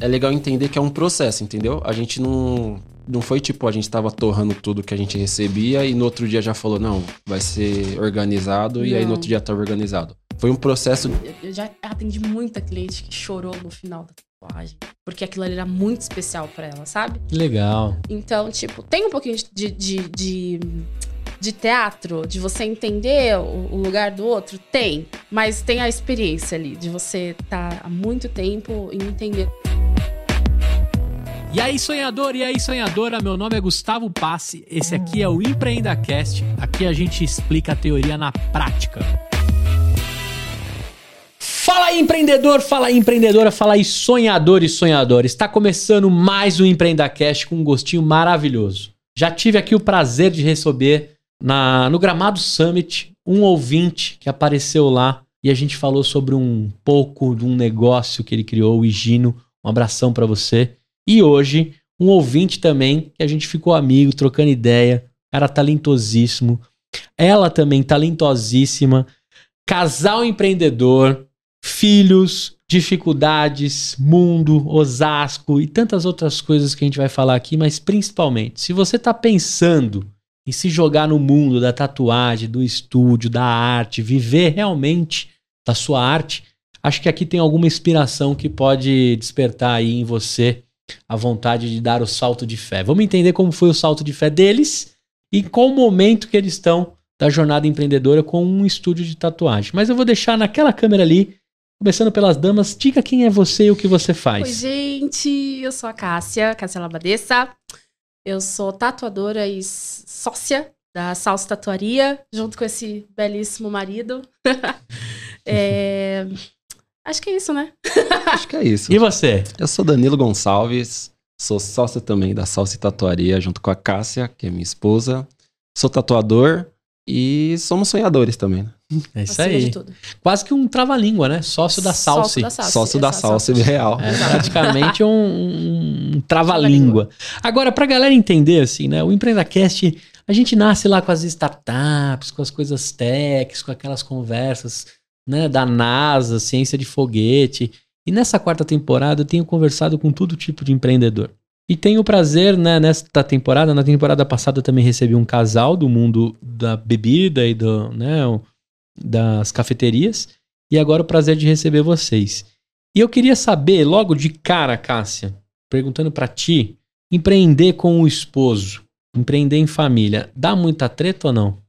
é legal entender que é um processo, entendeu? A gente não. Não foi tipo, a gente tava torrando tudo que a gente recebia e no outro dia já falou, não, vai ser organizado e aí no Não. outro dia tá organizado. Foi um processo. Eu- já atendi muita cliente que chorou no final da tatuagem. Porque aquilo ali era muito especial pra ela, sabe? Legal. Então, tipo, tem um pouquinho de, de, de, de teatro, de você entender o, o lugar do outro? Tem. Mas tem a experiência ali, de você estar há muito tempo e entender. E aí, sonhador, e aí, sonhadora, meu nome é Gustavo Passe, esse aqui é o EmpreendaCast, aqui a gente explica a teoria na prática. Fala aí, empreendedor, fala aí, empreendedora, fala aí, sonhador e sonhadora. Está começando mais um EmpreendaCast com um gostinho maravilhoso. Já tive aqui o prazer de receber na, no Gramado Summit um ouvinte que apareceu lá e a gente falou sobre um pouco de um negócio que ele criou, o Higino. Um abração para você. E hoje, um ouvinte também, que a gente ficou amigo, trocando ideia. Cara talentosíssimo. Ela também talentosíssima. Casal empreendedor, filhos, dificuldades, mundo, Osasco e tantas outras coisas que a gente vai falar aqui, mas principalmente, se você está pensando em se jogar no mundo da tatuagem, do estúdio, da arte, viver realmente da sua arte, acho que aqui tem alguma inspiração que pode despertar aí em você a vontade de dar o salto de fé. Vamos entender como foi o salto de fé deles e qual momento que eles estão da jornada empreendedora com um estúdio de tatuagem. Mas eu vou deixar naquela câmera ali, começando pelas damas, diga quem é você e o que você Oi, faz. gente, eu sou a Cássia, Cássia Labadessa. Eu sou tatuadora e sócia da Salsa Tatuaria, junto com esse belíssimo marido. É, Acho que é isso, né? Acho que é isso. E você? Eu sou Danilo Gonçalves, sou sócio também da Salsa e Tatuaria, junto com a Cássia, que é minha esposa. Sou tatuador e somos sonhadores também. né? É isso Acima de aí. tudo. Quase que um trava-língua, né? Sócio da Salsi. Sócio da Salsi. Real. É praticamente um, um- um trava-língua. Agora, pra galera entender, assim, né? O EmpreendaCast, a gente nasce lá com as startups, com as coisas techs, com aquelas conversas, né? Da NASA, ciência de foguete. E nessa quarta temporada eu tenho conversado com todo tipo de empreendedor. E tenho o prazer, né, nesta temporada, na temporada passada também recebi um casal do mundo da bebida e do, né, das cafeterias. E agora o prazer de receber vocês. E eu queria saber, logo de cara, Cássia, perguntando pra ti, empreender com o esposo, empreender em família, dá muita treta ou não?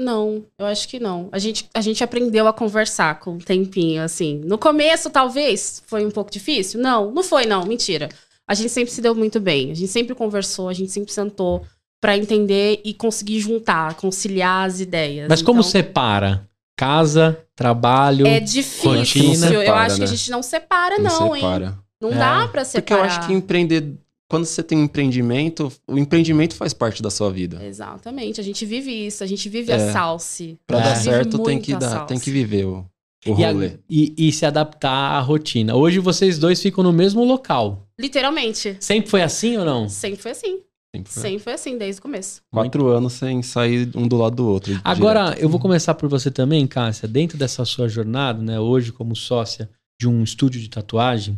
Não, eu acho que não. A gente, a gente aprendeu a conversar com um tempinho, assim. No começo, talvez, foi um pouco difícil. Não, não foi, não. Mentira. A gente sempre se deu muito bem. A gente sempre conversou, a gente sempre sentou pra entender e conseguir juntar, conciliar as ideias. Mas como Então, separa? Casa, trabalho. É difícil. rotina? eu Separa, acho que a né? gente não separa, não, hein? separa. Não É. dá pra Porque eu separar. acho que empreender. Quando você tem um empreendimento, o empreendimento faz parte da sua vida. Exatamente. A gente vive isso. A gente vive É. a salse. Pra É. dar A gente vive certo, tem muito que, a dar, tem que viver o, o E, a- rolê. e- e se adaptar à rotina. Hoje vocês dois ficam no mesmo local. Literalmente. Sempre foi assim ou não? Sempre foi assim. Sempre foi. Sempre foi assim, desde o começo. Quatro anos sem sair um do lado do outro. Agora, eu vou começar por você também, Cássia. Dentro dessa sua jornada, né, hoje como sócia de um estúdio de tatuagem,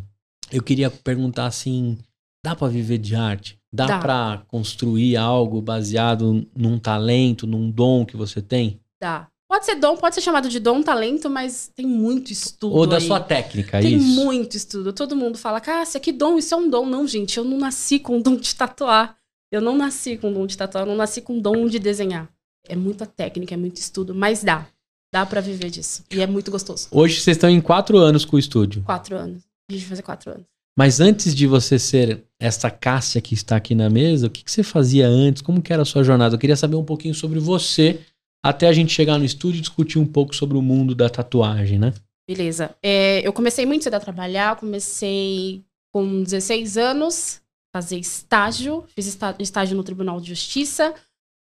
eu queria perguntar assim: dá pra viver de arte? Dá, Dá. pra construir algo baseado num talento, num dom que você tem? Dá. Pode ser dom, pode ser chamado de dom, talento, mas tem muito estudo. Ou da aí. sua técnica, Tem isso? muito estudo. Todo mundo fala, Cássia, que dom, isso é um dom. Não, gente, eu não nasci com dom de tatuar. Eu não nasci com dom de tatuar, eu não nasci com dom de desenhar. É muita técnica, é muito estudo, mas dá. Dá pra viver disso. E é muito gostoso. Hoje vocês estão em quatro anos com o estúdio. Quatro anos. A gente vai fazer quatro anos. Mas antes de você ser essa Cássia que está aqui na mesa, o que, que você fazia antes? Como que era a sua jornada? Eu queria saber um pouquinho sobre você, até a gente chegar no estúdio e discutir um pouco sobre o mundo da tatuagem, né? Beleza. É, eu comecei muito cedo a trabalhar, comecei com 16 anos, fazer estágio, fiz estágio no Tribunal de Justiça,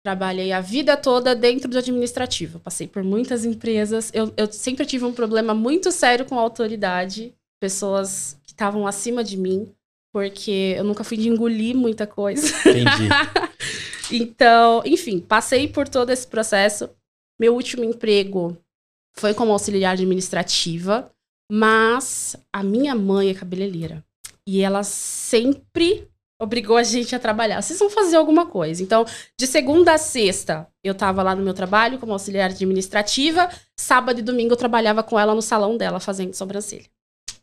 trabalhei a vida toda dentro do administrativo. Passei por muitas empresas. Eu, eu sempre tive um problema muito sério com a autoridade, pessoas que estavam acima de mim, porque eu nunca fui de engolir muita coisa. Entendi. Então, enfim, passei por todo esse processo. Meu último emprego foi como auxiliar administrativa, mas a minha mãe é cabeleireira. E ela sempre obrigou a gente a trabalhar. Vocês vão fazer alguma coisa. Então, de segunda a sexta, eu tava lá no meu trabalho como auxiliar administrativa. Sábado e domingo eu trabalhava com ela no salão dela fazendo sobrancelha.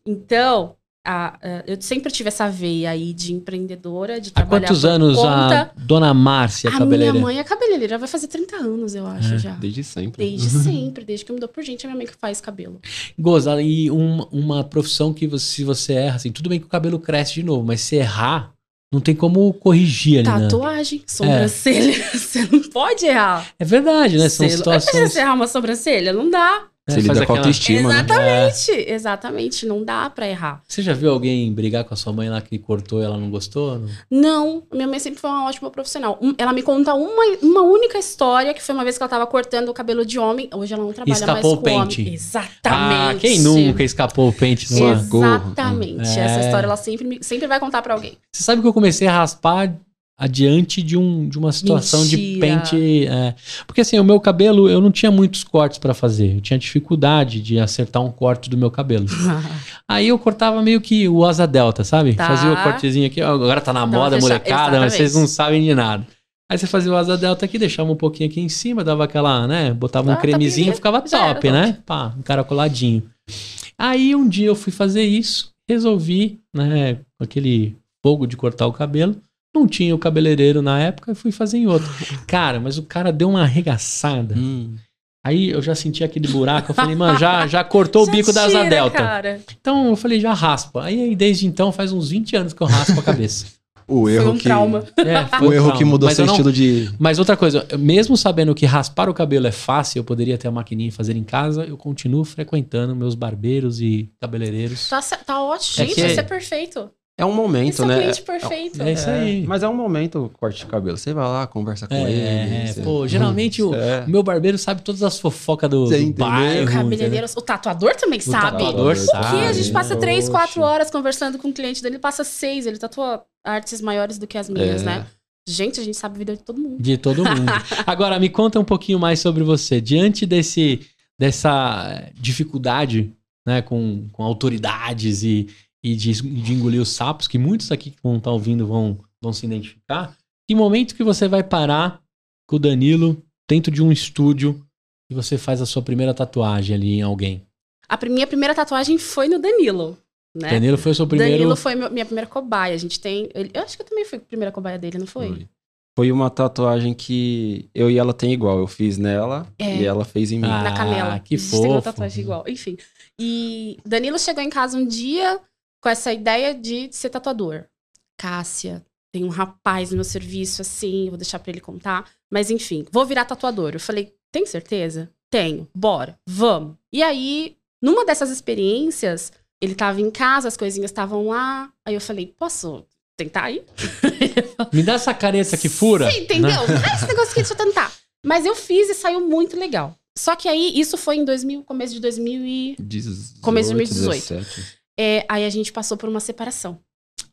Então, a- a- eu sempre tive essa veia aí de empreendedora, de Há trabalhar quantos por anos conta. a dona Márcia A minha mãe é cabeleireira, vai fazer 30 anos, eu acho, É, já. Desde sempre. Desde sempre, desde que eu me dou por gente, é minha mãe que faz cabelo. Goza, e uma, uma profissão que você, se você erra, assim, tudo bem que o cabelo cresce de novo, mas se errar, não tem como corrigir ali, né? Tatuagem, sobrancelha, você não pode errar. É verdade, né? São Você- Imagina situações... você errar uma sobrancelha, não dá. Você É, faz lida com aquela- autoestima, né? Exatamente, exatamente, não dá pra errar. Você já viu alguém brigar com a sua mãe lá que cortou e ela não gostou? Não? Não, minha mãe sempre foi uma ótima profissional. Ela me conta uma, uma única história, que foi uma vez que ela tava cortando o cabelo de homem. Hoje ela não trabalha Escapou mais o com pente. homem. Exatamente. Ah, quem nunca escapou o pente numa... Exatamente. É. Essa história ela sempre, sempre vai contar pra alguém. Você sabe que eu comecei a raspar adiante de, um, de uma situação de Mentira. pente. é. Porque assim, o meu cabelo, eu não tinha muitos cortes pra fazer. Eu tinha dificuldade de acertar um corte do meu cabelo. Aí eu cortava meio que o asa delta, sabe? Tá. Fazia o cortezinho aqui, agora tá na moda, molecada, mas vocês não sabem de nada. Aí você fazia o asa delta aqui, deixava um pouquinho aqui em cima, dava aquela, né? Botava um Ah, cremezinho, tapinha, ficava top, né? Pá, encaracoladinho. Aí um dia eu fui fazer isso, resolvi, né, com aquele fogo de cortar o cabelo. Não tinha o cabeleireiro na época e fui fazer em outro. Cara, mas o cara deu uma arregaçada. Hum. Aí eu já senti aquele buraco. Eu falei, mano, já, já cortou o bico da asa tira, delta. Cara. Então eu falei, já raspa. Aí, desde então faz uns 20 anos que eu raspo a cabeça. O Foi erro um que. trauma. É, foi O um erro trauma. que mudou Mas seu eu não- estilo de. Mas outra coisa, mesmo sabendo que raspar o cabelo é fácil, eu poderia ter a maquininha e fazer em casa, eu continuo frequentando meus barbeiros e cabeleireiros. Tá, tá ótimo. É Gente, que- isso é perfeito. É um momento, Esse é o né? cliente perfeito. É isso aí. Mas é um momento o corte de cabelo. Você vai lá, conversa com É, ele. você- pô, geralmente o- É. O meu barbeiro sabe todas as fofocas do, do bairro. O cabeleireiro, o tatuador também sabe. tatuador o sabe. que? A gente passa três, quatro horas conversando com o cliente dele, ele passa seis, ele tatua artes maiores do que as minhas, É. né? Gente, a gente sabe a vida de todo mundo. De todo mundo. Agora, me conta um pouquinho mais sobre você. Diante desse, dessa dificuldade né, com, com autoridades e, e de, de engolir os sapos, que muitos aqui que vão estar ouvindo vão, vão se identificar, que momento que você vai parar com o Danilo dentro de um estúdio e você faz a sua primeira tatuagem ali em alguém? A minha primeira tatuagem foi no Danilo, né? Danilo foi o seu primeiro... Danilo foi meu- minha primeira cobaia. A gente tem. ele- eu acho que eu também fui a primeira cobaia dele, não foi? Foi. Foi uma tatuagem que eu e ela tem igual. Eu fiz nela É. e ela fez em mim. Ah, na canela. que a gente tem uma fofo. tatuagem igual. Enfim. E Danilo chegou em casa um dia com essa ideia de ser tatuador. Cássia, tem um rapaz no meu serviço, assim, vou deixar pra ele contar. Mas enfim, vou virar tatuador. Eu falei, tem certeza? Tenho. Bora, vamos. E aí, numa dessas experiências, ele tava em casa, as coisinhas estavam lá. Aí eu falei, posso tentar aí? Me dá essa careta que fura. Sim, entendeu? né? Ah, esse negócio aqui, deixa eu tentar. Mas eu fiz e saiu muito legal. Só que aí, isso foi em 2000, começo de 2000 e... 18, Começo de 2018. 17. É, aí a gente passou por uma separação.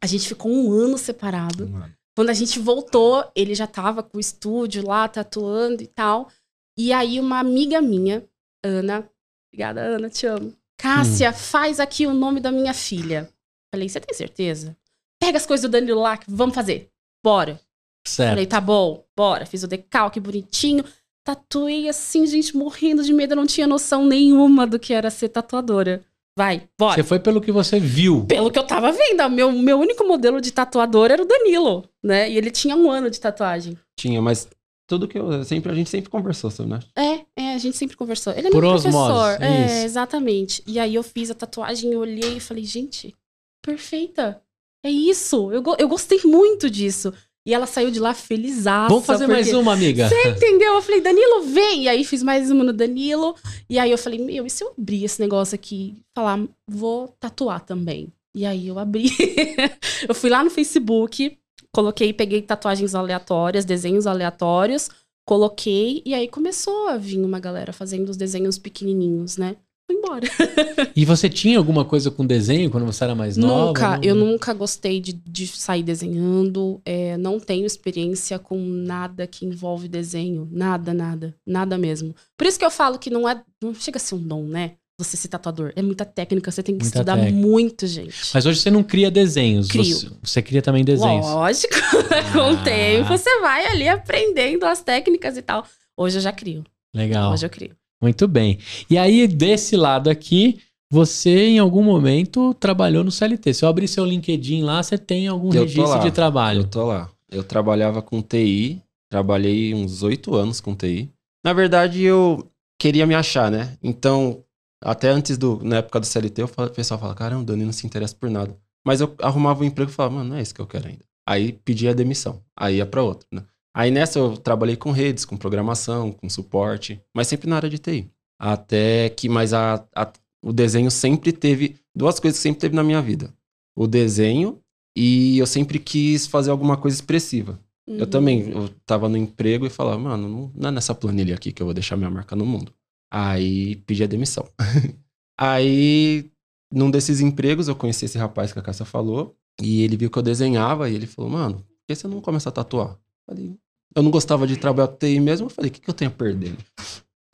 A gente ficou um ano separado. Quando a gente voltou, ele já tava com o estúdio lá, tatuando e tal. E aí uma amiga minha, Ana... Obrigada, Ana, te amo. Cássia, Hum. faz aqui o nome da minha filha. Falei, você tem certeza? Pega as coisas do Danilo lá, que vamos fazer. Bora. Certo. Falei, tá bom, bora. Fiz o decalque bonitinho. Tatuei assim, gente, morrendo de medo. Eu não tinha noção nenhuma do que era ser tatuadora. Vai, bora. Você foi pelo que você viu. Pelo que eu tava vendo, o meu, meu único modelo de tatuador era o Danilo, né? E ele tinha um ano de tatuagem. Tinha, mas tudo que eu. Sempre, a gente sempre conversou sobre, né? É, é, a gente sempre conversou. Ele é Por meu osmose, professor. isso. É, exatamente. E aí eu fiz a tatuagem, eu olhei e falei, gente, perfeita. É isso. Eu, eu gostei muito disso. E ela saiu de lá felizaça. Vamos fazer mais porque- uma, amiga. Entendeu? Eu falei, Danilo, vem! E aí fiz mais uma no Danilo. E aí eu falei, meu, e se eu abrir esse negócio aqui? Falar, vou tatuar também. E aí eu abri. eu fui lá no Facebook, coloquei, peguei tatuagens aleatórias, desenhos aleatórios, coloquei, e aí começou a vir uma galera fazendo os desenhos pequenininhos, né? Fui embora. E você tinha alguma coisa com desenho quando você era mais nova? Nunca, Não? eu nunca gostei de, de sair desenhando. é, não tenho experiência com nada que envolve desenho. Nada, nada. Nada mesmo. Por isso que eu falo que não é. Não chega a ser um dom, né? você ser tatuador. É muita técnica, você tem que Muita estudar técnica. muito, gente. Mas hoje você não cria desenhos. Crio. Você, você cria também desenhos. Lógico, com Ah. o tempo você vai ali aprendendo as técnicas e tal. Hoje eu já crio. Legal. Hoje eu crio. Muito bem. E aí, desse lado aqui, você em algum momento trabalhou no CLT. Se eu abrir seu LinkedIn lá, você tem algum Eu registro de Eu trabalho. tô lá. Eu trabalhava com TI, trabalhei uns oito anos com TI. Na verdade, eu queria me achar, né? Então, até antes do, na época do CLT, eu falo- o pessoal fala, caramba, o Dani não se interessa por nada. Mas eu arrumava um emprego e falava, mano, não é isso que eu quero ainda. Aí pedia a demissão, aí ia pra outra, né? Aí nessa eu trabalhei com redes, com programação, com suporte, mas sempre na área de TI. Até que, mas a, a- o desenho sempre teve, duas coisas que sempre teve na minha vida. O desenho e eu sempre quis fazer alguma coisa expressiva. Eu Uhum. também, eu tava no emprego e falava, mano, não- não é nessa planilha aqui que eu vou deixar minha marca no mundo. Aí pedi a demissão. Aí, num desses empregos, eu conheci esse rapaz que a Cássia falou, e ele viu que eu desenhava, e ele falou, mano, por que você não começa a tatuar? Falei, eu não gostava de trabalhar com TI mesmo, eu falei, o que, que eu tenho a perder?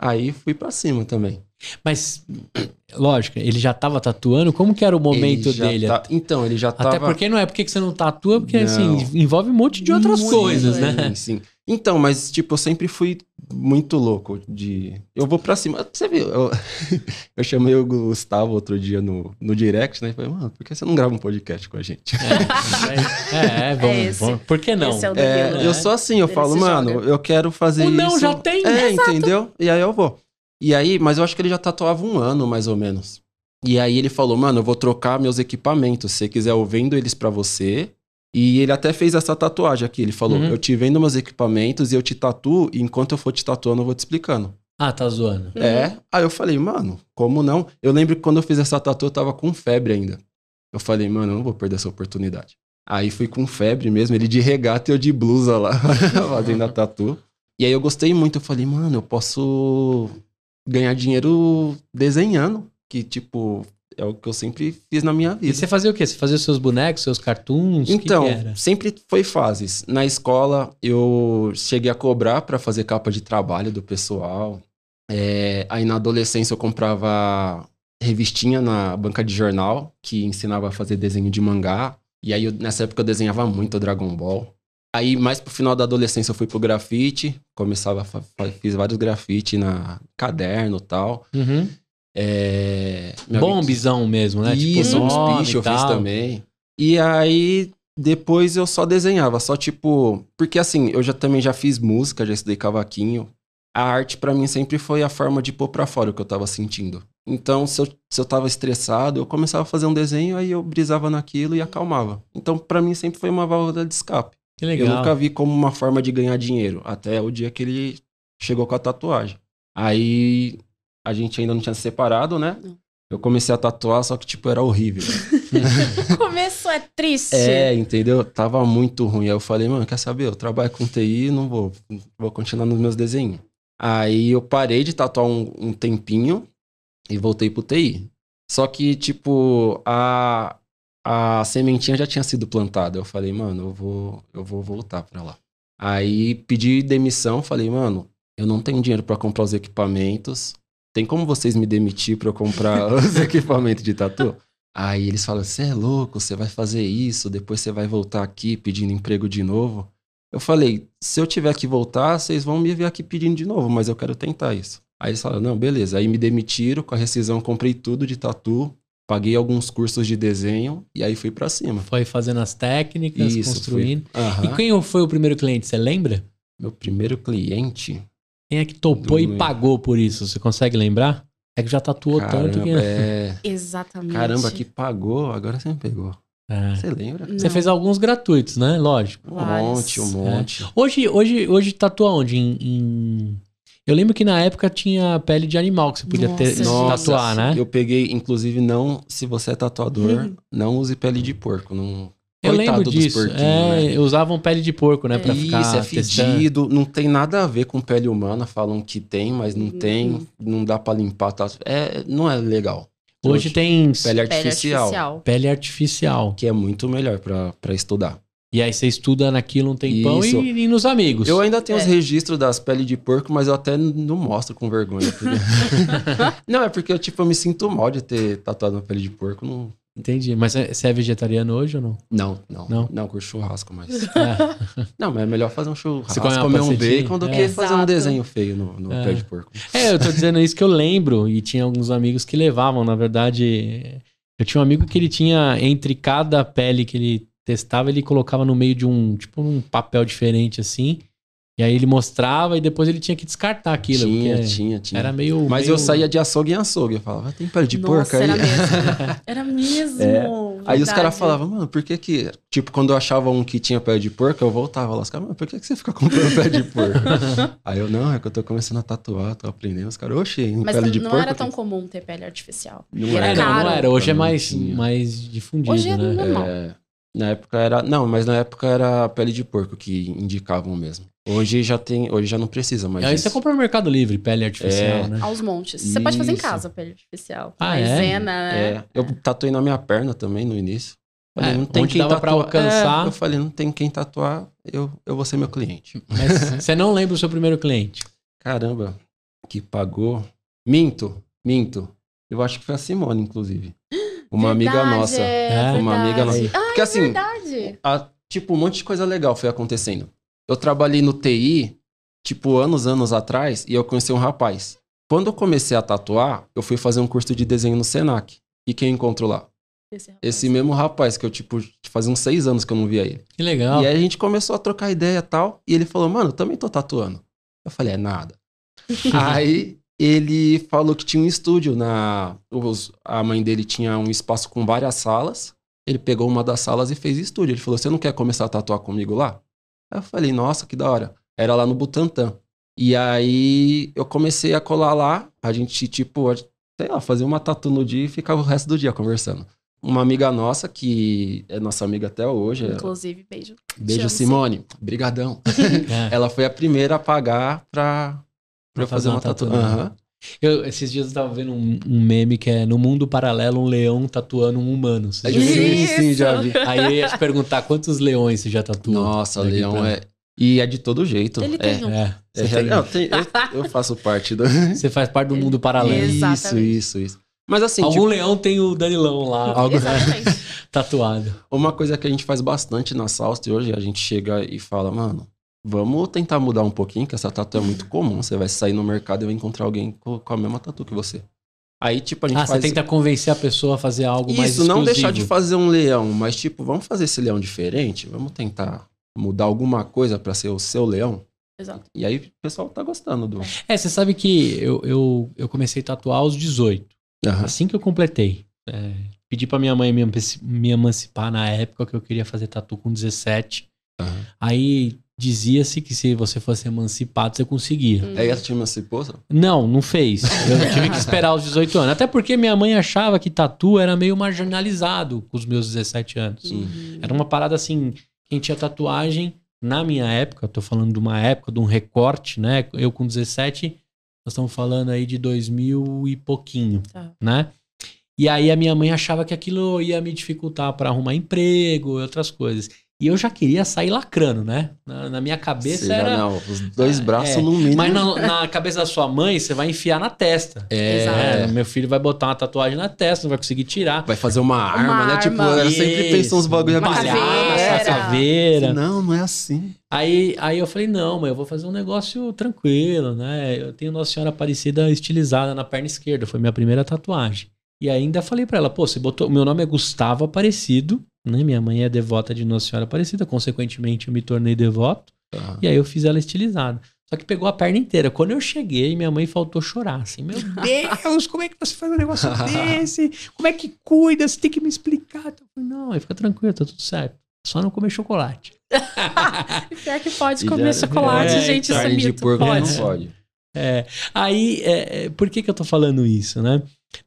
Aí fui pra cima também. Mas, lógico, ele já tava tatuando? Como que era o momento dele? tá- Então, ele já tava... Até porque não é porque que você não tatua, porque Não. assim, envolve um monte de outras Muito, coisas, é. né? Sim, sim. Então, mas, tipo, eu sempre fui muito louco de. Eu vou pra cima. Você viu? Eu, eu chamei o Gustavo outro dia no, no direct, né? E falei, mano, por que você não grava um podcast com a gente? É, é, é, vamos, É esse. vamos. Por que não? Esse é o É, eu sou assim, eu Ele falo, mano, joga. eu quero fazer O isso. não já tem. É, entendeu? E aí eu vou. E aí, mas eu acho que ele já tatuava um ano, mais ou menos. E aí ele falou, mano, eu vou trocar meus equipamentos. Se você quiser, eu vendo eles pra você. E ele até fez essa tatuagem aqui. Ele falou, Uhum. eu te vendo meus equipamentos e eu te tatuo. E enquanto eu for te tatuando, eu vou te explicando. Ah, tá zoando. Uhum. É. Aí eu falei, mano, como não? Eu lembro que quando eu fiz essa tatu, eu tava com febre ainda. Eu falei, mano, eu não vou perder essa oportunidade. Aí fui com febre mesmo, ele de regata e eu de blusa lá, fazendo a tatu. E aí eu gostei muito, eu falei, mano, eu posso ganhar dinheiro desenhando, que tipo, é o que eu sempre fiz na minha E vida. você fazia o quê? Você fazia os seus bonecos, seus cartoons? O que Então, que era? sempre foi fases. Na escola, eu cheguei a cobrar pra fazer capa de trabalho do pessoal. É, aí na adolescência eu comprava revistinha na banca de jornal, que ensinava a fazer desenho de mangá. E aí eu- nessa época eu desenhava muito Dragon Ball. Aí mais pro final da adolescência eu fui pro grafite, começava fiz vários grafite na caderno e tal. Uhum. É, Bombizão mesmo, né? isso, uns nome e eu fiz também. E aí, depois eu só desenhava, só tipo. Porque assim, eu já também já fiz música, já estudei cavaquinho. A arte pra mim sempre foi a forma de pôr pra fora o que eu tava sentindo. Então, se eu, se eu tava estressado, eu começava a fazer um desenho, aí eu brisava naquilo e acalmava. Então, pra mim sempre foi uma válvula de escape. Que legal. Eu nunca vi como uma forma de ganhar dinheiro, até o dia que ele chegou com a tatuagem. Aí a gente ainda não tinha se separado, né? Não. Eu comecei a tatuar, só que tipo era horrível. Começo é triste. é, entendeu? Tava muito ruim. Aí eu falei, mano, quer saber? Eu trabalho com TI, não vou, vou continuar nos meus desenhos. Aí eu parei de tatuar um, um tempinho e voltei pro TI. Só que, tipo, a, a sementinha já tinha sido plantada. Eu falei, mano, eu vou, eu vou voltar pra lá. Aí pedi demissão, falei, mano, eu não tenho dinheiro pra comprar os equipamentos. Tem como vocês me demitir pra eu comprar os equipamentos de tatu? Aí eles falam, você é louco, você vai fazer isso, depois você vai voltar aqui pedindo emprego de novo. Eu falei, se eu tiver que voltar, vocês vão me ver aqui pedindo de novo, mas eu quero tentar isso. Aí eles falaram, não, beleza. Aí me demitiram, com a rescisão comprei tudo de tatu, paguei alguns cursos de desenho e aí fui pra cima. Foi fazendo as técnicas, Isso, construindo. E quem foi o primeiro cliente? Você lembra? Meu primeiro cliente. Quem é que topou e pagou por isso? Você consegue lembrar? É que já tatuou tanto Caramba, que. é... Exatamente. Caramba, que pagou, agora você me pegou. É. Você lembra? Não. Você fez alguns gratuitos, né? Lógico. Um Vários. monte, um monte. Hoje, hoje, hoje tatua onde? Em, em- Eu lembro que na época tinha pele de animal que você podia ter, Nossa, Nossa, tatuar, né? Eu peguei, inclusive, não, se você é tatuador, não use pele de porco. Não... Eu Coitado lembro dos disso. porquinhos, É, né? usavam pele de porco, né? Pra É. ficar Isso, é testando. fedido, não tem nada a ver com pele humana. Falam que tem, mas não Uhum. tem, não dá pra limpar. Tá? É, não é legal. Hoje tem Pele Pele artificial, artificial. pele artificial. que é muito melhor pra, pra estudar. E aí você estuda naquilo um tempão Isso. e, e nos amigos. Eu ainda tenho os É. registros das peles de porco, mas eu até não mostro com vergonha. porque- não, é porque eu, tipo, eu me sinto mal de ter tatuado uma pele de porco. Não, Entendi. Mas é- você é vegetariano hoje ou não? não, não. Não? Não, curto churrasco, mas... É. Não, mas é melhor fazer um churrasco, Você come uma comer um bacon do É. que fazer um Exato. desenho feio no, no É. pé de porco. É, eu tô dizendo isso que eu lembro. E tinha alguns amigos que levavam. Na verdade, eu tinha um amigo que ele tinha, entre cada pele que ele testava, ele colocava no meio de um, tipo, um papel diferente assim. E aí ele mostrava e depois ele tinha que descartar aquilo. tinha, tinha, tinha. Era meio. Mas meio- eu saía de açougue em açougue. Eu falava, tem pele de Nossa, porco aí? era mesmo. Era mesmo. É. Aí os caras falavam, mano, por que que... Tipo, quando eu achava um que tinha pele de porco, eu voltava lá. Os caras, mano, por que que você fica comprando pele de porco? Aí eu, não, é que eu tô começando a tatuar, tô aprendendo. Os caras, oxe, em Mas pele de não porco? era tão aqui?" comum ter pele artificial. Não E É, era não, não caro. era. Hoje é Não mais, mais difundido, Hoje é né? normal. É, na época era... Não, mas na época era pele de porco que indicavam mesmo. Hoje já tem... Hoje já não precisa mais Aí disso. você compra no Mercado Livre, pele artificial, É. né? Aos montes. Você pode fazer em Isso. casa pele artificial. Ah, é? Maisena, né? É, eu tatuei na minha perna também no início. Falei, É, não tem onde quem dava pra tatuar. alcançar. É, eu falei, não tem quem tatuar, eu, eu vou ser meu cliente. Mas você não lembra o seu primeiro cliente. Caramba, que pagou. Minto, minto. Eu acho que foi a Simone, inclusive. Uma amiga Verdade, nossa. É, Uma amiga verdade. nossa. Ah, Porque é assim, a- tipo, um monte de coisa legal foi acontecendo. Eu trabalhei no TI, tipo, anos, anos atrás, e eu conheci um rapaz. Quando eu comecei a tatuar, eu fui fazer um curso de desenho no Senac. E quem encontrou lá? Esse, rapaz. Esse mesmo rapaz, que eu, tipo, fazia uns seis anos que eu não via ele. Que legal. E aí a gente começou a trocar ideia e tal. E ele falou, mano, eu também tô tatuando. Eu falei, é nada. aí ele falou que tinha um estúdio na. os- a mãe dele tinha um espaço com várias salas. Ele pegou uma das salas e fez estúdio. Ele falou: Você não quer começar a tatuar comigo lá? Aí eu falei: Nossa, que da hora. Era lá no Butantã. E aí eu comecei a colar lá. A gente, tipo, a- sei lá, fazer uma tatu no dia e ficar o resto do dia conversando. Uma amiga nossa, que é nossa amiga até hoje. Inclusive, beijo. Beijo, Simone. Brigadão. É. Ela foi a primeira a pagar pra, pra Pra fazer uma tatu. Aham. Eu, esses dias eu tava vendo um, um meme que é no mundo paralelo um leão tatuando um humano. Você já Sim, sim, já vi. Aí eu ia te perguntar quantos leões você já tatuou. Nossa, leão pra- é. E é de todo jeito. Ele é, tem um. É, é tem- não, tem- eu, eu faço parte do. você faz parte do mundo paralelo. Isso. Isso, Exatamente. isso, isso. Mas assim, Algum tipo, leão tem o Danilão lá Algo- Exatamente. tatuado. uma coisa que a gente faz bastante na Salst hoje, a gente chega e fala, mano, vamos tentar mudar um pouquinho, que essa tatu é muito comum. Você vai sair no mercado e vai encontrar alguém com, a mesma tatu que você. Aí, tipo, a gente Ah, você faz. tenta convencer a pessoa a fazer algo mais Isso, não deixar de fazer um leão, mas tipo, vamos fazer esse leão diferente? Vamos tentar mudar alguma coisa pra ser o seu leão? Exato. E aí o pessoal tá gostando do. É, você sabe que eu, eu, eu comecei a tatuar aos 18. Aham. Assim que eu completei. É, pedi pra minha mãe me, me emancipar na época que eu queria fazer tatu com 17. Aham. Aí dizia-se que se você fosse emancipado, você conseguia. Hum. Aí tinha emancipou? Não, não fez. Eu tive que esperar os 18 anos. Até porque minha mãe achava que tatu era meio marginalizado com os meus 17 anos. Uhum. Era uma parada assim, quem tinha tatuagem, na minha época, tô falando de uma época, de um recorte, né? Eu com 17, nós estamos falando aí de 2000 e pouquinho, Tá. né? E aí a minha mãe achava que aquilo ia me dificultar para arrumar emprego e outras coisas. E eu já queria sair lacrando, né? Na, na minha cabeça era. não, os dois Ah, braços é. no mínimo. Mas na, na cabeça da sua mãe, você vai enfiar na testa. É, É, meu filho vai botar uma tatuagem na testa, não vai conseguir tirar. vai fazer uma arma, né? Tipo, arma. ela sempre pensa uns bagulho Uma absurdo. caveira. Essa caveira. Não, não é assim. Aí, aí eu falei, não, mas eu vou fazer um negócio tranquilo, né? Eu tenho Nossa Senhora Aparecida estilizada na perna esquerda, foi minha primeira tatuagem. E ainda falei pra ela, pô, você botou. Meu nome é Gustavo Aparecido, né? Minha mãe é devota de Nossa Senhora Aparecida, consequentemente eu me tornei devoto. Aham. E aí eu fiz ela estilizada. Só que pegou a perna inteira. Quando eu cheguei, minha mãe faltou chorar. Assim, meu Deus, como é que você faz um negócio desse? Como é que cuida? Você tem que me explicar. Eu falei, não, aí fica tranquilo, tá tudo certo. Só não comer chocolate. Pior que pode comer já- chocolate, É, gente, isso é de mito. porco Pode. não pode. É, aí, é, é, por que, que eu tô falando isso, né?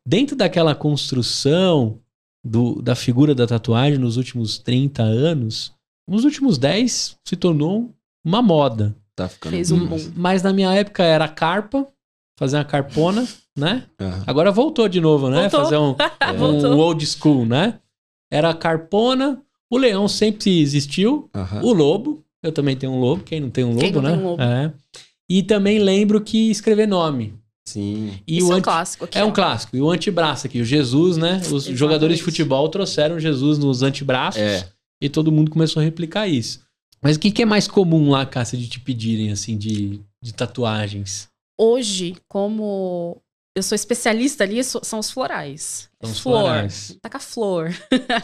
Dentro daquela construção do, da figura da tatuagem nos últimos 30 anos, nos últimos 10 se tornou uma moda. Tá ficando. Fez um bom. Mas na minha época era carpa, fazer uma carpona, né? Aham. Agora voltou de novo, né? Voltou. Fazer um, É. um old school, né? Era carpona, O leão sempre existiu. Aham. O lobo. Eu também tenho um lobo. Quem não tem um lobo, Quem não né? tem um lobo? É. E também lembro que escrever nome. Sim. E Isso o é um clássico aqui. É um ó. clássico. E o antebraço aqui, o Jesus, né? Os Exatamente. jogadores de futebol trouxeram Jesus nos antebraços É. e todo mundo começou a replicar isso. Mas o que, que é mais comum lá, Cássia, de te pedirem, assim, de, de tatuagens? Hoje, como eu sou especialista nisso, são os florais. São os flor. florais. Taca flor.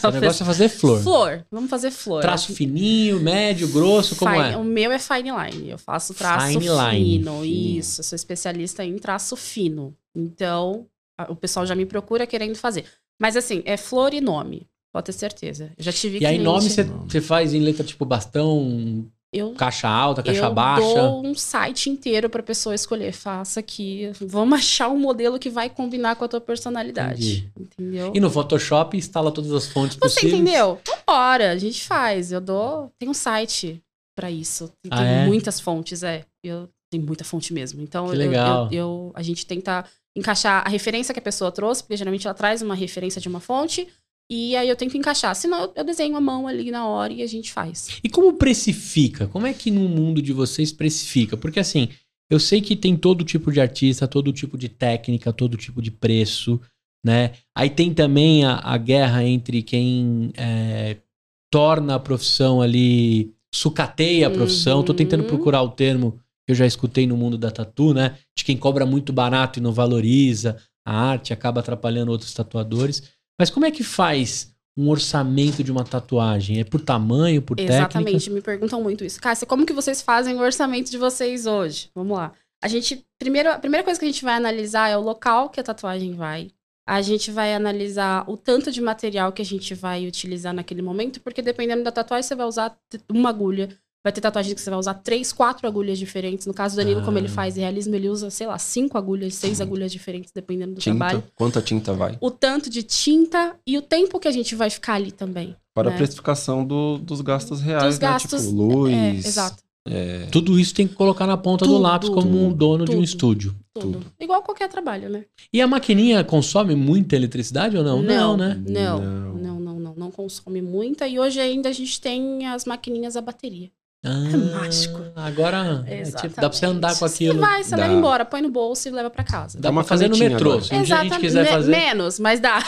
O negócio é fazer flor. Flor. Vamos fazer flor. Traço fininho, médio, grosso, como Fine- é? O meu é fine line. Eu faço traço Fine line, fino. fino. Isso. Eu sou especialista em traço fino. Então, a- o pessoal já me procura querendo fazer. Mas assim, é flor e nome. Pode ter certeza. Eu já tive E aí, nome você faz em letra tipo bastão, Eu caixa alta, caixa eu baixa. dou um site inteiro pra pessoa escolher. Faça aqui. Vamos achar um modelo que vai combinar com a tua personalidade. Entendeu? E no Photoshop instala todas as fontes Você possíveis. entendeu? Vambora, a gente faz. Eu dou. Tem um site pra isso. Tem, Ah, tem é? muitas fontes, é. Eu tem muita fonte mesmo. Então Que eu-. Eu, eu- a gente tenta encaixar a referência que a pessoa trouxe, porque geralmente ela traz uma referência de uma fonte. E aí eu tento encaixar. Senão eu- desenho a mão ali na hora e a gente faz. E como precifica? Como é que no mundo de vocês precifica? Porque assim, eu sei que tem todo tipo de artista, todo tipo de técnica, todo tipo de preço, né? Aí tem também a, a guerra entre quem é, torna a profissão ali, sucateia a profissão. Tô tentando Uhum. procurar o termo que eu já escutei no mundo da tatu, né? De quem cobra muito barato e não valoriza a arte, acaba atrapalhando outros tatuadores. Mas como é que faz um orçamento de uma tatuagem? É por tamanho, por técnica? Exatamente, me perguntam muito isso. Cássia, como que vocês fazem o orçamento de vocês hoje? Vamos lá. A gente, primeiro, a primeira coisa que a gente vai analisar é o local que a tatuagem vai. A gente vai analisar o tanto de material que a gente vai utilizar naquele momento, porque dependendo da tatuagem, você vai usar uma agulha. Vai ter tatuagem que você vai usar três, quatro agulhas diferentes. No caso do Danilo, como ele Ah. faz realismo, ele usa, sei lá, cinco agulhas, seis agulhas diferentes, dependendo do Tinta. trabalho. Quanta tinta vai? O tanto de tinta e o tempo que a gente vai ficar ali também. Para né? a precificação do- dos gastos reais, Dos né? gastos. Tipo, luz. É, exato. é, Tudo isso tem que colocar na ponta do Tudo, lápis como um dono de um tudo. estúdio. Tudo. Tudo. Igual qualquer trabalho, né? E a maquininha consome muita eletricidade ou não? Não, né? Não, Não. não, não, não. Não consome muita. E hoje ainda a gente tem as maquininhas a bateria. Ah, mágico. Agora, é, tipo, dá pra você andar com aquilo. Você vai, você Dá. leva embora, põe no bolso e leva pra casa. Dá Dá uma pra fazer no metrô. agora. Se um dia a gente quiser fazer. Menos, mas dá.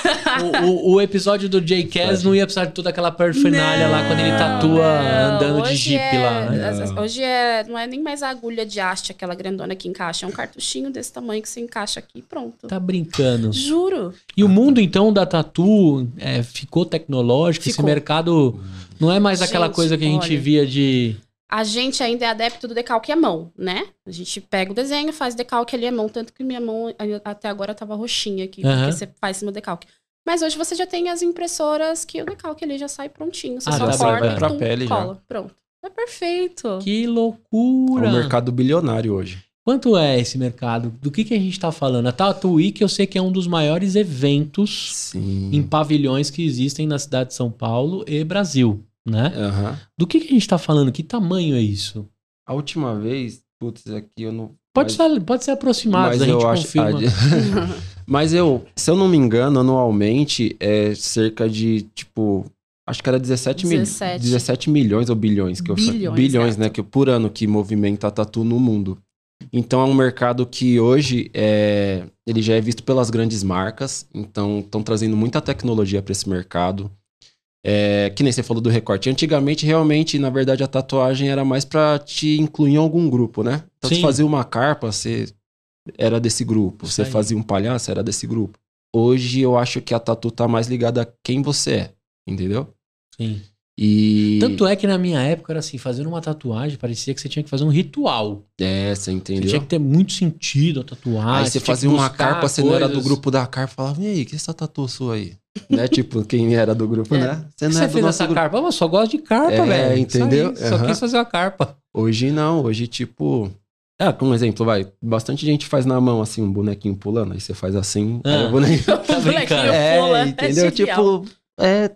O, o- o episódio do J.K.S. não ia precisar de toda aquela perfinalha lá quando ele tatua Não, andando de jipe é- lá, né? Não. Hoje é, não é nem mais a agulha de haste, aquela grandona que encaixa. É um cartuchinho desse tamanho que você encaixa aqui e pronto. Tá brincando. Juro. E o mundo, então, da tatu é, ficou tecnológico? Esse Ficou. mercado não é mais aquela Gente, coisa que a gente olha. via de. A gente ainda é adepto do decalque à mão, né? A gente pega o desenho, faz decalque ali à mão, tanto que minha mão até agora tava roxinha aqui, Aham. porque você faz cima do decalque. Mas hoje você já tem as impressoras que o decalque ali já sai prontinho. Você Ah, só já corta vai e pra tum, pele já. cola. Pronto. É perfeito. Que É loucura! um mercado bilionário hoje. Quanto é esse mercado? Do que, que a gente tá falando? A Tatu Week eu sei que é um dos maiores eventos Sim. em pavilhões que existem na cidade de São Paulo e Brasil, né? Aham. Do que, que a gente tá falando? Que tamanho é isso? A última vez, putz, aqui eu não. Pode, mas- ser, pode ser aproximado, mas a gente eu acho. confirma. mas eu, se eu não me engano, anualmente é cerca de, tipo. Acho que era 17, mil- 17. 17 milhões ou bilhões que eu Bilhões, bilhões, né, que por ano que movimenta a tatu no mundo. Então é um mercado que hoje é, ele já é visto pelas grandes marcas, então estão trazendo muita tecnologia para esse mercado. É, que nem você falou do recorte. Antigamente, realmente, na verdade, a tatuagem era mais para te incluir em algum grupo, né? Então, Sim. você fazia uma carpa, você era desse grupo. Você fazia um palhaço, era desse grupo. Hoje, eu acho que a tatu tá mais ligada a quem você é, entendeu? Sim. E... Tanto é que na minha época era assim, fazendo uma tatuagem parecia que você tinha que fazer um ritual. É, você Você entendeu? tinha que ter muito sentido a tatuagem. Aí você que fazia uma carpa, você não era do coisas. grupo da carpa, falava, e aí, que essa tatu sua aí? Né? Tipo, quem era do grupo, É. né? Que não você é fez essa grupo. carpa? Eu só gosto de carpa, É, velho. Entendeu? aí, Só Aham. quis fazer uma carpa. Hoje não, hoje tipo. Ah, como exemplo, vai. Bastante gente faz na mão assim, um bonequinho pulando, aí você faz assim, aí Ah. o bonequinho. Tá brincando. Molequinho É, pula, entendeu? é tipo, é.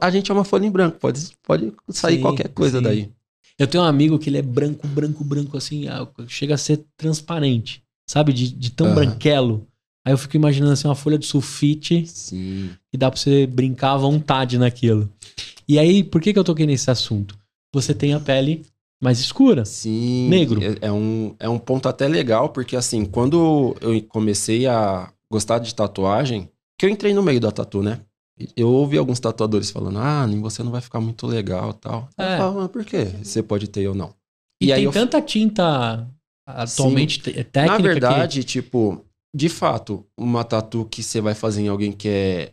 A gente é uma folha em branco, pode, pode sair Sim, qualquer coisa sim. daí. Eu tenho um amigo que ele é branco, branco, branco, assim, ah, chega a ser transparente, sabe? De, de tão Aham. branquelo. Aí eu fico imaginando assim, uma folha de sulfite Sim. que dá pra você brincar à vontade naquilo. E aí, por que, que eu toquei nesse assunto? Você tem a pele mais escura. Sim. Negro. É, é um, é um ponto até legal, porque assim, quando eu comecei a gostar de tatuagem, que eu entrei no meio da tatu, né? Eu ouvi alguns tatuadores falando, ah, nem você não vai ficar muito legal tal. É. Eu falava, mas por quê? Você pode ter ou não. E, E tem eu- tanta tinta atualmente te- técnica Na que- verdade, tipo, de fato, uma tatu que você vai fazer em alguém que é,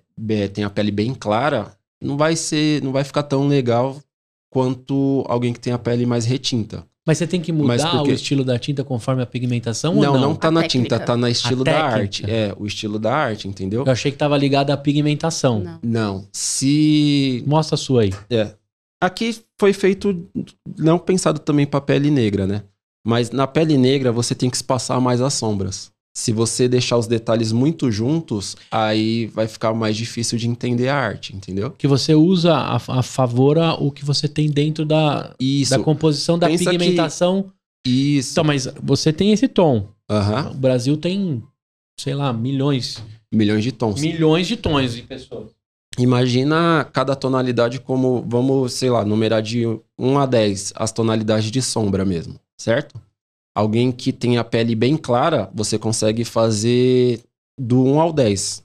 tem a pele bem clara, não vai ser, não vai ficar tão legal quanto alguém que tem a pele mais retinta. Mas você tem que mudar porque- o estilo da tinta conforme a pigmentação não, ou não, não? tá A na técnica. tinta, tá na estilo da arte. É, o estilo da arte, entendeu? Eu achei que tava ligado à pigmentação. Não. Não. Se Mostra a sua aí. É. Aqui foi feito, não pensado também para pele negra, né? Mas na pele negra você tem que espaçar mais as sombras. Se você deixar os detalhes muito juntos, aí vai ficar mais difícil de entender a arte, entendeu? Que você usa a, a favor a- o que você tem dentro da, Isso. da composição da Pensa que- pigmentação. Isso. Então, mas você tem esse tom. Aham. O Brasil tem, sei lá, milhões, Milhões de tons. milhões de tons de pessoas. Imagina cada tonalidade como, vamos, sei lá, numerar de 1 a 10 as tonalidades de sombra mesmo, certo? Alguém que tem a pele bem clara, você consegue fazer do 1 ao 10.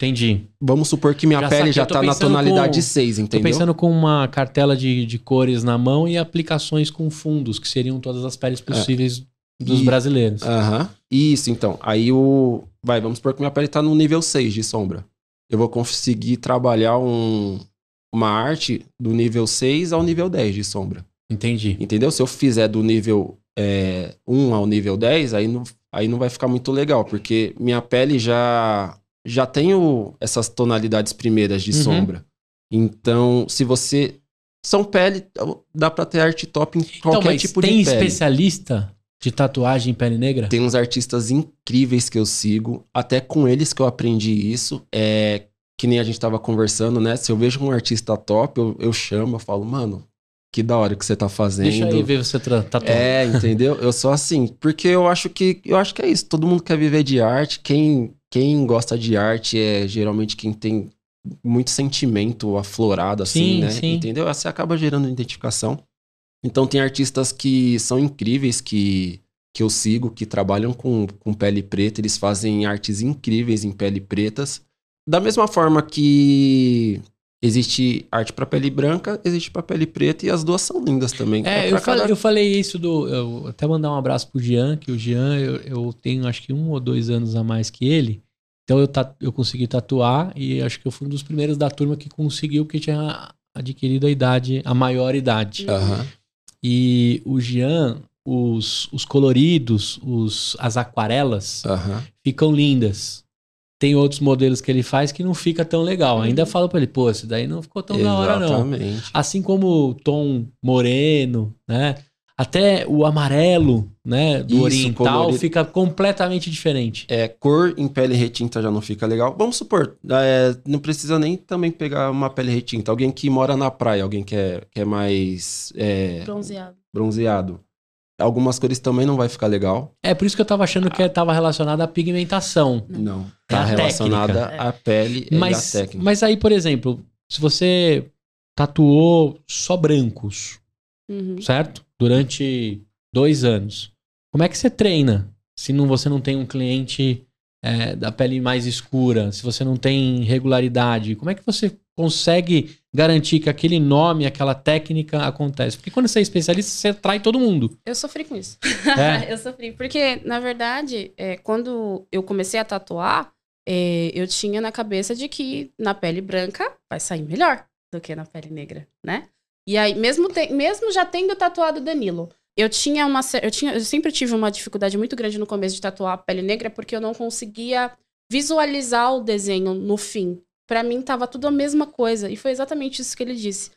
Entendi. Vamos supor que minha Já pele saquei, já tô tá na tonalidade com- 6, Tô entendeu? pensando com uma cartela de, de cores na mão e aplicações com fundos, que seriam todas as peles possíveis dos É. E- brasileiros. Aham. Isso, então. Aí o. Vai, vamos supor que minha pele tá no nível 6 de sombra. Eu vou conseguir trabalhar um... uma arte do nível 6 ao nível 10 de sombra. Entendi. Entendeu? Se eu fizer do nível é, 1 ao nível 10, aí não, aí não vai ficar muito legal, porque minha pele já, já tem o- essas tonalidades primeiras de Uhum. sombra. Então, se você. São pele, dá pra ter arte top em qualquer então, tipo tem de pele. especialista de tatuagem em pele negra? Tem uns artistas incríveis que eu sigo, até com eles que eu aprendi isso. É que nem a gente tava conversando, né? Se eu vejo um artista top, eu, eu chamo, eu falo, mano, que da hora que você tá fazendo. Deixa aí ver você tra- tatuar. É, entendeu? Eu sou assim, porque eu acho que eu acho que é isso. Todo mundo quer viver de arte. Quem quem gosta de arte é geralmente quem tem muito sentimento aflorado assim, Sim, né? sim. Entendeu? Você acaba gerando identificação. Então tem artistas que são incríveis que que eu sigo, que trabalham com, com pele preta, eles fazem artes incríveis em pele pretas. Da mesma forma que existe arte para pele branca, existe para pele preta e as duas são lindas também. É, pra eu, falei, cada- eu falei isso do. Eu até mandar um abraço pro Jean, que o Jean, eu, eu tenho acho que um ou dois anos a mais que ele. Então eu, eu consegui tatuar e acho que eu fui um dos primeiros da turma que conseguiu, porque tinha adquirido a idade, a maior idade. Aham. E o Jean, os, os coloridos, os, as aquarelas, Aham. ficam lindas. Tem outros modelos que ele faz que não fica tão legal. Ainda falo pra ele, pô, esse daí não ficou tão da hora, não. Exatamente. Assim como o tom moreno, né? Até o amarelo, né? Do Isso, oriental colorido. fica completamente diferente. É, cor em pele retinta já não fica legal. Vamos supor, é, não precisa nem também pegar uma pele retinta. Alguém que mora na praia, alguém que é, que é mais é, Bronzeado. bronzeado. Algumas cores também não vai ficar legal. É por isso que eu tava achando que tava relacionado à pigmentação. Não. É a Tá relacionada técnica. à pele Mas, e à técnica. mas aí, por exemplo, se você tatuou só brancos, Uhum. certo? Durante dois anos. Como é que você treina se não, você não tem um cliente é, da pele mais escura, se você não tem regularidade? Como é que você consegue garantir que aquele nome, aquela técnica acontece? Porque quando você é especialista, você atrai todo mundo. Eu sofri com isso. É. eu sofri. Porque, na verdade, é, quando eu comecei a tatuar, é, eu tinha na cabeça de que na pele branca vai sair melhor do que na pele negra, né? E aí, mesmo, te- mesmo já tendo tatuado Danilo, eu tinha uma. Eu, tinha, eu sempre tive uma dificuldade muito grande no começo de tatuar a pele negra, porque eu não conseguia visualizar o desenho no fim. Pra mim, tava tudo a mesma coisa. E foi exatamente isso que ele disse.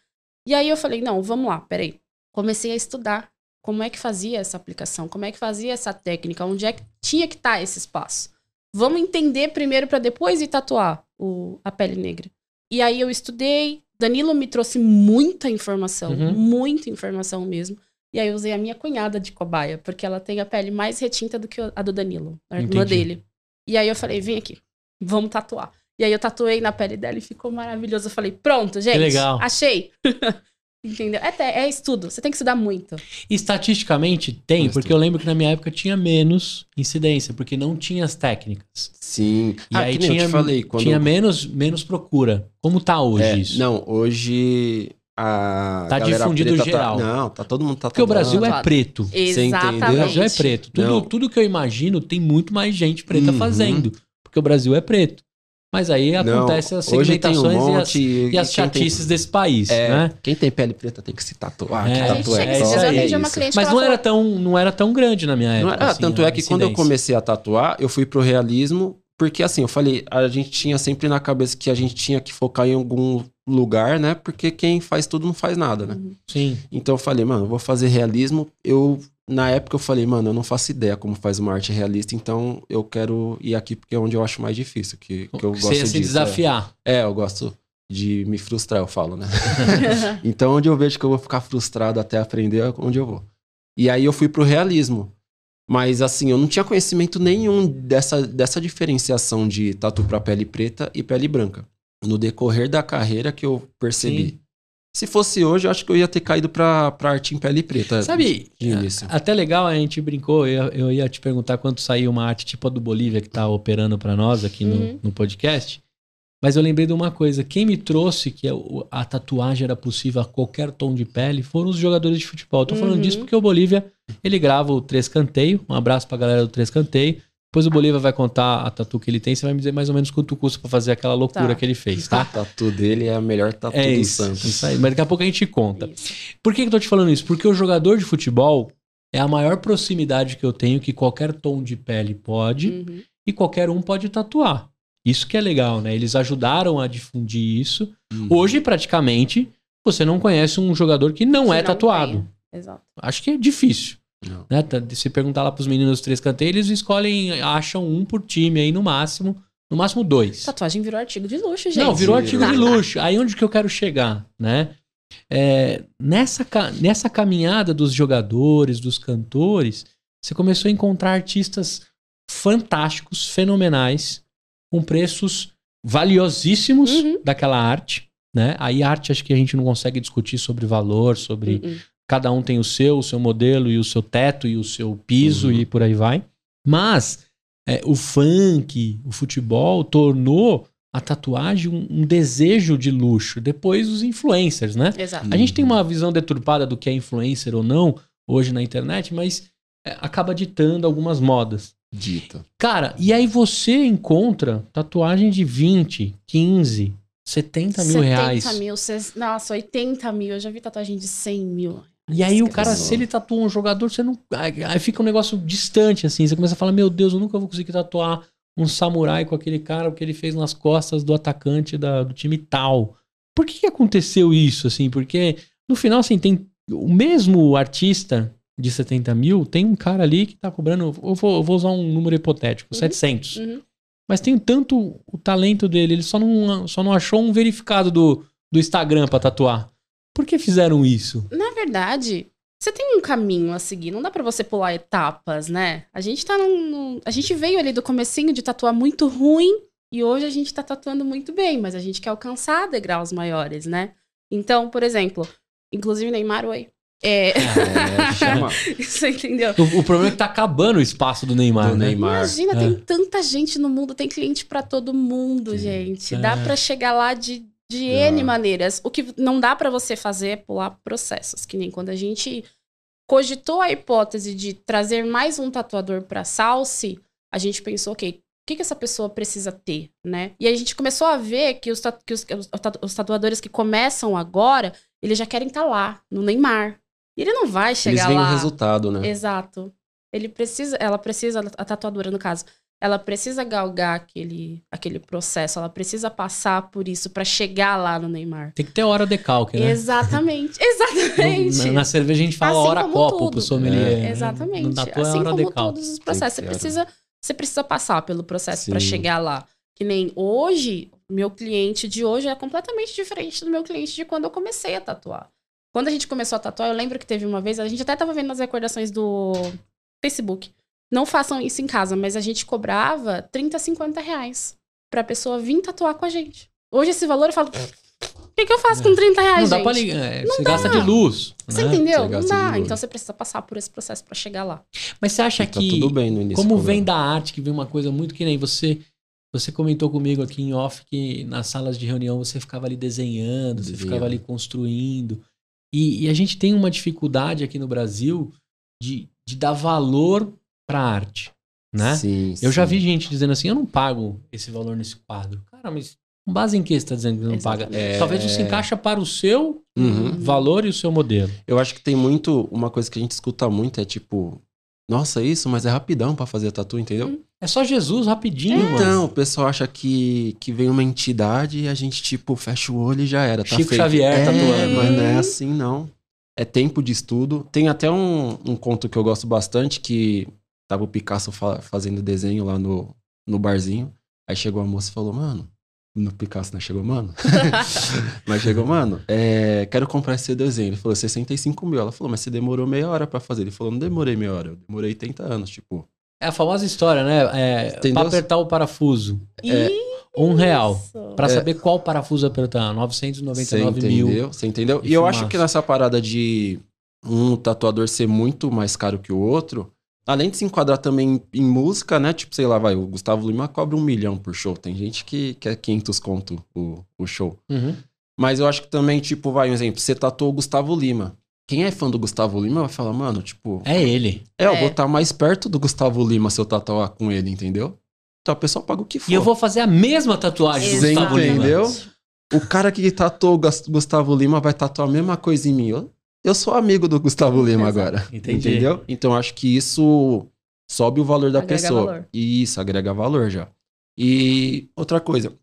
E aí eu falei, não, vamos lá, peraí. Comecei a estudar como é que fazia essa aplicação, como é que fazia essa técnica, onde é que tinha que estar esse espaço. Vamos entender primeiro para depois ir tatuar o, a pele negra. E aí eu estudei, Danilo me trouxe muita informação, Uhum. muita informação mesmo. E aí eu usei a minha cunhada de cobaia, porque ela tem a pele mais retinta do que a do Danilo, a irmã Entendi. dele. E aí eu falei, vem aqui, vamos tatuar. E aí eu tatuei na pele dela e ficou maravilhoso. Eu falei, pronto, gente. legal. Achei. Entendeu? É, é estudo. Você tem que estudar muito. Estatisticamente tem, Mas porque tem. eu lembro que na minha época tinha menos incidência, porque não tinha as técnicas. Sim. E ah, aí que nem tinha, eu te falei. Quando... tinha menos, menos procura. Como tá hoje É, isso? Não, hoje a Tá difundido preta geral. Tá... Não, tá todo mundo tá Porque o Brasil é preto. Exatamente. O Brasil é preto. Tudo, Não. tudo que eu imagino tem muito mais gente preta Uhum. fazendo. Porque o Brasil é preto. Mas aí acontece as hoje tem um segmentações e as, monte, e as quem tem- chatices desse país, É, né? quem tem pele preta tem que se tatuar. É, que a gente tatu chega- é é cliente Mas não era, tão, não era tão grande na minha Não época. é- ah, assim, tanto é que quando eu incidência. comecei a tatuar, eu fui pro realismo, porque assim, eu falei, a gente tinha sempre na cabeça que a gente tinha que focar em algum lugar, né? Porque quem faz tudo não faz nada, né? Sim. Então eu falei, mano, eu vou fazer realismo. Eu, na época, eu falei, mano, eu não faço ideia como faz uma arte realista, então eu quero ir aqui porque é onde eu acho mais difícil, que, que eu Você gosto ia se disso. desafiar. É. é, eu gosto de me frustrar, eu falo, né? Então, onde eu vejo que eu vou ficar frustrado até aprender, é onde eu vou. E aí eu fui pro realismo. Mas assim, eu não tinha conhecimento nenhum dessa, dessa diferenciação de tatu pra pele preta e pele branca. No decorrer da carreira que eu percebi. Sim. Se fosse hoje, eu acho que eu ia ter caído pra, pra arte em pele preta. Sabe, de início. até legal, a gente brincou, eu, eu ia te perguntar quando saiu uma arte tipo a do Bolívia que tá operando pra nós aqui no, Uhum. no podcast. Mas eu lembrei de uma coisa, quem me trouxe que o- a tatuagem era possível a qualquer tom de pele foram os jogadores de futebol. Tô falando Uhum. disso porque o Bolívia, ele grava o Três Canteio, um abraço pra galera do Três Canteio. Depois o Bolívia vai contar a tatu que ele tem, você vai me dizer mais ou menos quanto custa pra fazer aquela loucura Tá. que ele fez, A tá? tatu dele é a melhor tatu É do isso, Santos. isso aí. Mas daqui a pouco a gente conta. Isso. Por que, que eu tô te falando isso? Porque o jogador de futebol é a maior proximidade que eu tenho que qualquer tom de pele pode Uhum. e qualquer um pode tatuar. Isso que é legal, né? Eles ajudaram a difundir isso. Hum. Hoje, praticamente, você não conhece um jogador que não Que é não tatuado. tenha. Exato. Acho que é difícil. Não. Né? Tá- Se perguntar lá pros meninos dos três canteiros, eles escolhem, acham um por time aí no máximo. No máximo dois. Tatuagem virou artigo de luxo, gente. Não, virou artigo de luxo. Aí onde que eu quero chegar, né? É, nessa, nessa caminhada dos jogadores, dos cantores, você começou a encontrar artistas fantásticos, fenomenais, com preços valiosíssimos Uhum. daquela arte, né? Aí arte acho que a gente não consegue discutir sobre valor, sobre Uhum. Cada um tem o seu, o seu modelo e o seu teto e o seu piso Uhum. e por aí vai. Mas é, o funk, o futebol tornou a tatuagem um, um desejo de luxo. Depois os influencers, né? Exato. A gente tem uma visão deturpada do que é influencer ou não hoje na internet, mas é, acaba ditando algumas modas. Dito. Cara, e aí você encontra tatuagem de 20, 15, 70 mil 70 reais. mil, ses- nossa, 80 mil. Eu já vi tatuagem de 100 mil. E aí o cara, se ele tatua um jogador, você não. Aí fica um negócio distante, assim. Você começa a falar, meu Deus, eu nunca vou conseguir tatuar um samurai com aquele cara, o que ele fez nas costas do atacante da- do time tal. Por que, que aconteceu isso, assim? Porque no final, assim, tem o mesmo artista de 70 mil, tem um cara ali que tá cobrando. Eu vou, eu vou usar um número hipotético, Uhum. 700. Uhum. Mas tem tanto o talento dele, ele só não, só não achou um verificado do, do Instagram pra tatuar. Por que fizeram isso? Na verdade, você tem um caminho a seguir. Não dá pra você pular etapas, né? A gente tá num, num- A gente veio ali do comecinho de tatuar muito ruim e hoje a gente tá tatuando muito bem, mas a gente quer alcançar degraus maiores, né? Então, por exemplo, inclusive Neymar, oi. É, É, chama você entendeu? O, o problema é que tá acabando o espaço do Neymar, do né? Neymar. Imagina, É. tem tanta gente no mundo, tem cliente pra todo mundo, gente. Dá É. pra chegar lá de, de. N maneiras. O que não dá pra você fazer é pular processos, que nem quando a gente cogitou a hipótese de trazer mais um tatuador pra Salsi, a gente pensou, ok, o que, que essa pessoa precisa ter, né? E a gente começou a ver que os, ta- que os, os tatu- tatuadores que começam agora, eles já querem estar lá, no Neymar. E ele não vai Eles chegar veem lá. o resultado, né? Exato. Ele precisa, ela precisa, a tatuadora no caso, ela precisa galgar aquele, aquele processo, ela precisa passar por isso pra chegar lá no Neymar. Tem que ter hora de calque, né? Exatamente, exatamente. Na, na cerveja a gente fala Assim hora copo tudo. pro sommelier. né? Exatamente. No tatu é assim hora de como calque. todos os processos, você precisa, você precisa passar pelo processo pra Sim. chegar lá. Que nem hoje, meu cliente de hoje é completamente diferente do meu cliente de quando eu comecei a tatuar. Quando a gente começou a tatuar, eu lembro que teve uma vez, a gente até tava vendo nas recordações do Facebook. Não façam isso em casa, mas a gente cobrava 30, 50 reais pra pessoa vir tatuar com a gente. Hoje esse valor eu falo, o que, que eu faço com 30 reais, Não dá gente? pra ligar. é, Você gasta de luz. Você né? entendeu? Você Não dá. Então você precisa passar por esse processo pra chegar lá. Mas você acha Tá que. tudo bem no início. Como vem da arte, que vem uma coisa muito que nem você. Você comentou comigo aqui em off que nas salas de reunião você ficava ali desenhando, você Desenhando. ficava ali construindo. E, e a gente tem uma dificuldade aqui no Brasil de, de dar valor pra arte, né? Sim, Eu já sim. vi gente dizendo assim, eu não pago esse valor nesse quadro. Cara, mas com base em que você tá dizendo que não paga? Exatamente. Talvez isso se encaixa para o seu Uhum. valor e o seu modelo. Eu acho que tem muito. Uma coisa que a gente escuta muito é tipo. Nossa, isso, mas é rapidão pra fazer tatu, entendeu? É só Jesus rapidinho, mano. Então, o pessoal acha que, que vem uma entidade e a gente, tipo, fecha o olho e já era. Tá Chico feito. Xavier é, tatuando. Mas não é assim, não. É tempo de estudo. Tem até um, um conto que eu gosto bastante, que tava o Picasso fa- fazendo desenho lá no, no barzinho. Aí chegou a moça e falou, mano. No Picasso, né? Chegou, mano. mas chegou, mano, é, quero comprar esse desenho. Ele falou, 65 mil. Ela falou, mas você demorou meia hora pra fazer. Ele falou, não demorei meia hora, eu demorei 30 anos, tipo. É a famosa história, né? É, pra apertar o parafuso. É. Um real. Pra É. saber qual parafuso apertar. Você 999 mil. entendeu? Você entendeu? de E eu acho que nessa parada de um tatuador ser muito mais caro que o outro, além de se enquadrar também em música, né? Tipo, sei lá, vai, o Gustavo Lima cobra um milhão por show. Tem gente que quer 500 conto o, o show. Uhum. Mas eu acho que também, tipo, vai, um exemplo, você tatuou o Gustavo Lima. Quem é fã do Gustavo Lima vai falar, mano, tipo, É ele. é, eu É. vou estar mais perto do Gustavo Lima se eu tatuar com ele, entendeu? Então a pessoa paga o que for. E eu vou fazer a mesma tatuagem do Gustavo Lima. entendeu? O cara que tatuou o Gus- Gustavo Lima vai tatuar a mesma coisa em mim. Eu, eu sou amigo do Gustavo Lima Exato. agora. Entendi. Entendeu? Então acho que isso sobe o valor da Agrega pessoa. valor. E isso agrega valor já. E outra coisa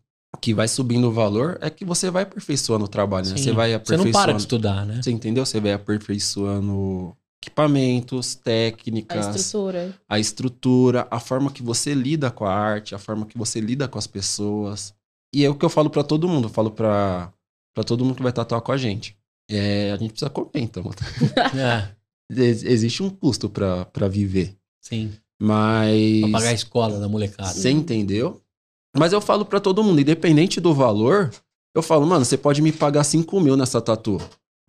que vai subindo o valor é que você vai aperfeiçoando o trabalho, né? Sim. Você vai Você aperfeiçoando. não para de estudar, né? Você entendeu? Você vai aperfeiçoando equipamentos, A técnicas, estrutura. a estrutura, a forma que você lida com a arte, a forma que você lida com as pessoas. E é o que eu falo pra todo mundo, eu falo pra todo mundo que vai tatuar com a gente. É, a gente precisa comer, então. É, Ex- Existe um custo pra pra viver. sim. Mas. Pra pagar a escola da molecada. Você entendeu? Mas eu falo pra todo mundo, independente do valor, eu falo, mano, você pode me pagar 5 mil nessa tatu.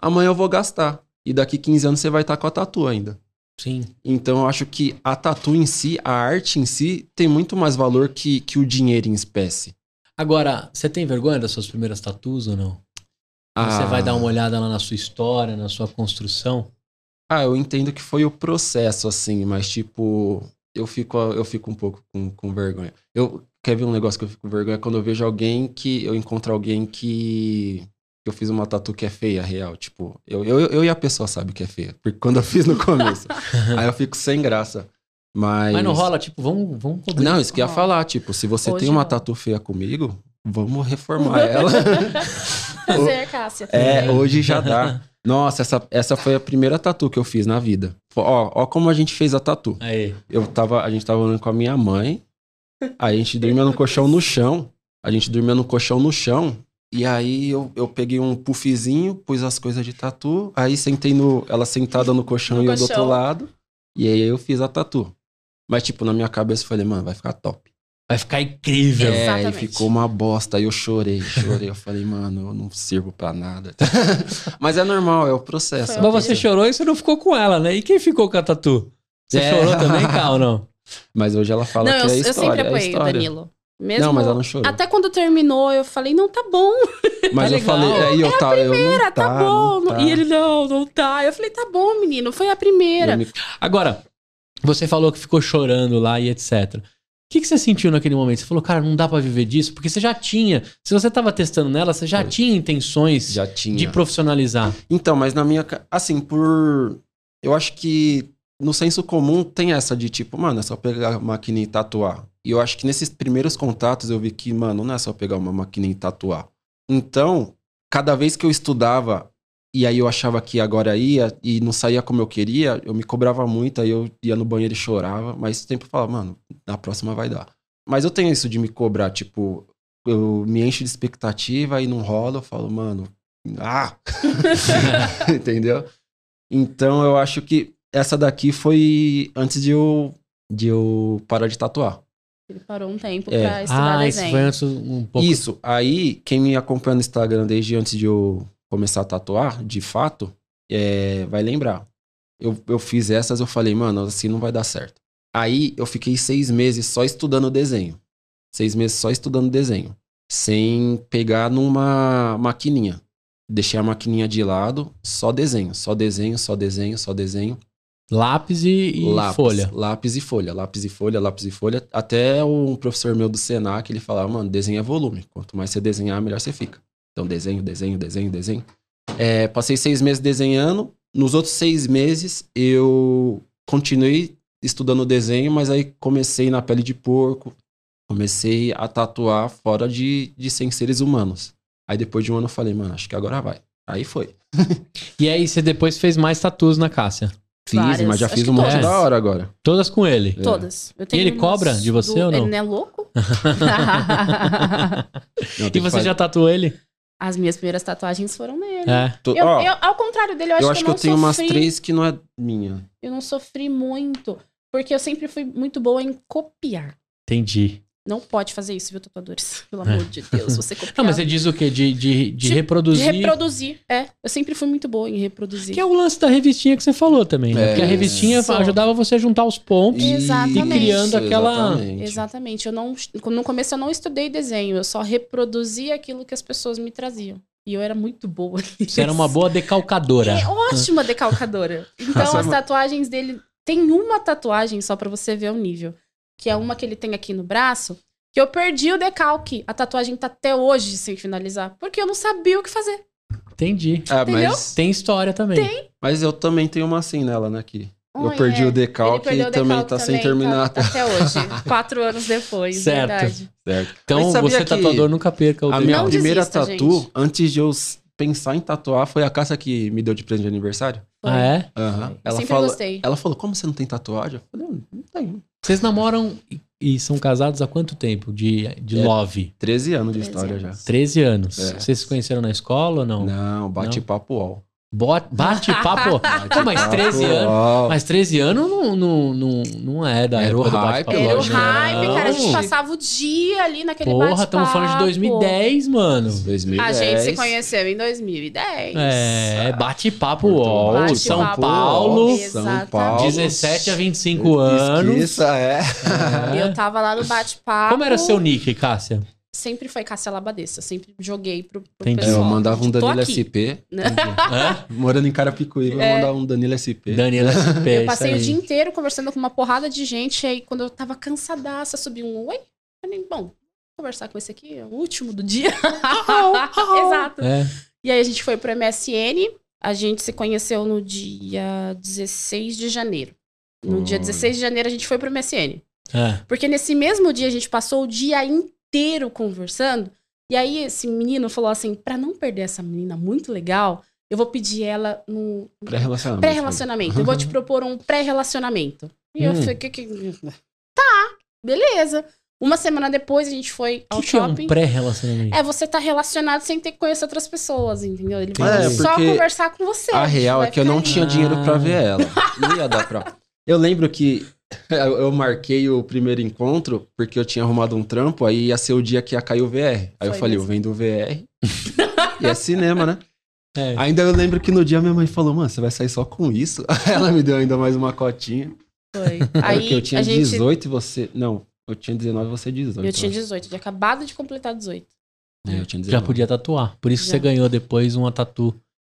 Amanhã eu vou gastar. E daqui 15 anos você vai estar com a tatu ainda. Sim. Então eu acho que a tatu em si, a arte em si, tem muito mais valor que, que o dinheiro em espécie. Agora, você tem vergonha das suas primeiras tatus ou não? Você Ah, vai dar uma olhada lá na sua história, na sua construção? Ah, eu entendo que foi o processo, assim, mas tipo, eu fico, eu fico um pouco com, com vergonha. Eu quer ver um negócio que eu fico com vergonha quando eu vejo alguém que eu encontro alguém que eu fiz uma tatu que é feia, real. Tipo, eu, eu, eu e a pessoa sabe que é feia. Porque quando eu fiz no começo, aí eu fico sem graça. Mas. Mas não rola, tipo, vamos, vamos cobrir. Não, isso que eu ia falar, tipo, se você Hoje tem uma não. tatu feia comigo, vamos reformar ela. Fazer, Cássia. É, hoje já dá. Nossa, essa, essa foi a primeira tatu que eu fiz na vida. Ó, ó como a gente fez a tatu. Aí. Eu tava, a gente tava andando com a minha mãe. Aí a gente dormia no colchão no chão. A gente dormia no colchão no chão. E aí eu, eu peguei um puffzinho, pus as coisas de tatu. Aí sentei no. Ela sentada no colchão No e eu do outro colchão. lado. E aí eu fiz a tatu. Mas, tipo, na minha cabeça eu falei, mano, vai ficar top. Vai ficar incrível. É. É, e ficou uma bosta. Aí eu chorei, chorei. Eu falei, mano, eu não sirvo pra nada. Mas é normal, é o processo. Foi Mas você chorou e você não ficou com ela, né? E quem ficou com a tatu? Você É. chorou também, Cal, ou não? Mas hoje ela fala Não, que eu, é eu história. sempre é apoiei o história. Danilo. Mesmo, Não, mas ela não chorou. Até quando terminou, eu falei, não, tá bom, Mas Tá eu legal. falei, aí eu tava. eu não tá, tá, bom. não tá. E ele, não, não tá. Eu falei, tá bom, menino, foi a primeira. Eu me- Agora, você falou que ficou chorando lá e etc. O que, que você sentiu naquele momento? Você falou, cara, não dá pra viver disso? Porque você já tinha. Se você tava testando nela, você já Foi. tinha intenções Já tinha. de profissionalizar. Então, mas na minha. Assim, por. Eu acho que no senso comum tem essa de tipo, mano, é só pegar a máquina e tatuar. E eu acho que nesses primeiros contatos eu vi que, mano, não é só pegar uma máquina e tatuar. Então, cada vez que eu estudava e aí eu achava que agora ia e não saía como eu queria, eu me cobrava muito, aí eu ia no banheiro e chorava, mas sempre falava, mano, na próxima vai dar. Mas eu tenho isso de me cobrar, tipo, eu me encho de expectativa e não rola, eu falo, mano, ah! Entendeu? Então eu acho que essa daqui foi antes de eu, de eu parar de tatuar. Ele parou um tempo É. pra estudar Ah, isso desenho. foi antes um pouco. Isso. Aí, quem me acompanha no Instagram desde antes de eu começar a tatuar, de fato, é, vai lembrar. Eu, eu fiz essas, eu falei, mano, assim não vai dar certo. Aí eu fiquei seis meses só estudando desenho. Seis meses só estudando desenho. Sem pegar numa maquininha. Deixei a maquininha de lado, só desenho, só desenho, só desenho, só desenho. Lápis e, lápis, folha. Lápis e folha, lápis e folha, lápis e folha. Até um professor meu do Senac, ele falava, mano, desenho é volume. Quanto mais você desenhar, melhor você fica. Então, desenho, desenho, desenho, desenho. É, passei seis meses desenhando. Nos outros seis meses, eu continuei estudando desenho, mas aí comecei na pele de porco. Comecei a tatuar fora de, de sem seres humanos. Aí depois de um ano eu falei, mano, acho que agora vai. Aí foi. E aí você depois fez mais tatus na Cássia. Fiz, Várias. mas já Acho fiz um monte todas. da hora agora. Todas com ele. É. Todas. Eu ele cobra de você ou não? Ele não é louco? Não, E você fazer- já tatuou ele? As minhas primeiras tatuagens foram nele. É. Tô- Eu, ó, eu- ao contrário dele, eu acho, eu acho que que eu eu não tenho umas três que não é minha. Eu não sofri muito. Porque eu sempre fui muito boa em copiar. Entendi. Não pode fazer isso, viu, tatuadores? Pelo É. amor de Deus, você copiar. Não, mas você diz o quê? De, de, de, De- reproduzir. De reproduzir. É, eu sempre fui muito boa em reproduzir. Que é o lance da revistinha que você falou também, né? É. Porque a revistinha Isso. ajudava você a juntar os pontos. Exatamente. E criando aquela- exatamente. Exatamente. Eu não, no começo eu não estudei desenho, eu só reproduzia aquilo que as pessoas me traziam. E eu era muito boa. Você era uma boa decalcadora. É ótima decalcadora. Então Nossa, as tatuagens dele tem uma tatuagem só pra você ver o nível, que é uma que ele tem aqui no braço, que eu perdi o decalque. A tatuagem tá até hoje sem finalizar, porque eu não sabia o que fazer. Entendi. Ah, Entendeu? mas, Tem história também. mas eu também tenho uma assim nela, né? Que eu perdi é. o decalque e o também decalque tá sem também, terminar. tá- até hoje. Quatro anos depois, Certo. verdade. Certo. Então você, tatuador, nunca perca o A minha primeira desista, tatu, gente. antes de eu pensar em tatuar, foi a caça que me deu de presente de aniversário. Foi. Ah, é? Aham. Ela Sempre falou, gostei. ela falou, como você não tem tatuagem? Eu falei, não, não tenho. Vocês namoram e- e são casados há quanto tempo de, de É. love? 13 anos de 13 história já. anos. 13 anos. É. Vocês se conheceram na escola ou não? Não, bate-papo UOL. Bate-papo. Pô, mas 13 anos. Mas 13 anos não, não, não, não é da Era o época do hype, bate-papo. Era o hype, não. cara. A gente passava o dia ali naquele Porra, bate-papo. estamos falando de 2010, mano. 2010. A gente se conheceu em 2010. É, bate-papo UOL, Bate-papo São Paulo. São. Paulo. 17 a 25 anos. É. É. Eu tava lá no bate-papo. Como era seu nick, Cássia? Sempre foi Cássia Labadessa. Sempre joguei pro, pro Entendi. É, pessoal. eu mandava um Tô Danilo. SP. Hã? Morando em Carapicuíba, eu É. mandava um Danilo SP. Daniela SP. Eu isso passei o dia inteiro conversando com uma porrada de gente. Aí, quando eu tava cansadaça, subi um oi. Falei, bom, vou conversar com esse aqui, é o último do dia. Exato. É. E aí a gente foi pro MSN. A gente se conheceu no dia 16 de janeiro. No dia Olha. 16 de janeiro a gente foi pro MSN. É. Porque nesse mesmo dia a gente passou o dia inteiro conversando. E aí esse menino falou assim: pra não perder essa menina muito legal, eu vou pedir ela num Pré-relacionamento. pré-relacionamento. Eu vou te propor um pré-relacionamento. E eu Hum. falei: que, que... tá, beleza. Uma semana depois a gente foi ao que, que é um shopping. pré-relacionamento? É, você tá relacionado sem ter que conhecer outras pessoas, entendeu? Ele É, vai só porque conversar com você. A real é que eu não ali. tinha dinheiro pra Ah. ver ela. Não ia dar pra. Eu lembro que eu eu marquei o primeiro encontro porque eu tinha arrumado um trampo, aí ia ser o dia que ia cair o VR. Aí eu Foi falei, mesmo. eu vendo o VR. e é cinema, né? É. Ainda eu lembro que no dia minha mãe falou, mano, você vai sair só com isso? Ela me deu ainda mais uma cotinha. Foi. Aí, Aí porque eu tinha gente... 18 e você. Não, eu tinha 19 e você 18. Eu tinha acho. 18, eu tinha acabado de completar 18. É, eu tinha 19. Já podia tatuar. Por isso que Já. você ganhou depois uma tatu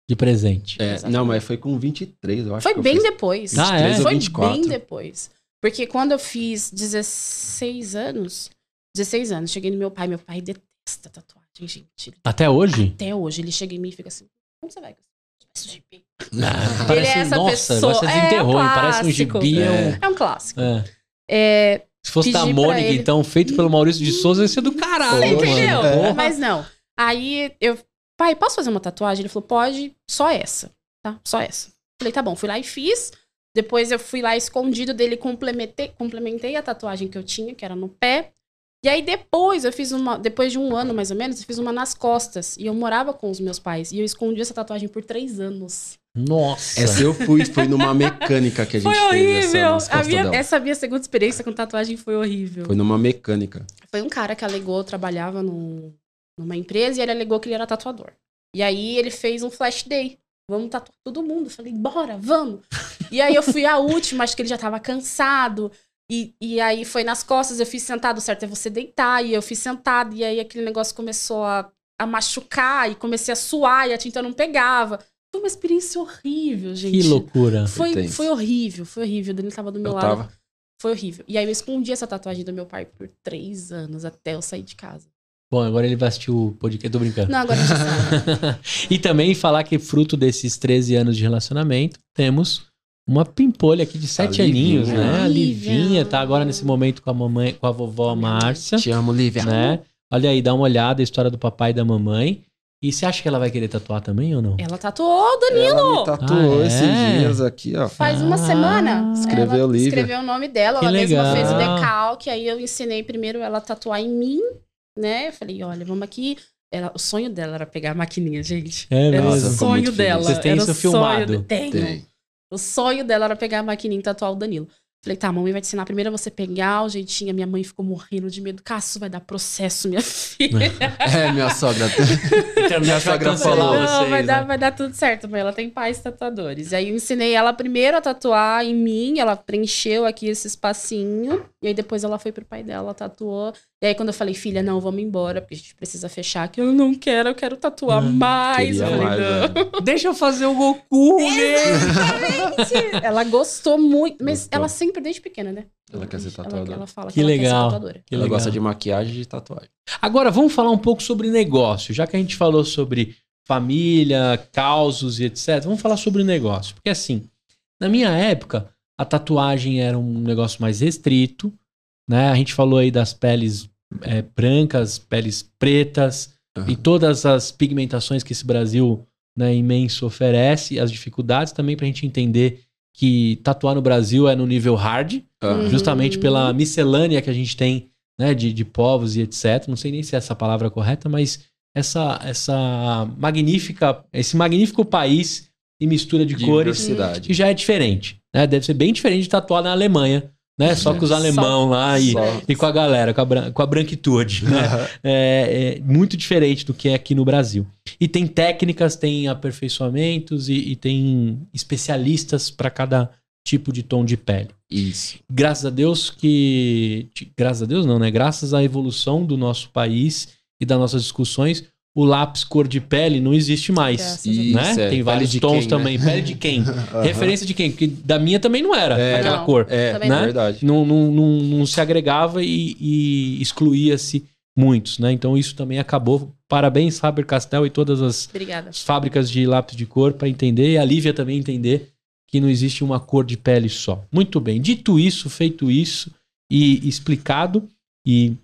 de presente. É, não, mas foi com 23, eu acho. Foi que eu bem fiz. depois. Ah, é? 23 ou Foi 24. bem depois. Porque quando eu fiz 16 anos, 16 anos, cheguei no meu pai, meu pai detesta tatuagem, gente. Ele- Até hoje? Até hoje, ele chega em mim e fica assim, como você vai com gibi? Ah, parece, é essa nossa, pessoa. você É, desenterrou, é um hein? Parece um gibi. É. É. um- É um clássico. é. É, Se fosse da Mônica, ele. então, feito pelo Maurício de Souza, ia ser do caralho, Você entendeu? Porra. Mas não. Aí eu, pai, posso fazer uma tatuagem? Ele falou, pode, só essa, tá? Só essa. Falei, tá bom, fui lá e fiz. Depois eu fui lá escondido dele, complementei, complementei a tatuagem que eu tinha, que era no pé. E aí depois eu fiz uma, depois de um ano mais ou menos, eu fiz uma nas costas. E eu morava com os meus pais. E eu escondi essa tatuagem por três anos. Nossa. Essa eu fui, foi numa mecânica que a gente Foi fez essa, horrível. A minha, dela. essa minha segunda experiência com tatuagem foi horrível. Foi numa mecânica. Foi um cara que alegou, trabalhava num- numa empresa e ele alegou que ele era tatuador. E aí ele fez um flash day. Vamos tatuar todo mundo. Eu falei, bora, vamos. E aí eu fui a última, acho que ele já tava cansado. E, e aí foi nas costas, eu fiz sentado, o certo é você deitar. E eu fiz sentado, e aí aquele negócio começou a, a machucar, e comecei a suar, e a tinta não pegava. Foi uma experiência horrível, gente. Que loucura. Foi, foi horrível, foi horrível. O Danilo tava do meu Eu lado. tava. Foi horrível. E aí eu escondi essa tatuagem do meu pai por três anos até eu sair de casa. Bom, agora ele vai assistir o podcast. Tô brincando. Não, agora a gente sabe. e também falar que fruto desses 13 anos de relacionamento, temos uma pimpolha aqui de 7 A aninhos, Livinha. né? A Lívia. Livinha tá agora nesse momento com a mamãe, com a vovó Márcia, Te amo, Lívia. né? Olha aí, dá uma olhada a história do papai e da mamãe. E você acha que ela vai querer tatuar também ou não? Ela tatuou o Danilo. Ela me tatuou Ah, é? esses dias aqui, ó. Faz uma Ah, semana. escreveu ela Lívia. Escreveu o nome dela, Que ela mesma legal. fez o decalque. Aí eu ensinei primeiro ela a tatuar em mim, né? Eu falei, olha, vamos aqui. Ela, o sonho dela era pegar a maquininha, gente. É Era Nossa, o sonho dela. Vocês têm era isso filmado? de- Tenho. Tem. O sonho dela era pegar a maquininha e tatuar o Danilo. Falei, tá, a mamãe vai te ensinar primeiro a você pegar o jeitinho. A minha mãe ficou morrendo de medo. Cássio, vai dar processo, minha filha. É, minha sogra. Internet Minha sogra falou. Não, vocês, vai, dar, né? vai dar tudo certo, mãe. Ela tem pais tatuadores. Aí eu ensinei ela primeiro a tatuar em mim, ela preencheu aqui esse espacinho. E aí depois ela foi pro pai dela, tatuou. E aí quando eu falei, filha, não, vamos embora, porque a gente precisa fechar aqui. Eu não quero, eu quero tatuar Ah, mais. Eu falei, mais, não. velho. Deixa eu fazer o Goku, né? Exatamente. ela gostou muito, mas Gostou. ela sempre, desde pequena, né? Ela quer ser Ela, tatuadora. ela fala Que que, ela quer legal. ser tatuadora. Que Ela legal. gosta de maquiagem e de tatuagem. Agora, vamos falar um pouco sobre negócio. Já que a gente falou sobre família, causos e etc. Vamos falar sobre negócio. Porque assim, na minha época, a tatuagem era um negócio mais restrito. Né? A gente falou aí das peles é, brancas, peles pretas Aham. e todas as pigmentações que esse Brasil né, imenso oferece, as dificuldades também para a gente entender que tatuar no Brasil é no nível hard. Uhum. justamente pela miscelânea que a gente tem né, de, de povos e etc. Não sei nem se é essa a palavra correta, mas essa, essa magnífica, esse magnífico país e mistura de, cores que já é diferente. Né? Deve ser bem diferente de tatuar na Alemanha, né? Só com os Só- alemão lá e, Só- e com a galera, com a, com a branquitude, né? Aham. é, é muito diferente do que é aqui no Brasil. E tem técnicas, tem aperfeiçoamentos e, e tem especialistas para cada tipo de tom de pele. Isso. Graças a Deus que. Graças a Deus não, né? Graças à evolução do nosso país e das nossas discussões, o lápis cor de pele não existe mais. A Isso, Né? é. Tem vários tons quem, também. né? Pele de quem? Aham. Referência de quem? Porque da minha também não era É. aquela Não. cor. É, Também não. verdade. Não, não, não, não se agregava e, e excluía-se muitos, né? Então isso também acabou. Parabéns, Faber Castell e todas as Obrigada. as fábricas de lápis de cor para entender e a Lívia também entender que não existe uma cor de pele só. Muito bem. Dito isso, feito isso e explicado e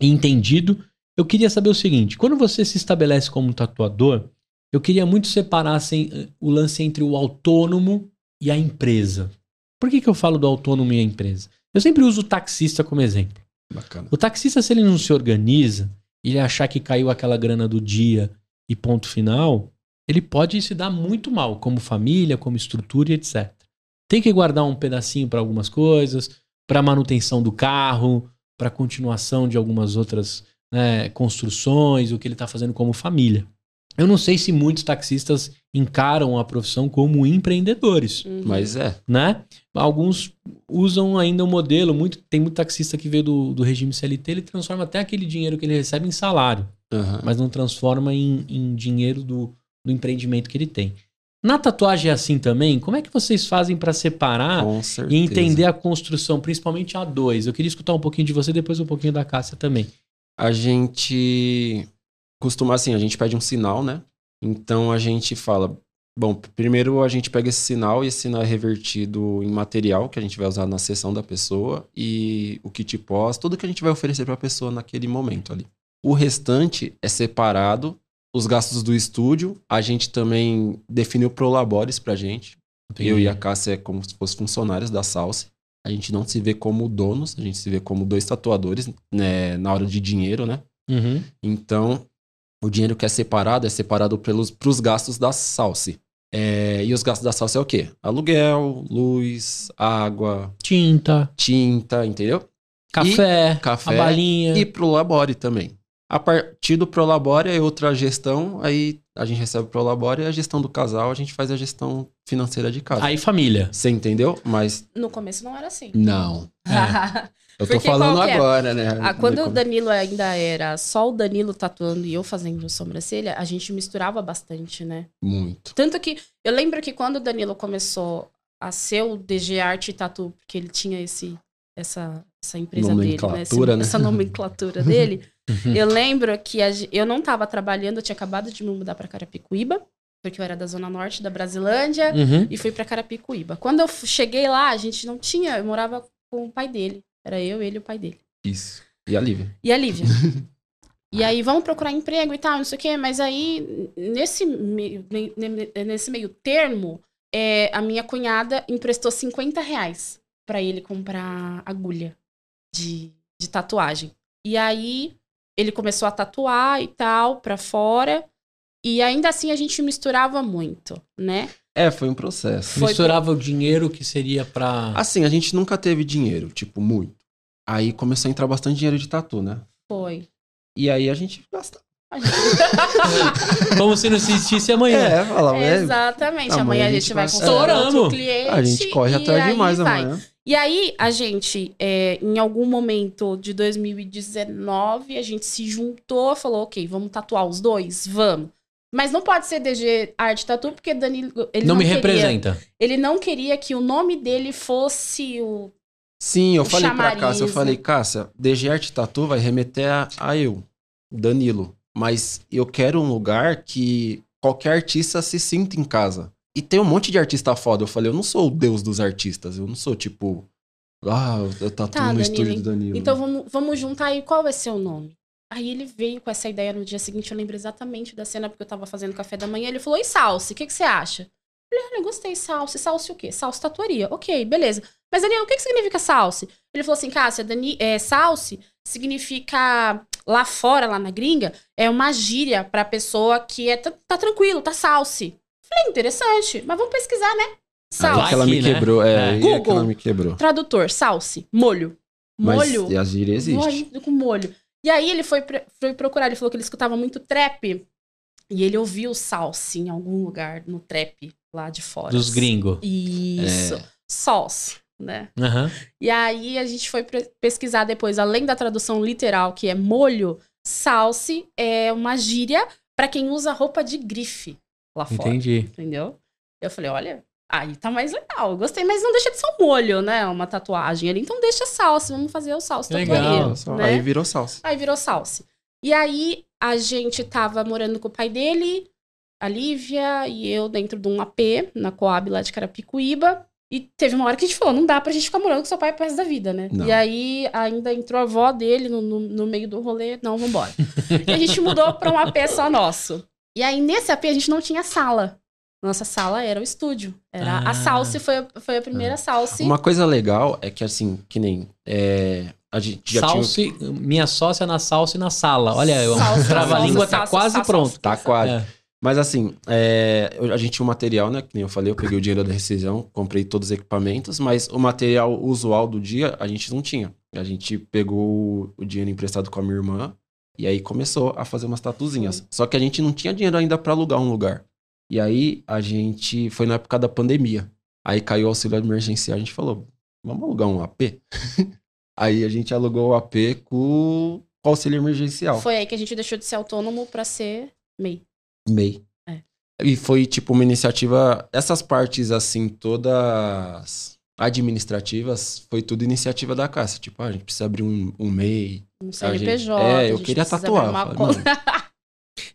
entendido, eu queria saber o seguinte: quando você se estabelece como tatuador, eu queria muito separar assim, o lance entre o autônomo e a empresa. Por que, que eu falo do autônomo e a empresa? Eu sempre uso o taxista como exemplo. Bacana. O taxista, se ele não se organiza, ele achar que caiu aquela grana do dia e ponto final, ele pode se dar muito mal, como família, como estrutura e etc. Tem que guardar um pedacinho para algumas coisas, para manutenção do carro, para continuação de algumas outras né, construções, o que ele está fazendo como família. Eu não sei se muitos taxistas encaram a profissão como empreendedores Uhum. Mas é. né? Alguns usam ainda o modelo, muito, tem muito taxista que veio do, do regime CLT, ele transforma até aquele dinheiro que ele recebe em salário, Aham. mas não transforma em, em dinheiro do, do empreendimento que ele tem. Na tatuagem é assim também? Como é que vocês fazem para separar e entender a construção, principalmente a dois? Eu queria escutar um pouquinho de você, depois um pouquinho da Cássia também. A gente costuma assim, a gente pede um sinal, né? Então a gente fala, bom, primeiro a gente pega esse sinal e esse sinal é revertido em material que a gente vai usar na sessão da pessoa e o kit pós, tudo que a gente vai oferecer para a pessoa naquele momento ali. O restante é separado, os gastos do estúdio, a gente também definiu prolabores pra gente. Eu e a Cássia é como se fossem funcionários da Salsa. A gente não se vê como donos, a gente se vê como dois tatuadores, né, na hora de dinheiro, né? Uhum. Então, o dinheiro que é separado é separado pelos pros gastos da Salsi. É, e os gastos da Salsa é o quê? Aluguel, luz, água, Tinta, tinta, entendeu? café, café a balinha. E pro Labore também. A partir do Prolabore é outra gestão, aí a gente recebe o Prolabore e a gestão do casal, a gente faz a gestão financeira de casa. Aí família. Você entendeu? Mas No começo não era assim. não. Eu tô Porque falando é? agora, né? Ah, quando o Danilo ainda era só o Danilo tatuando e eu fazendo sobrancelha, a gente misturava bastante, né? Muito. Tanto que eu lembro que quando o Danilo começou a ser o DG Arte e Tatu, porque ele tinha esse, essa, essa empresa dele, né? Nomenclatura, né? Essa nomenclatura dele. Eu lembro que a eu não tava trabalhando, eu tinha acabado de me mudar pra Carapicuíba, porque eu era da zona norte da Brasilândia, Uhum. e fui pra Carapicuíba. Quando eu cheguei lá, a gente não tinha, eu morava com o pai dele. Era eu, ele e o pai dele. Isso. E a Lívia? E a Lívia. e aí, vamos procurar emprego e tal, não sei o quê. Mas aí, nesse meio, ne- ne- nesse meio termo, é, a minha cunhada emprestou 50 reais pra ele comprar agulha de, de tatuagem. E aí, ele começou a tatuar e tal, pra fora. E ainda assim, a gente misturava muito, né? É, foi um processo. Foi- Misturava o dinheiro que seria pra. Assim, a gente nunca teve dinheiro, tipo, muito. Aí começou a entrar bastante dinheiro de tatu, né? Foi. E aí a gente gasta. Como se não existisse amanhã. É, falava, é, Exatamente. amanhã Amanhã a gente vai com outro cliente. a gente corre atrás demais vai. amanhã. E aí, a gente, é, em algum momento de 2019, a gente se juntou, falou, ok, vamos tatuar os dois? Vamos. Mas não pode ser DG Arte Tatu, porque Danilo, ele não, não, me queria, representa. Ele não queria que o nome dele fosse o... Sim, eu O falei pra Cássia, eu né? falei, Cássia, DG Arte Tatu vai remeter a, a eu, Danilo. Mas eu quero um lugar que qualquer artista se sinta em casa. E tem um monte de artista foda. Eu falei, eu não sou o deus dos artistas. Eu não sou, tipo, ah, eu tatuo Tá, no Danilo, estúdio do Danilo. Então vamos, vamos juntar aí, qual vai ser o nome? Aí ele veio com essa ideia no dia seguinte, eu lembro exatamente da cena, porque eu tava fazendo café da manhã. Ele falou: E Salsi, o que, que você acha? Eu falei: Olha, eu gostei, Salsi. Salsi o quê? Salsi tatuaria. Ok, beleza. Mas, Daniel, o que, que significa Salsi? Ele falou assim: Cássia, Dani, é, Salsi significa lá fora, lá na gringa, é uma gíria pra pessoa que é, tá, tá tranquilo, tá Salsi. Falei: Interessante, mas vamos pesquisar, né? Aí Salsi. que ela me né? quebrou. É, É. aí é que Google. ela me quebrou. Tradutor, Salsi, molho. Molho. e a gíria existe. Molho com molho. E aí ele foi, foi procurar, ele falou que ele escutava muito trap. E ele ouviu salsa em algum lugar no trap lá de fora. Dos gringos. Isso. É. Sauce, né? Aham. E aí a gente foi pesquisar depois, além da tradução literal, que é molho, salse é uma gíria pra quem usa roupa de grife lá fora. Entendi. Entendeu? Eu falei, olha, aí tá mais legal. Eu gostei, mas não deixa de ser um molho, né? Uma tatuagem ali. Então deixa salsa, vamos fazer o salsa Legal. tatuaria. Só- né? Aí virou salsa. Aí virou salsa. E aí a gente tava morando com o pai dele, a Lívia e eu dentro de um AP na Coab lá de Carapicuíba. E teve uma hora que a gente falou, não dá pra gente ficar morando com seu pai pro resto da vida, né? Não. E aí ainda entrou a avó dele no, no, no meio do rolê, não, vambora. e a gente mudou pra um AP só nosso. E aí nesse AP a gente não tinha sala. Nossa sala era o estúdio. Era Ah. a Salsi foi, a- foi a primeira Salsi. Uma coisa legal é que, assim, que nem. é, a gente já tinha. Salsi, minha sócia na salsa e na sala. Olha, o Salsa, trava-língua tá salsa, quase salsa, pronto. Tá quase. É. Mas assim, é, a gente tinha um material, né? Que nem eu falei, eu peguei o dinheiro da rescisão, comprei todos os equipamentos, mas o material usual do dia a gente não tinha. A gente pegou o dinheiro emprestado com a minha irmã e aí começou a fazer umas tatuzinhas. Só que a gente não tinha dinheiro ainda pra alugar um lugar. E aí a gente foi na época da pandemia. Aí caiu o auxílio emergencial, a gente falou, vamos alugar um AP? aí a gente alugou o AP com o auxílio emergencial. Foi aí que a gente deixou de ser autônomo pra ser MEI. MEI. É. E foi tipo uma iniciativa. Essas partes, assim, todas administrativas, foi tudo iniciativa da Cássia. Tipo, ah, a gente precisa abrir um, um MEI. Um A CNPJ. gente- é, eu a gente queria tatuar. Falei, conta. mano,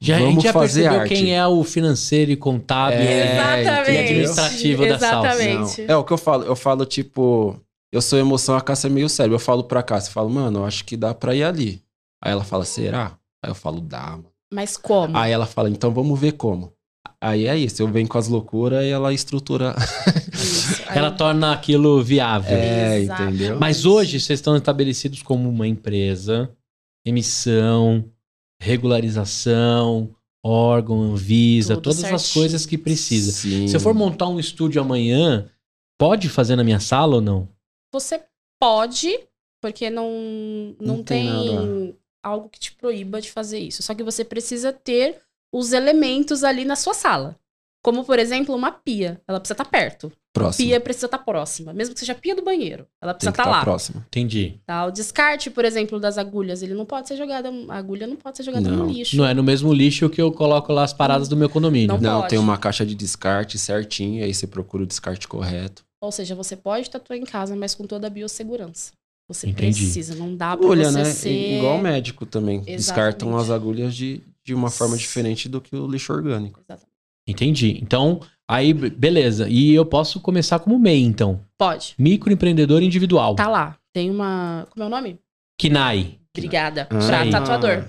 Já, a gente já fazer percebeu arte. quem é o financeiro e contábil. É, Exatamente. e administrativo da salsa. Não. É o que eu falo. Eu falo, tipo, eu sou emoção, a Cássia é meio sério. Eu falo pra Cássia, eu falo, mano, eu acho que dá pra ir ali. Aí ela fala, será? Aí eu falo, dá, mano. Mas como? Aí ela fala, então vamos ver como. Aí é isso, eu venho com as loucuras e ela estrutura. Isso. Aí- Ela torna aquilo viável. É, Exato. entendeu? Mas hoje vocês estão estabelecidos como uma empresa, emissão, regularização, órgão, Anvisa, Tudo todas as coisas que precisa. Sim. Se eu for montar um estúdio amanhã, pode fazer na minha sala ou não? Você pode, porque não, não, Não tem tem, algo que te proíba de fazer isso. Só que você precisa ter os elementos ali na sua sala. Como, por exemplo, uma pia. Ela precisa estar perto. próximo. Pia precisa estar próxima. Mesmo que seja a pia do banheiro. Ela precisa estar estar lá. próximo. Entendi. Tá? O descarte, por exemplo, das agulhas, ele não pode ser jogado. A agulha não pode ser jogada no Não. lixo. Não é no mesmo lixo que eu coloco lá as paradas do meu condomínio. Não Não, pode. tem uma caixa de descarte certinho, aí você procura o descarte correto. Ou seja, você pode tatuar em casa, mas com toda a biossegurança. Você Entendi. precisa, não dá pra Olha, você né? ser... Igual o médico também. Exatamente. Descartam as agulhas de, de uma forma diferente do que o lixo orgânico. Exatamente. Entendi. Então, aí, be- beleza. E eu posso começar como MEI, então. Pode. Microempreendedor individual. Tá lá. Tem uma... Como é o nome? KINAI. Obrigada. Ah, pra aí. tatuador.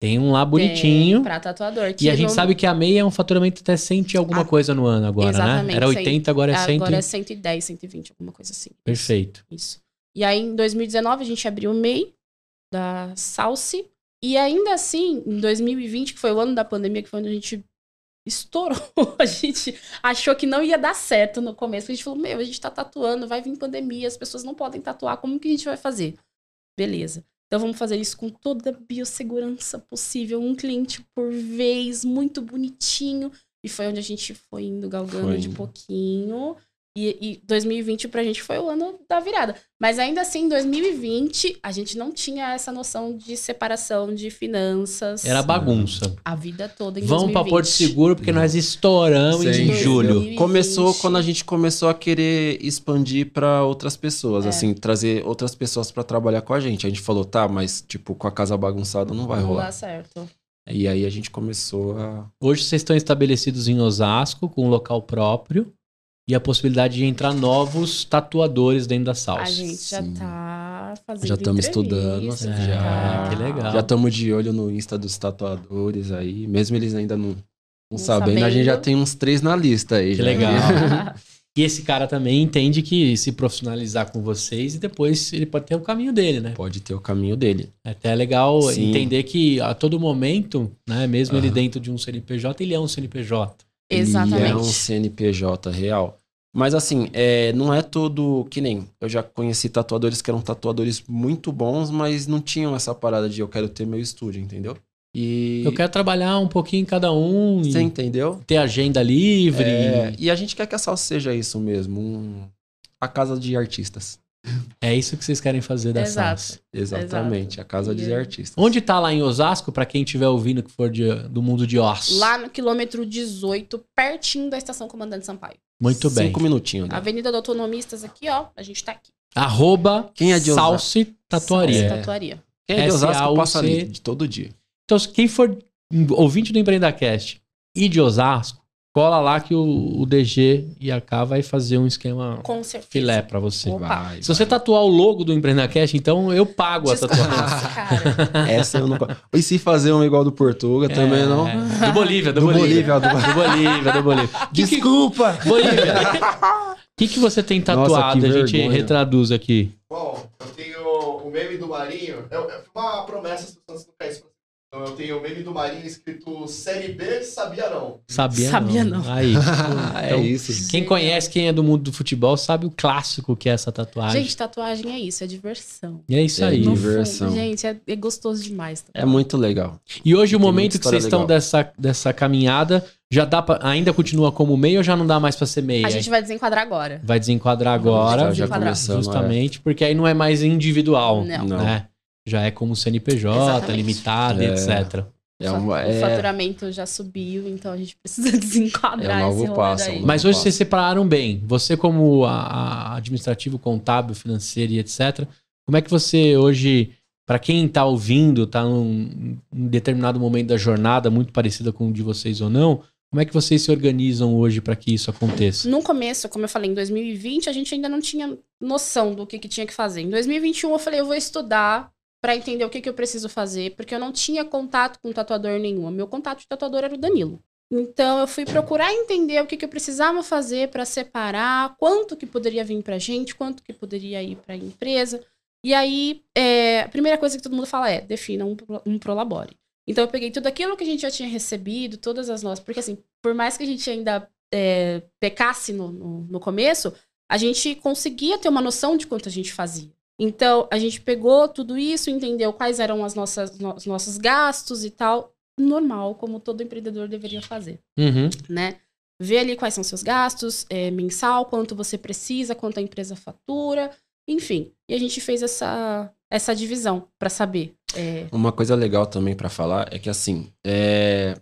Tem um lá bonitinho. Tem pra tatuador. E a gente não- sabe que a MEI é um faturamento até 100 e alguma Ah, coisa no ano agora, né? Era cem. 80, agora é 100. Agora é 110, 120, alguma coisa assim. Perfeito. Isso. E aí, em 2019, a gente abriu o MEI da Salsi. E ainda assim, em 2020, que foi o ano da pandemia, que foi onde a gente estourou, a gente achou que não ia dar certo no começo. A gente falou, meu, a gente tá tatuando, vai vir pandemia, as pessoas não podem tatuar, como que a gente vai fazer? Beleza. Então vamos fazer isso com toda a biossegurança possível, um cliente por vez, muito bonitinho. E foi onde a gente foi indo galgando Foi de pouquinho. E, e 2020 pra gente foi o ano da virada. Mas ainda assim, em 2020, a gente não tinha essa noção de separação de finanças. Era bagunça. a vida toda em Vamos pra 2020. Porto Seguro, porque nós estouramos Sim. em julho. 2020. Começou quando a gente começou a querer expandir pra outras pessoas, É. assim, trazer outras pessoas pra trabalhar com a gente. A gente falou, tá, mas tipo, com a casa bagunçada não vai Não rolar. dá certo. E aí a gente começou a. Hoje vocês estão estabelecidos em Osasco, com um local próprio. E a possibilidade de entrar novos tatuadores dentro da salsa. A gente já Sim. tá fazendo Já tamo estudando, assim, já. que legal. Já estamos de olho no Insta dos tatuadores aí. Mesmo eles ainda não, não, Não sabendo, a gente já sabendo. tem uns três na lista aí. Que já. legal. E esse cara também entende que se profissionalizar com vocês e depois ele pode ter o caminho dele, né? Pode ter o caminho dele. É até legal Sim. entender que a todo momento, né, mesmo ele Aham. dentro de um CNPJ, ele é um CNPJ. Exatamente. Ele é um CNPJ real. Mas assim, é, não é todo que nem. Eu já conheci tatuadores que eram tatuadores muito bons, mas não tinham essa parada de eu quero ter meu estúdio, entendeu? E. Eu quero trabalhar um pouquinho em cada um Você entendeu? ter agenda livre. É, e a gente quer que a salsa seja isso mesmo. um- a casa de artistas. É isso que vocês querem fazer da Exato. salsa. Exatamente, a casa de E- artistas. Onde tá lá em Osasco, pra quem estiver ouvindo que for de- do mundo de Os? Lá no quilômetro 18, pertinho da estação Comandante Sampaio. Muito bem. Cinco minutinhos. né? Avenida do Autonomistas aqui, ó. A gente tá aqui. Arroba Quem é de Osasco? Salse Tatuaria. Salsa É. Tatuaria. Quem é de Osasco passa ali de todo dia. Então, quem for ouvinte do EmpreendaCast e de Osasco, cola lá que o, o DG e a K vai fazer um esquema Com certeza. filé pra você. Opa. Vai, Se você tatuar o logo do EmpreendaCast, então eu pago a Desculpa, tatuagem. cara. Essa eu não. E se fazer um igual do Portuga também É, não. Do Bolívia, do, Do Bolívia. Bolívia, do- Do Bolívia, do Bolívia. Que que- Desculpa! Bolívia. O que, que você tem Nossa, tatuado? que a gente retraduz aqui. Bom, eu tenho o meme do Marinho. É é uma promessa o Santos não cima. Então eu tenho o meme do Marinho escrito Série B, sabia não. Sabia, Sabia não. não. Aí. é Então, isso. Quem conhece, quem é do mundo do futebol, sabe o clássico que é essa tatuagem. Gente, tatuagem é isso, é diversão. e é isso É aí. Diversão. fundo, gente, é, é gostoso demais. É muito legal. E hoje o Tem momento muita que vocês história estão legal. dessa, dessa caminhada, já dá pra, ainda continua como meio ou já não dá mais pra ser meio? A gente vai desenquadrar agora. Vai desenquadrar agora, Já, já começamos. justamente, porque aí não é mais individual, Não. Não. Já é como CNPJ, Exatamente. limitado, É. etc. É, um, é, O faturamento já subiu, então a gente precisa desenquadrar É o novo esse passo, é Mas hoje vocês separaram bem. Você como a, a administrativo, contábil, financeiro e etc. Como é que você hoje, para quem tá ouvindo, tá num, num determinado momento da jornada muito parecida com o de vocês ou não, como é que vocês se organizam hoje para que isso aconteça? No começo, como eu falei, em 2020, a gente ainda não tinha noção do que, que tinha que fazer. Em 2021, eu falei, eu vou estudar pra entender o que, que eu preciso fazer, porque eu não tinha contato com tatuador nenhum. Meu contato de tatuador era o Danilo. Então, eu fui procurar entender o que, que eu precisava fazer pra separar, quanto que poderia vir pra gente, quanto que poderia ir pra empresa. E aí, é, a primeira coisa que todo mundo fala é, defina um, um prolabore. Então eu peguei tudo aquilo que a gente já tinha recebido, todas as nossas. Porque assim, por mais que a gente ainda é, pecasse no, no, no começo, a gente conseguia ter uma noção de quanto a gente fazia. Então, a gente pegou tudo isso, entendeu quais eram as nossas, no- os nossos gastos e tal. Normal, como todo empreendedor deveria fazer, Uhum. né? Ver ali quais são seus gastos, é, mensal, quanto você precisa, quanto a empresa fatura, enfim. E a gente fez essa, essa divisão para saber. é, Uma coisa legal também pra falar é que assim, é...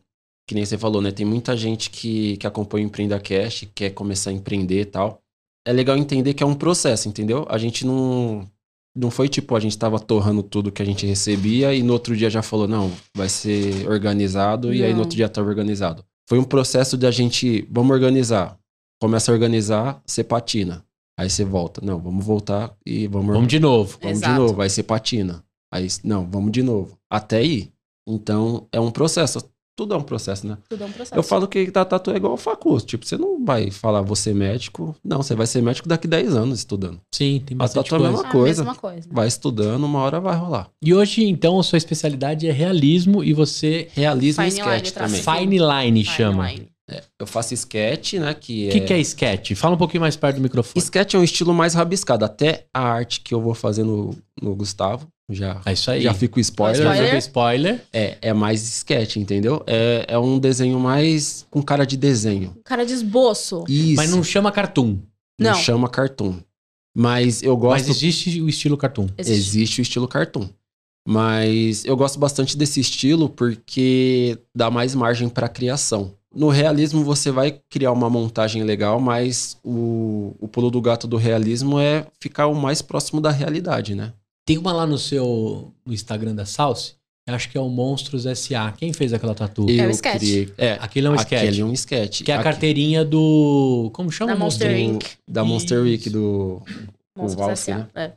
que nem você falou, né? Tem muita gente que, que acompanha o Empreenda Cash, quer começar a empreender e tal. É legal entender que é um processo, entendeu? A gente não não foi tipo a gente tava torrando tudo que a gente recebia e no outro dia já falou, não, vai ser organizado e aí no Não. outro dia tava organizado. Foi um processo de a gente, vamos organizar. Começa a organizar, você patina. Aí você volta. Não, vamos voltar e vamos Vamos de novo. Vamos Exato. de novo, aí você patina. Aí, não, vamos de novo. Até ir. Então, é um processo. Tudo é um processo, né? tudo é um processo. Eu falo que tá, tatu é igual facu. Tipo, você não vai falar ser médico. Não, você vai ser médico daqui 10 anos estudando. Sim, tem A bastante tatu é a coisa. mesma a coisa. mesma coisa. Vai estudando, uma hora vai rolar. E hoje, então, a sua especialidade é realismo e você... Realismo e Fine sketch line, também. Fine line Fine chama. line. Eu faço sketch, né? Que O é... que, que é sketch? Fala um pouquinho mais perto do microfone. Sketch é um estilo mais rabiscado. Até a arte que eu vou fazer no, no Gustavo, já, É isso aí. já fica o spoiler. Já Spoiler. fica spoiler. É, é mais sketch, entendeu? É, é um desenho mais com cara de desenho. Cara de esboço. Isso. Mas não chama cartoon. Não Não. chama cartoon. Mas eu gosto. Mas existe o estilo cartoon. Existe. Existe o estilo cartoon. Mas eu gosto bastante desse estilo porque dá mais margem para criação. No realismo você vai criar uma montagem legal, mas o, o pulo do gato do realismo é ficar o mais próximo da realidade, né? Tem uma lá no seu no Instagram da Salsi, eu acho que é o Monstros S.A. Quem fez aquela tatu? É o Eu sketch. criei- É, Aquele é um sketch. aquele é um sketch. Que é a Aqui- carteirinha do. Como chama Da o Monster monstro? Inc. Da Monster. Week do, Monstros S.A. né? É.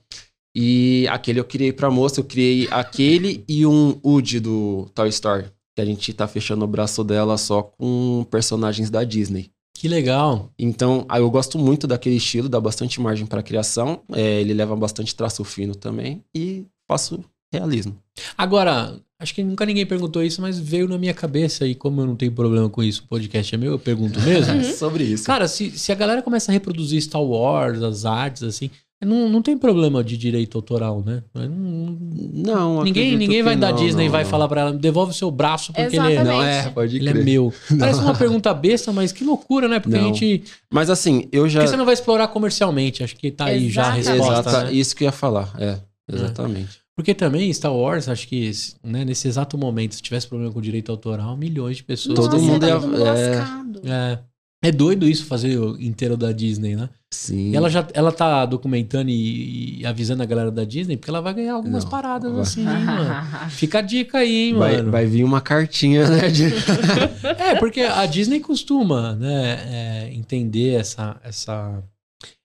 E aquele eu criei pra moça, eu criei aquele e um Woody do Toy Story. Que a gente tá fechando o braço dela só com personagens da Disney. Que legal. Então, aí eu gosto muito daquele estilo, dá bastante margem pra criação. é, ele leva bastante traço fino também. E faço realismo. Agora, acho que nunca ninguém perguntou isso, mas veio na minha cabeça e como eu não tenho problema com isso, o podcast é meu, eu pergunto mesmo. Sobre isso. Cara, se, se a galera começa a reproduzir Star Wars, as artes, assim, não, não tem problema de direito autoral, né? Não- Não, ninguém ninguém vai da não, Disney e vai não. falar pra ela, devolve o seu braço porque ele é. Não, é, pode ele é meu. Parece uma pergunta besta, mas que loucura, né? Porque a gente. Mas assim, eu já. Por que você não vai explorar comercialmente? Acho que tá aí já a resposta. Exata, né? Isso que eu ia falar, é. Exatamente. Porque também Star Wars, acho que né, nesse exato momento, se tivesse problema com direito autoral, milhões de pessoas. Todo Nossa, mundo tá é- todo mundo é- lascado. É, é doido isso fazer o inteiro da Disney, né? Sim. E ela já ela tá documentando e, e avisando a galera da Disney, porque ela vai ganhar algumas Não, paradas vai. assim, hein, mano. Fica a dica aí, hein, vai, mano. vai vir uma cartinha, né? de- É, porque a Disney costuma, né, é, entender essa, essa...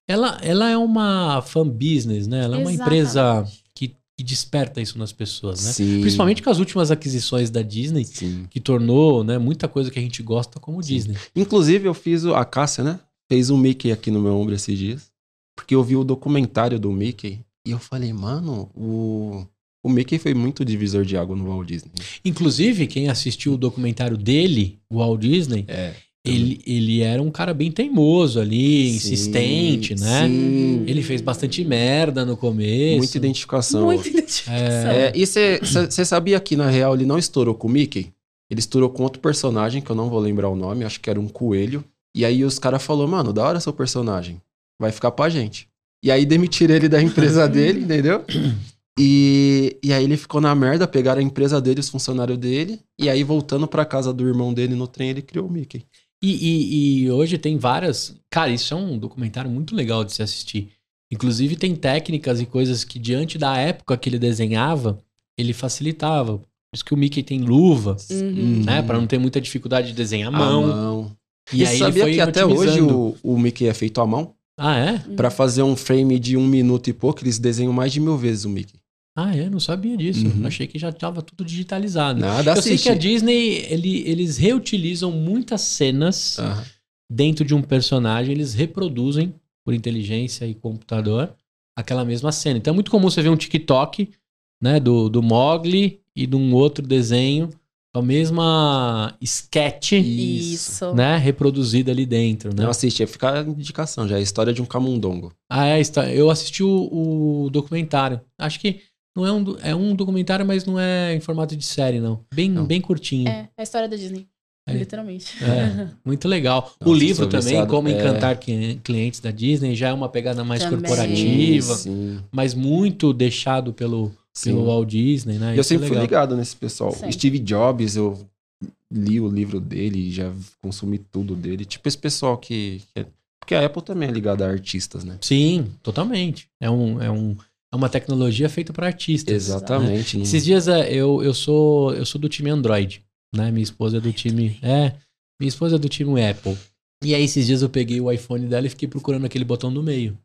Ela, ela é uma fan business, né? Ela é uma empresa Exatamente. que, que desperta isso nas pessoas, né? Sim. Principalmente com as últimas aquisições da Disney, Sim. que tornou, né, muita coisa que a gente gosta como Sim. Disney. Inclusive, eu fiz o, a Cássia, né? Fez um Mickey aqui no meu ombro esses dias. Porque eu vi o documentário do Mickey. E eu falei, mano, o, o Mickey foi muito divisor de água no Walt Disney. Inclusive, quem assistiu o documentário dele, o Walt Disney, É. ele, ele era um cara bem teimoso ali, Sim, insistente, né? Sim. Ele fez bastante merda no começo. Muita identificação. Muita identificação. É, e você sabia que, na real, ele não estourou com o Mickey? Ele estourou com outro personagem, que eu não vou lembrar o nome, acho que era um coelho. E aí os caras falaram, mano, da hora seu personagem. Vai ficar pra gente. E aí demitiram ele da empresa dele, entendeu? E, e aí ele ficou na merda, pegaram a empresa dele, os funcionários dele, e aí voltando pra casa do irmão dele no trem, ele criou o Mickey. E, e- e hoje tem várias. Cara, isso é um documentário muito legal de se assistir. Inclusive, tem técnicas e coisas que, diante da época que ele desenhava, ele facilitava. Por isso que o Mickey tem luva, Uhum. né? Pra não ter muita dificuldade de desenhar a A mão. mão. E E, aí sabia que até hoje o, o Mickey é feito à mão? Ah, é? Pra fazer um frame de um minuto e pouco, eles desenham mais de mil vezes o Mickey. Ah, é? Não sabia disso. Uhum. Achei que já tava tudo digitalizado. Nada Eu sei que a Disney, ele- eles reutilizam muitas cenas Aham. dentro de um personagem, eles reproduzem por inteligência e computador aquela mesma cena. Então é muito comum você ver um TikTok, né, do, do Mogli e de um outro desenho a mesma sketch, Isso. né? Reproduzida ali dentro, né? Não assisti, fica a indicação já. É a história de um camundongo. Ah, é, está- eu assisti o, o documentário. Acho que não é um, é um documentário, mas não é em formato de série, não. Bem, Não. bem curtinho. É, a história da Disney. É. Literalmente. É, muito legal. o Nossa, livro sou também, viciado. Como É. Encantar Cli- Clientes da Disney, já é uma pegada mais Também. corporativa, Sim, mas muito deixado pelo, sim. pelo Walt Disney, né? Eu Isso é sempre fui legal. ligado nesse pessoal. Sempre. Steve Jobs, eu li o livro dele, já consumi tudo dele. Tipo esse pessoal que. que é- Porque a Apple também é ligada a artistas, né? Sim, totalmente. É, um, é, um, é uma tecnologia feita para artistas. Exatamente. não- Esses dias é, eu, eu, sou, eu sou do time Android, né? Minha esposa é do time. É, minha esposa é do time Apple. E aí, esses dias eu peguei o iPhone dela e fiquei procurando aquele botão do meio.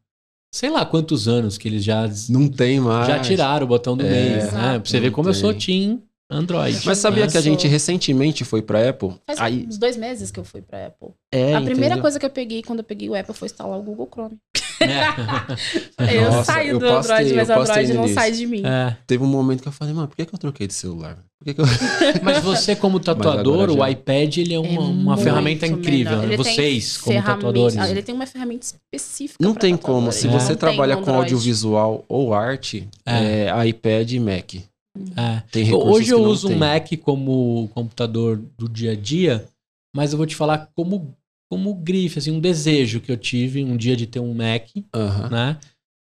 Sei lá quantos anos que eles já, Não tem mais. já tiraram o botão do É, meio. Né? Pra você ver como eu sou tem. team Android. Mas sabia Eu que a gente recentemente foi pra Apple? Faz Aí, uns dois meses que eu fui pra Apple. é, a primeira entendeu? coisa que eu peguei quando eu peguei o Apple foi instalar o Google Chrome. É. eu Nossa, saio eu do Android, postei- mas o Android não início. sai de mim. É. Teve um momento que eu falei, mano, por que, que eu troquei de celular? Por que, que eu. Mas você, como tatuador, já- o iPad ele é uma, É uma ferramenta incrível. Né? Vocês, como tatuadores. Ah, Ele tem uma ferramenta específica. Não tem como. Se É. você Não trabalha com audiovisual ou arte, É. é. iPad e Mac. É. Hoje eu uso tem. Mac como computador do dia a dia, mas eu vou te falar como, como grife, assim, um desejo que eu tive um dia de ter um Mac, Aham. né?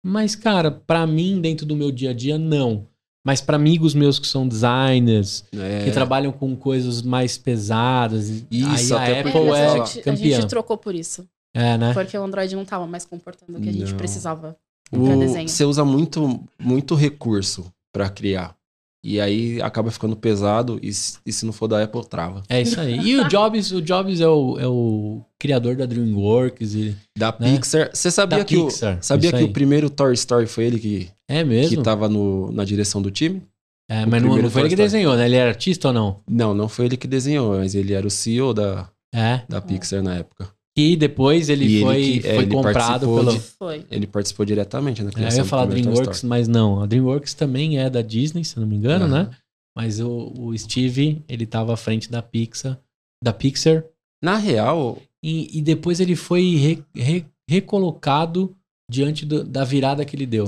Mas, cara, pra mim, dentro do meu dia a dia, não. Mas pra amigos meus que são designers, É. que trabalham com coisas mais pesadas, Isso, aí até a Apple é a, gente, a campeã. gente trocou por isso. É, né? Porque o Android não tava mais comportando o que a gente Não. precisava O- pra desenho. Você usa muito, muito recurso pra criar. E aí acaba ficando pesado e, se- e se não for da Apple, trava. É isso aí. E o Jobs, o Jobs é o, é o criador da DreamWorks. E... Da Né? Pixar. Você sabia Da que, Pixar, o, sabia que o primeiro Toy Story foi ele que, É mesmo? que tava no, na direção do time? É, o mas não, não foi ele que desenhou, né? Ele era artista ou não? Não, não foi ele que desenhou, mas ele era o CEO da, É. da Pixar na época. E depois ele E ele foi, que- é, foi ele comprado pelo. de- Foi. Ele participou diretamente na É, eu criação ia falar DreamWorks, mas não. A DreamWorks também é da Disney, se eu não me engano, Aham. né? Mas o, o Steve, ele tava à frente da Pixar, da Pixar, Na real, e, e depois ele foi re- re- recolocado diante do- da virada que ele deu.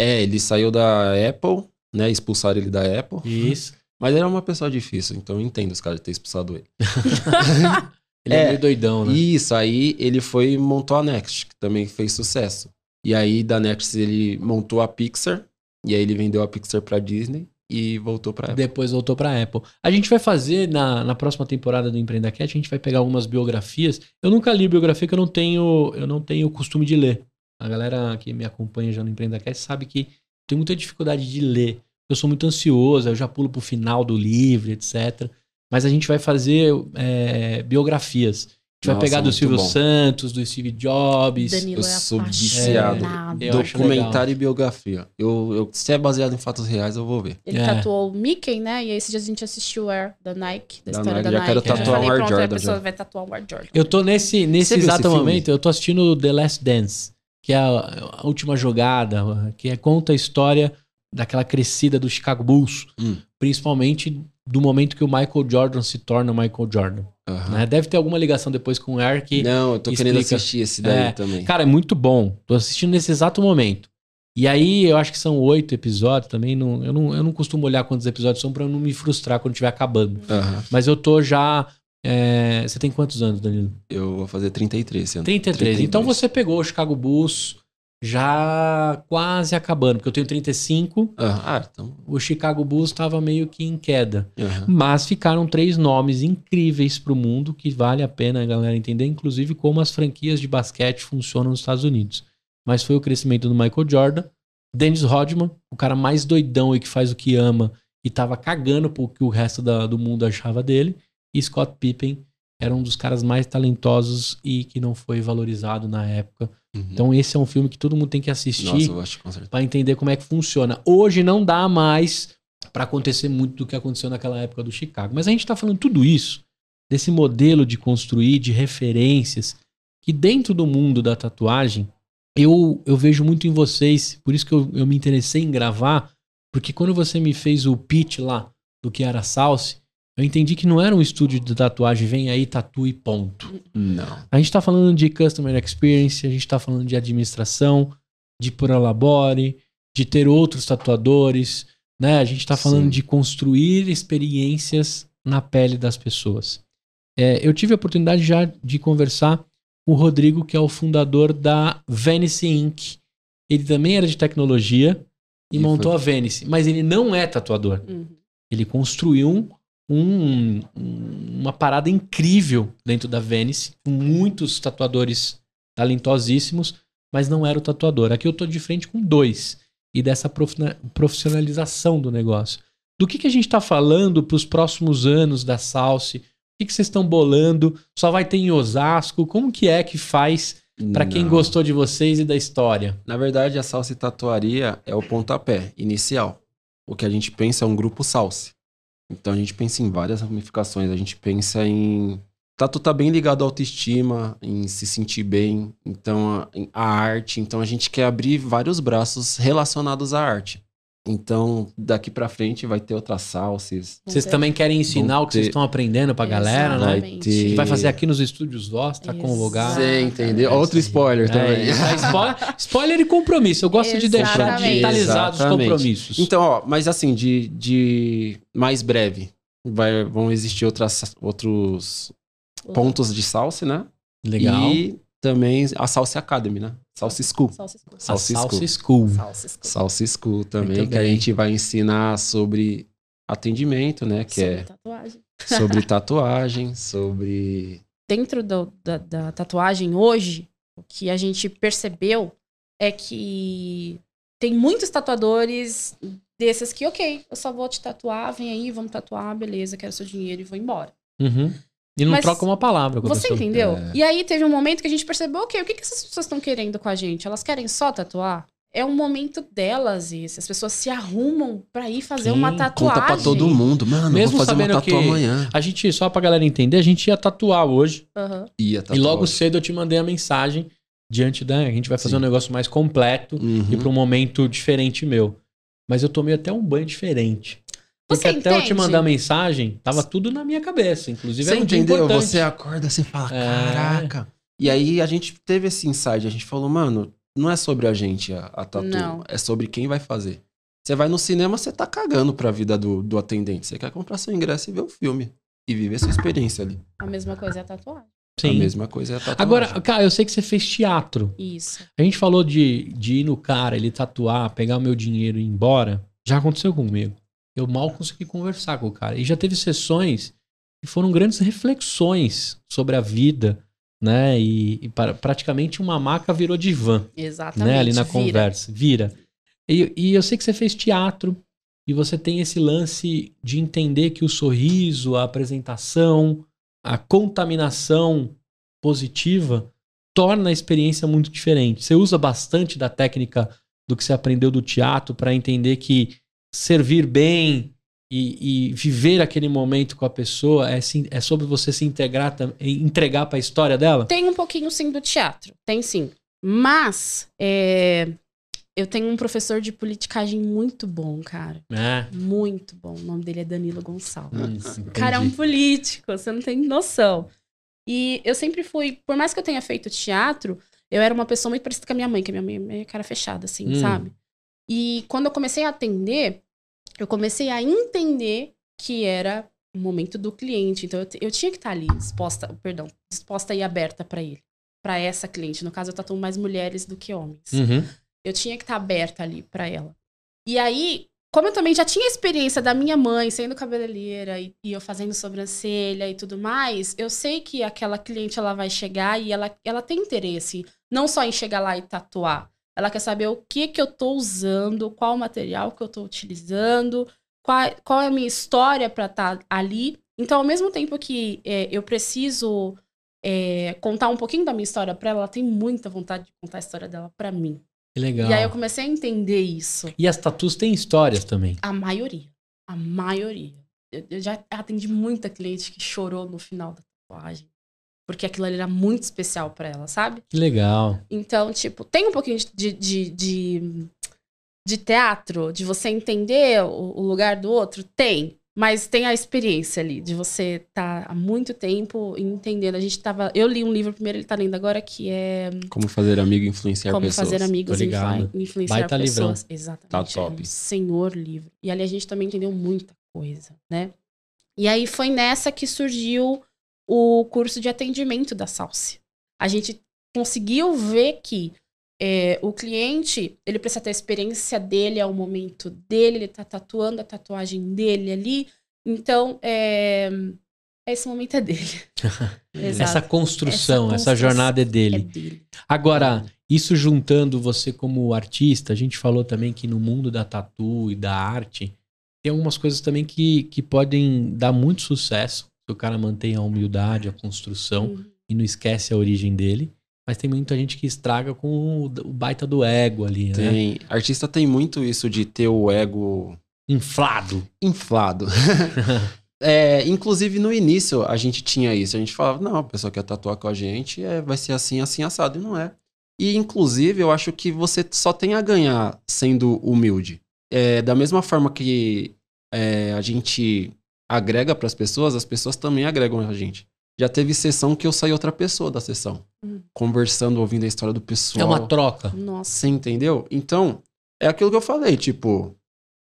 é, ele saiu da Apple, né? Expulsaram ele da Apple. Isso. Mas ele era uma pessoa difícil, então eu entendo os caras ter expulsado ele. Ele é, É, meio doidão, né? Isso, aí ele foi e montou a Next, que também fez sucesso. E aí da Next ele montou a Pixar, e aí ele vendeu a Pixar pra Disney e voltou pra Apple. Depois voltou pra Apple. A gente vai fazer na, na próxima temporada do Empreenda Cat, a gente vai pegar algumas biografias. Eu nunca li biografia que eu não tenho, eu não tenho o costume de ler. A galera que me acompanha já no Empreenda Cat sabe que tem muita dificuldade de ler. Eu sou muito ansioso, eu já pulo pro final do livro, etc. Mas a gente vai fazer é, biografias. A gente vai Nossa, pegar do Silvio bom. Santos, do Steve Jobs. Danilo eu é sou viciado. Eu acho Documentário e biografia. Eu, eu- se é baseado em fatos reais, eu vou ver. Ele É. tatuou o Mickey, né? E aí esses dias a gente assistiu o Air da Nike, da, Da história Nike. da Já quero Nike. Eu tatuar um falei, Air pronto, a Jordan pessoa já. vai tatuar o Air Jordan. Eu tô nesse, nesse esse exato momento, eu tô assistindo The Last Dance, que é a, a última jogada, que é, conta a história daquela crescida do Chicago Bulls, Hum. principalmente do momento que o Michael Jordan se torna o Michael Jordan. Aham. né? Deve ter alguma ligação depois com o Air que. Não, eu tô querendo explica. assistir esse daí É, também. Cara, é muito bom. Tô assistindo nesse exato momento. E aí, eu acho que são oito episódios também. Não, eu, não, eu não costumo olhar quantos episódios são pra eu não me frustrar quando estiver acabando. Aham. Mas eu tô já. é, Você tem quantos anos, Danilo? Eu vou fazer 33 esse ano. 33. Então você pegou o Chicago Bulls já quase acabando, porque eu tenho 35, Ah, ah, então. o Chicago Bulls estava meio que em queda. aham. Mas ficaram três nomes incríveis para o mundo que vale a pena a galera entender, inclusive como as franquias de basquete funcionam nos Estados Unidos. Mas foi o crescimento do Michael Jordan, Dennis Rodman, o cara mais doidão e que faz o que ama e tava cagando pro que o resto da- do mundo achava dele, e Scott Pippen era um dos caras mais talentosos e que não foi valorizado na época. Uhum. Então esse é um filme que todo mundo tem que assistir para entender como é que funciona. Hoje não dá mais para acontecer muito do que aconteceu naquela época do Chicago. Mas a gente tá falando tudo isso, desse modelo de construir, de referências, que dentro do mundo da tatuagem, eu, eu vejo muito em vocês, por isso que eu, eu me interessei em gravar, porque quando você me fez o pitch lá do que era Salse, Eu entendi que não era um estúdio de tatuagem, vem aí, tatue ponto. Não. A gente tá falando de customer experience, a gente tá falando de administração, de prolabore, de ter outros tatuadores, né? A gente tá falando Sim. de construir experiências na pele das pessoas. É, eu tive a oportunidade já de conversar com o Rodrigo, que é o fundador da Venice Inc. Ele também era de tecnologia e, E montou foi- a Venice, mas ele não é tatuador. Uhum. Ele construiu um- um- um- uma parada incrível dentro da Venice, com muitos tatuadores talentosíssimos, mas não era o tatuador. Aqui eu tô de frente com dois, e dessa profissionalização do negócio. Do que, que a gente está falando para os próximos anos da Salsi? O que, que vocês estão bolando? Só vai ter em Osasco? Como que é que faz para quem gostou de vocês e da história? Na verdade, a Salsa e Tatuaria é o pontapé inicial. O que a gente pensa é um grupo Salsa. Então a gente pensa em várias ramificações. A gente pensa em. Tatu tá bem ligado à autoestima, em se sentir bem, então a, a arte. Então a gente quer abrir vários braços relacionados à arte. Então daqui pra frente vai ter outras salsas. Vocês também querem ensinar Vão o que vocês estão aprendendo pra galera, né? Vai Exatamente. ter. Vai fazer aqui nos estúdios Voz, tá com o lugar. Você entendeu? Outro spoiler É, também. é, spoiler, spoiler e compromisso. Eu gosto de deixar Exatamente. digitalizados os Exatamente. compromissos. Então, ó, mas assim, de, de mais breve, vai, vão existir outras, outros pontos de salsa, né? Legal. E também a Salsa Academy, né? Salsa School. Salsa School. Salsa Salsa School. School. Salsa School. Salsa School também, que a gente vai ensinar sobre atendimento, né? Que Sobre é tatuagem. sobre tatuagem, sobre. Dentro do- da, da tatuagem hoje, o que a gente percebeu é que tem muitos tatuadores desses que, ok, eu só vou te tatuar, vem aí, vamos tatuar, beleza, quero seu dinheiro e vou embora. Uhum. E não Mas troca uma palavra com a Você entendeu? É. E aí teve um momento que a gente percebeu, ok, o que, que essas pessoas estão querendo com a gente? Elas querem só tatuar? É um momento delas isso. As pessoas se arrumam pra ir fazer Sim, uma tatuagem. Conta pra todo mundo. Mano, Mesmo vou fazer uma sabendo tatu que- amanhã. A gente, só pra galera entender, a gente ia tatuar hoje. Aham. Ia E tatuar. logo cedo eu te mandei a mensagem diante da. A gente vai fazer Sim. um negócio mais completo Uhum. e pra um momento diferente meu. Mas eu tomei até um banho diferente. Porque Você até eu te entende? mandar a mensagem, tava tudo na minha cabeça. Inclusive, Você era um dia entendeu? importante. Você acorda, você fala, É. caraca. E aí a gente teve esse insight, a gente falou, mano, não é sobre a gente a, a tatu, Não. é sobre quem vai fazer. Você vai no cinema, você tá cagando pra vida do, do atendente. Você quer comprar seu ingresso e ver o filme. E viver sua experiência ali. A mesma coisa é a tatuagem. A Sim. mesma coisa é a tatuagem. Agora, cara, eu sei que você fez teatro. Isso. A gente falou de, de ir no cara, ele tatuar, pegar o meu dinheiro e ir embora. Já aconteceu comigo. Eu mal consegui conversar com o cara. E já teve sessões que foram grandes reflexões sobre a vida, né? E, e para- praticamente uma maca virou divã, Exatamente. né? Ali na Vira. conversa. Vira. E, e eu sei que você fez teatro e você tem esse lance de entender que o sorriso, a apresentação, a contaminação positiva torna a experiência muito diferente. Você usa bastante da técnica do que você aprendeu do teatro para entender que servir bem e, e viver aquele momento com a pessoa é, é sobre você se integrar, e entregar para a história dela? Tem um pouquinho sim do teatro. Tem sim. Mas é, eu tenho um professor de politicagem muito bom, cara. É. Muito bom. O nome dele é Danilo Gonçalves. Hum, O cara é um político, você não tem noção. E eu sempre fui, por mais que eu tenha feito teatro, eu era uma pessoa muito parecida com a minha mãe, que a minha mãe é cara fechada, assim, Hum. sabe? E quando eu comecei a atender, eu comecei a entender que era o momento do cliente. Então eu, eu tinha que estar ali disposta, perdão, disposta e aberta para ele, para essa cliente. No caso, eu tatuo mais mulheres do que homens Uhum. eu tinha que estar aberta ali pra ela. E aí, como eu também já tinha experiência da minha mãe sendo cabeleireira e, e eu fazendo sobrancelha e tudo mais, eu sei que aquela cliente ela vai chegar e ela, ela tem interesse não só em chegar lá e tatuar. Ela quer saber o que que eu tô usando, qual material que eu tô utilizando, qual, qual é a minha história pra estar ali. Então, ao mesmo tempo que é, eu preciso é, contar um pouquinho da minha história pra ela, ela tem muita vontade de contar a história dela pra mim. Que legal. E aí eu comecei a entender isso. E as tatus têm histórias também. A maioria. A maioria. Eu, eu já atendi muita cliente que chorou no final da tatuagem. Porque aquilo ali era muito especial pra ela, sabe? Que legal. Então, tipo, tem um pouquinho de, de, de, de teatro, de você entender o, o lugar do outro? Tem. Mas tem a experiência ali de você estar há muito tempo entendendo. A gente tava. Eu li um livro primeiro, ele tá lendo agora, que é Como fazer amigo e influenciar Como pessoas. Fazer Amigos e ligado. influ- Influenciar Baita livrão. Pessoas. Exatamente. Tá é top. um senhor livro. E ali a gente também entendeu muita coisa, né? E aí foi nessa que surgiu o curso de atendimento da Salsi. A gente conseguiu ver que é, o cliente, ele precisa ter a experiência dele, é o momento dele, ele tá tatuando a tatuagem dele ali. Então, é, esse momento é dele. Essa construção, essa, Essa jornada é É dele. dele. Agora, isso juntando você como artista, a gente falou também que no mundo da tatu e da arte, tem algumas coisas também que, que podem dar muito sucesso o cara mantém a humildade, a construção Uhum. e não esquece a origem dele. Mas tem muita gente que estraga com o, o baita do ego ali, né? Tem, artista tem muito isso de ter o ego Inflado. inflado. É, inclusive no início a gente tinha isso. A gente falava, não, a pessoa quer tatuar com a gente, é, vai ser assim, assim, assado. E não é. E inclusive eu acho que você só tem a ganhar sendo humilde. É, da mesma forma que é, a gente agrega para as pessoas, as pessoas também agregam a gente. Já teve sessão que eu saí outra pessoa da sessão. Hum. Conversando, ouvindo a história do pessoal. É uma troca. Nossa. Você entendeu? Então, é aquilo que eu falei, tipo,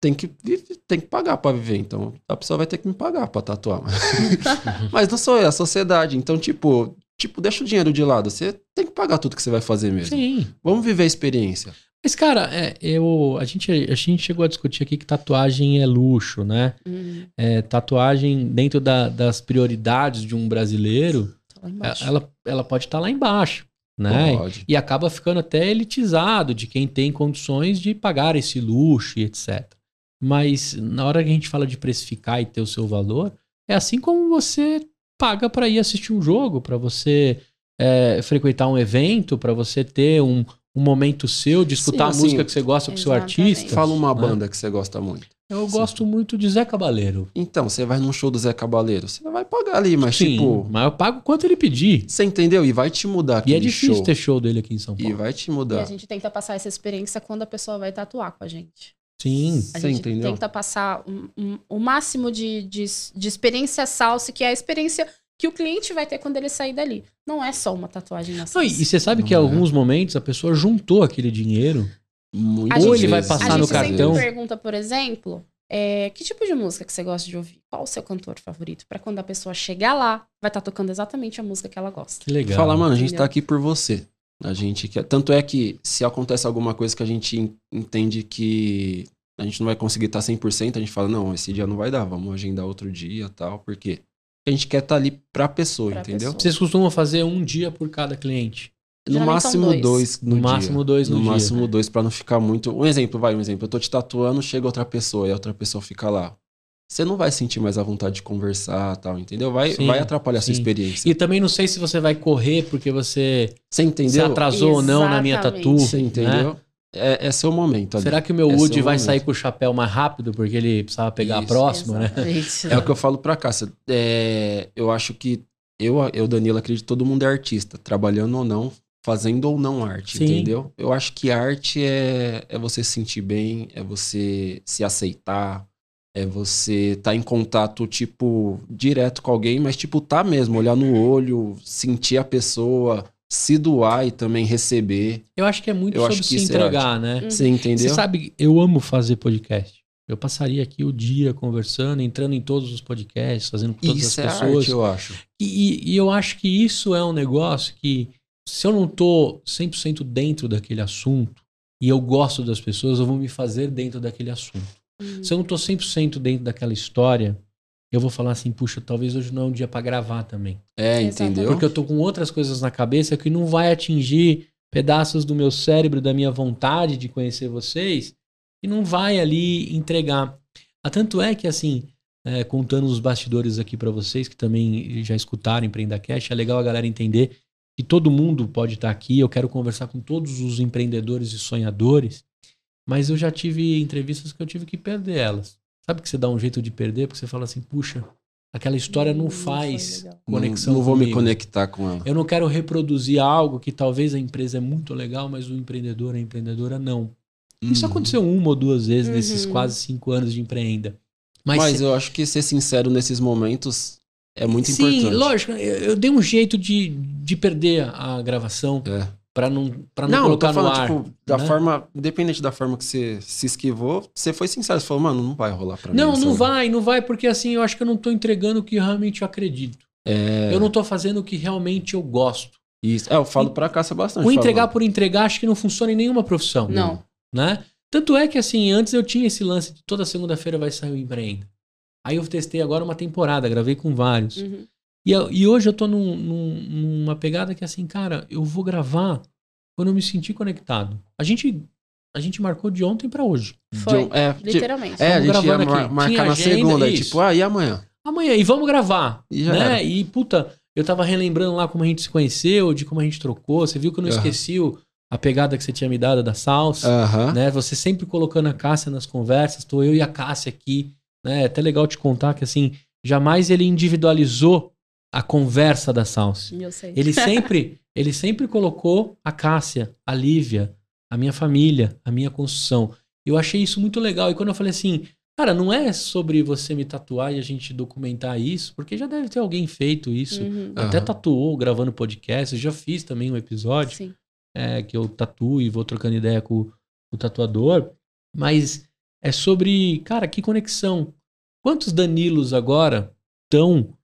tem que, tem que pagar pra viver. Então, a pessoa vai ter que me pagar pra tatuar. Mas não sou eu, é a sociedade. Então, tipo, tipo, deixa o dinheiro de lado. Você tem que pagar tudo que você vai fazer mesmo. Sim. Vamos viver a experiência. Mas, cara, é, eu, a, gente, a gente chegou a discutir aqui que tatuagem é luxo, né? Uhum. É, tatuagem, dentro da- das prioridades de um brasileiro, Tá é- ela, ela pode estar lá embaixo, né? Pode. E acaba ficando até elitizado de quem tem condições de pagar esse luxo e etc. Mas na hora que a gente fala de precificar e ter o seu valor, é assim como você paga para ir assistir um jogo, para você é, frequentar um evento, para você ter um, um momento seu de escutar Sim, a música assim, que você gosta com o seu artista. Fala uma né? banda que você gosta muito. Eu Sim. gosto muito de Zé Cabaleiro. Então, você vai num show do Zé Cabaleiro, você vai pagar ali, mas Sim, tipo, mas eu pago quanto ele pedir. você entendeu? E vai te mudar E é difícil show. ter show dele aqui em São E Paulo. vai te E a mudar. gente tenta passar essa experiência quando a pessoa vai tatuar com a gente. Sim. A Você gente entendeu? tenta passar um- um- o máximo de, de, de experiência salsa, que é a experiência que o cliente vai ter quando ele sair dali. Não é só uma tatuagem na Não, salsa. e, você sabe que em Não é. alguns momentos a pessoa juntou aquele dinheiro. Muitas Ou ele vai passar a no gente sempre cartão. pergunta, por exemplo, é, que tipo de música que você gosta de ouvir? Qual o seu cantor favorito? Pra quando a pessoa chegar lá, vai estar tocando exatamente a música que ela gosta. Que legal. Fala, mano, a gente Entendeu? tá aqui por você. A gente quer. Tanto é que se acontece alguma coisa que a gente en- entende que a gente não vai conseguir estar 100%, a gente fala, não, esse dia não vai dar, vamos agendar outro dia tal. Por Porque a gente quer estar ali pra pessoa, Pra entendeu? pessoa. Vocês costumam fazer um dia por cada cliente. No Geralmente máximo dois. dois, no, No máximo dois no No dia. máximo dois, pra não ficar muito. Um exemplo, vai, um exemplo. Eu tô te tatuando, chega outra pessoa e a outra pessoa fica lá. Você não vai sentir mais a vontade de conversar tal, entendeu? Vai, Sim, vai atrapalhar a sua sim. experiência. E também não sei se você vai correr porque você Você se entendeu? atrasou ou não na minha Exatamente. tatu. Você né? É, é seu momento ali. Será que o meu É Woody vai momento. sair com o chapéu mais rápido porque ele precisava pegar a Isso. próxima, né? É o que eu falo pra Cássia. É, eu acho que eu, eu, Danilo, acredito que todo mundo é artista, trabalhando ou não, fazendo ou não arte, Sim. entendeu? Eu acho que arte é, é você se sentir bem, é você se aceitar, é você estar em contato, tipo, direto com alguém, mas, tipo, tá mesmo, olhar no olho, sentir a pessoa, se doar e também receber. Eu acho que é muito Eu sobre se é entregar, né? Você entendeu? Você sabe, eu amo fazer podcast. Eu passaria aqui o dia conversando, entrando em todos os podcasts, fazendo com todas Isso as é pessoas. arte, eu acho. E, e- e eu acho que isso é um negócio que, se eu não tô 100% dentro daquele assunto e eu gosto das pessoas, eu vou me fazer dentro daquele assunto. Hum. Se eu não tô 100% dentro daquela história, eu vou falar assim, puxa, talvez hoje não é um dia pra gravar também. É, entendeu? Porque eu tô com outras coisas na cabeça que não vai atingir pedaços do meu cérebro, da minha vontade de conhecer vocês, e não vai ali entregar. Ah, tanto é que, assim, é, contando os bastidores aqui pra vocês, que também já escutaram Empreenda Cash, é legal a galera entender que todo mundo pode estar aqui. Eu quero conversar com todos os empreendedores e sonhadores, mas eu já tive entrevistas que eu tive que perder elas. Sabe que você dá um jeito de perder porque você fala assim, puxa, aquela história não faz conexão Não, não vou me comigo. conectar com ela. Eu não quero reproduzir algo que talvez a empresa é muito legal, mas o empreendedor, a empreendedora não. Isso Uhum. aconteceu uma ou duas vezes Uhum. nesses quase cinco anos de empreenda. Mas, Mas, eu acho que ser sincero nesses momentos é muito sim, importante. lógico, eu, eu dei um jeito de, de perder a gravação É. pra não, pra não, Não, eu tô colocar no falando, ar. tipo, da né? forma. Independente da forma que você se esquivou, você foi sincero. Você falou, mano, não vai rolar pra Não, mim. não sabe? vai, não vai, porque assim, eu acho que eu não tô entregando o que realmente eu acredito. É. Eu não tô fazendo o que realmente eu gosto. Isso. É, eu falo pra Cássia bastante. O entregar mano, por entregar acho que não funciona em nenhuma profissão. Não. Né? Tanto é que assim, antes eu tinha esse lance de toda segunda-feira vai sair o Empreenda. Aí eu testei agora uma temporada, gravei com vários. Uhum. E, e hoje eu tô num- num- numa pegada que assim, cara, eu vou gravar quando eu me sentir conectado. A gente, a gente marcou de ontem pra hoje. Foi. de é, Literalmente. é, a gente ia mar- marcar Tinha na agenda, segunda. Isso. tipo, ah, e amanhã? Amanhã, e vamos gravar. E já né? era. E, puta, eu tava relembrando lá como a gente se conheceu, de como a gente trocou. Você viu que eu não Aham. esqueci o- a pegada que você tinha me dado da salsa. Aham. né? Você sempre colocando a Cássia nas conversas, tô eu e a Cássia aqui, né? É até legal te contar que assim, jamais ele individualizou a conversa da. Eu sei. Ele sempre, ele sempre colocou a Cássia, a Lívia, a minha família, a minha construção. Eu achei isso muito legal. E quando eu falei assim, cara, não é sobre você me tatuar e a gente documentar isso, porque já deve ter alguém feito isso. Uhum. Até Aham. tatuou gravando podcast, eu já fiz também um episódio Sim. é, que eu tatuo e vou trocando ideia com o tatuador, mas é sobre, cara, que conexão. Quantos Danilos agora estão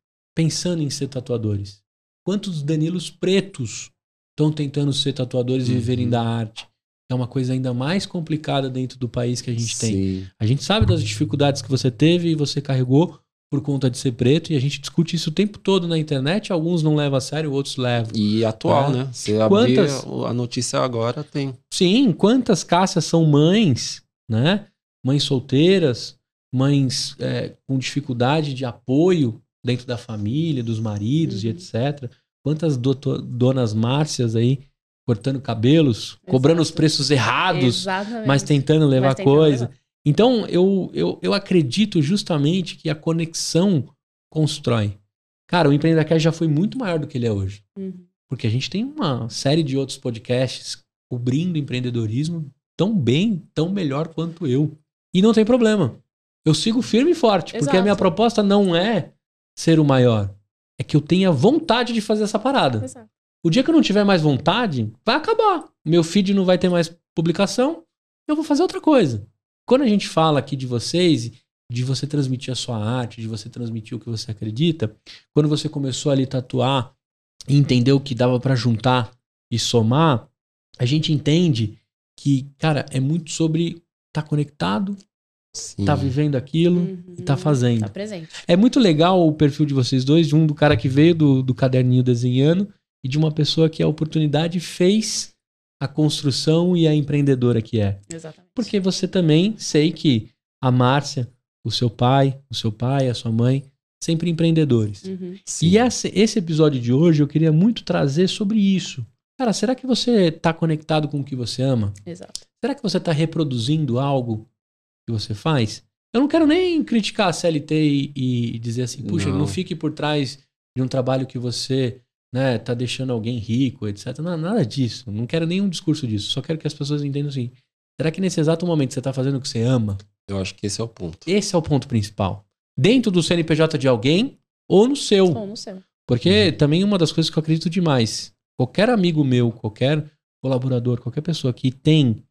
pensando em ser tatuadores? Quantos Danilos pretos estão tentando ser tatuadores e Uhum. viverem da arte? É uma coisa ainda mais complicada dentro do país que a gente tem. Sim. A gente sabe das dificuldades que você teve e você carregou por conta de ser preto, e a gente discute isso o tempo todo na internet. Alguns não levam a sério, outros levam. E atual, É. né? Você abrir Quantas- a notícia agora, tem. Sim, quantas Cássias são mães, né? Mães solteiras, mães é, com dificuldade de apoio dentro da família, dos maridos e Uhum. etc. Quantas doutor- donas Márcias aí cortando cabelos, cobrando os Exato. preços errados, Exatamente. mas tentando levar Mas tentando coisa. levar. Então, eu, eu, eu acredito justamente que a conexão constrói. Cara, o Empreendacast já foi muito maior do que ele é hoje. Uhum. Porque a gente tem uma série de outros podcasts cobrindo empreendedorismo tão bem, tão melhor quanto eu. E não tem problema. Eu sigo firme e forte, porque a Exato. minha proposta não é ser o maior. É que eu tenha vontade de fazer essa parada. Exato. O dia que eu não tiver mais vontade, vai acabar. Meu feed não vai ter mais publicação, eu vou fazer outra coisa. Quando a gente fala aqui de vocês, de você transmitir a sua arte, de você transmitir o que você acredita, quando você começou ali a tatuar e entendeu que dava pra juntar e somar, a gente entende que, cara, é muito sobre estar conectado, Sim. tá vivendo aquilo Uhum. e tá fazendo. Tá presente. É muito legal o perfil de vocês dois, de um do cara que veio do, do caderninho desenhando e de uma pessoa que a oportunidade fez a construção e a empreendedora que é. Exatamente. Porque você também, sei que a Márcia, o seu pai, o seu pai, a sua mãe, sempre empreendedores. Uhum. E esse, esse episódio de hoje eu queria muito trazer sobre isso. Cara, será que você tá conectado com o que você ama? Exato. Será que você está reproduzindo algo que você faz? Eu não quero nem criticar a CLT e, e dizer assim, puxa, não. Não. fique por trás de um trabalho que você né, tá deixando alguém rico, etc. Não, nada disso. Não quero nenhum discurso disso. Só quero que as pessoas entendam assim. Será que nesse exato momento você está fazendo o que você ama? Eu acho que esse é o ponto. Esse é o ponto principal. Dentro do CNPJ de alguém ou no seu. Bom, não sei. Porque também uma das coisas que eu acredito demais, qualquer amigo meu, qualquer colaborador, qualquer pessoa que tem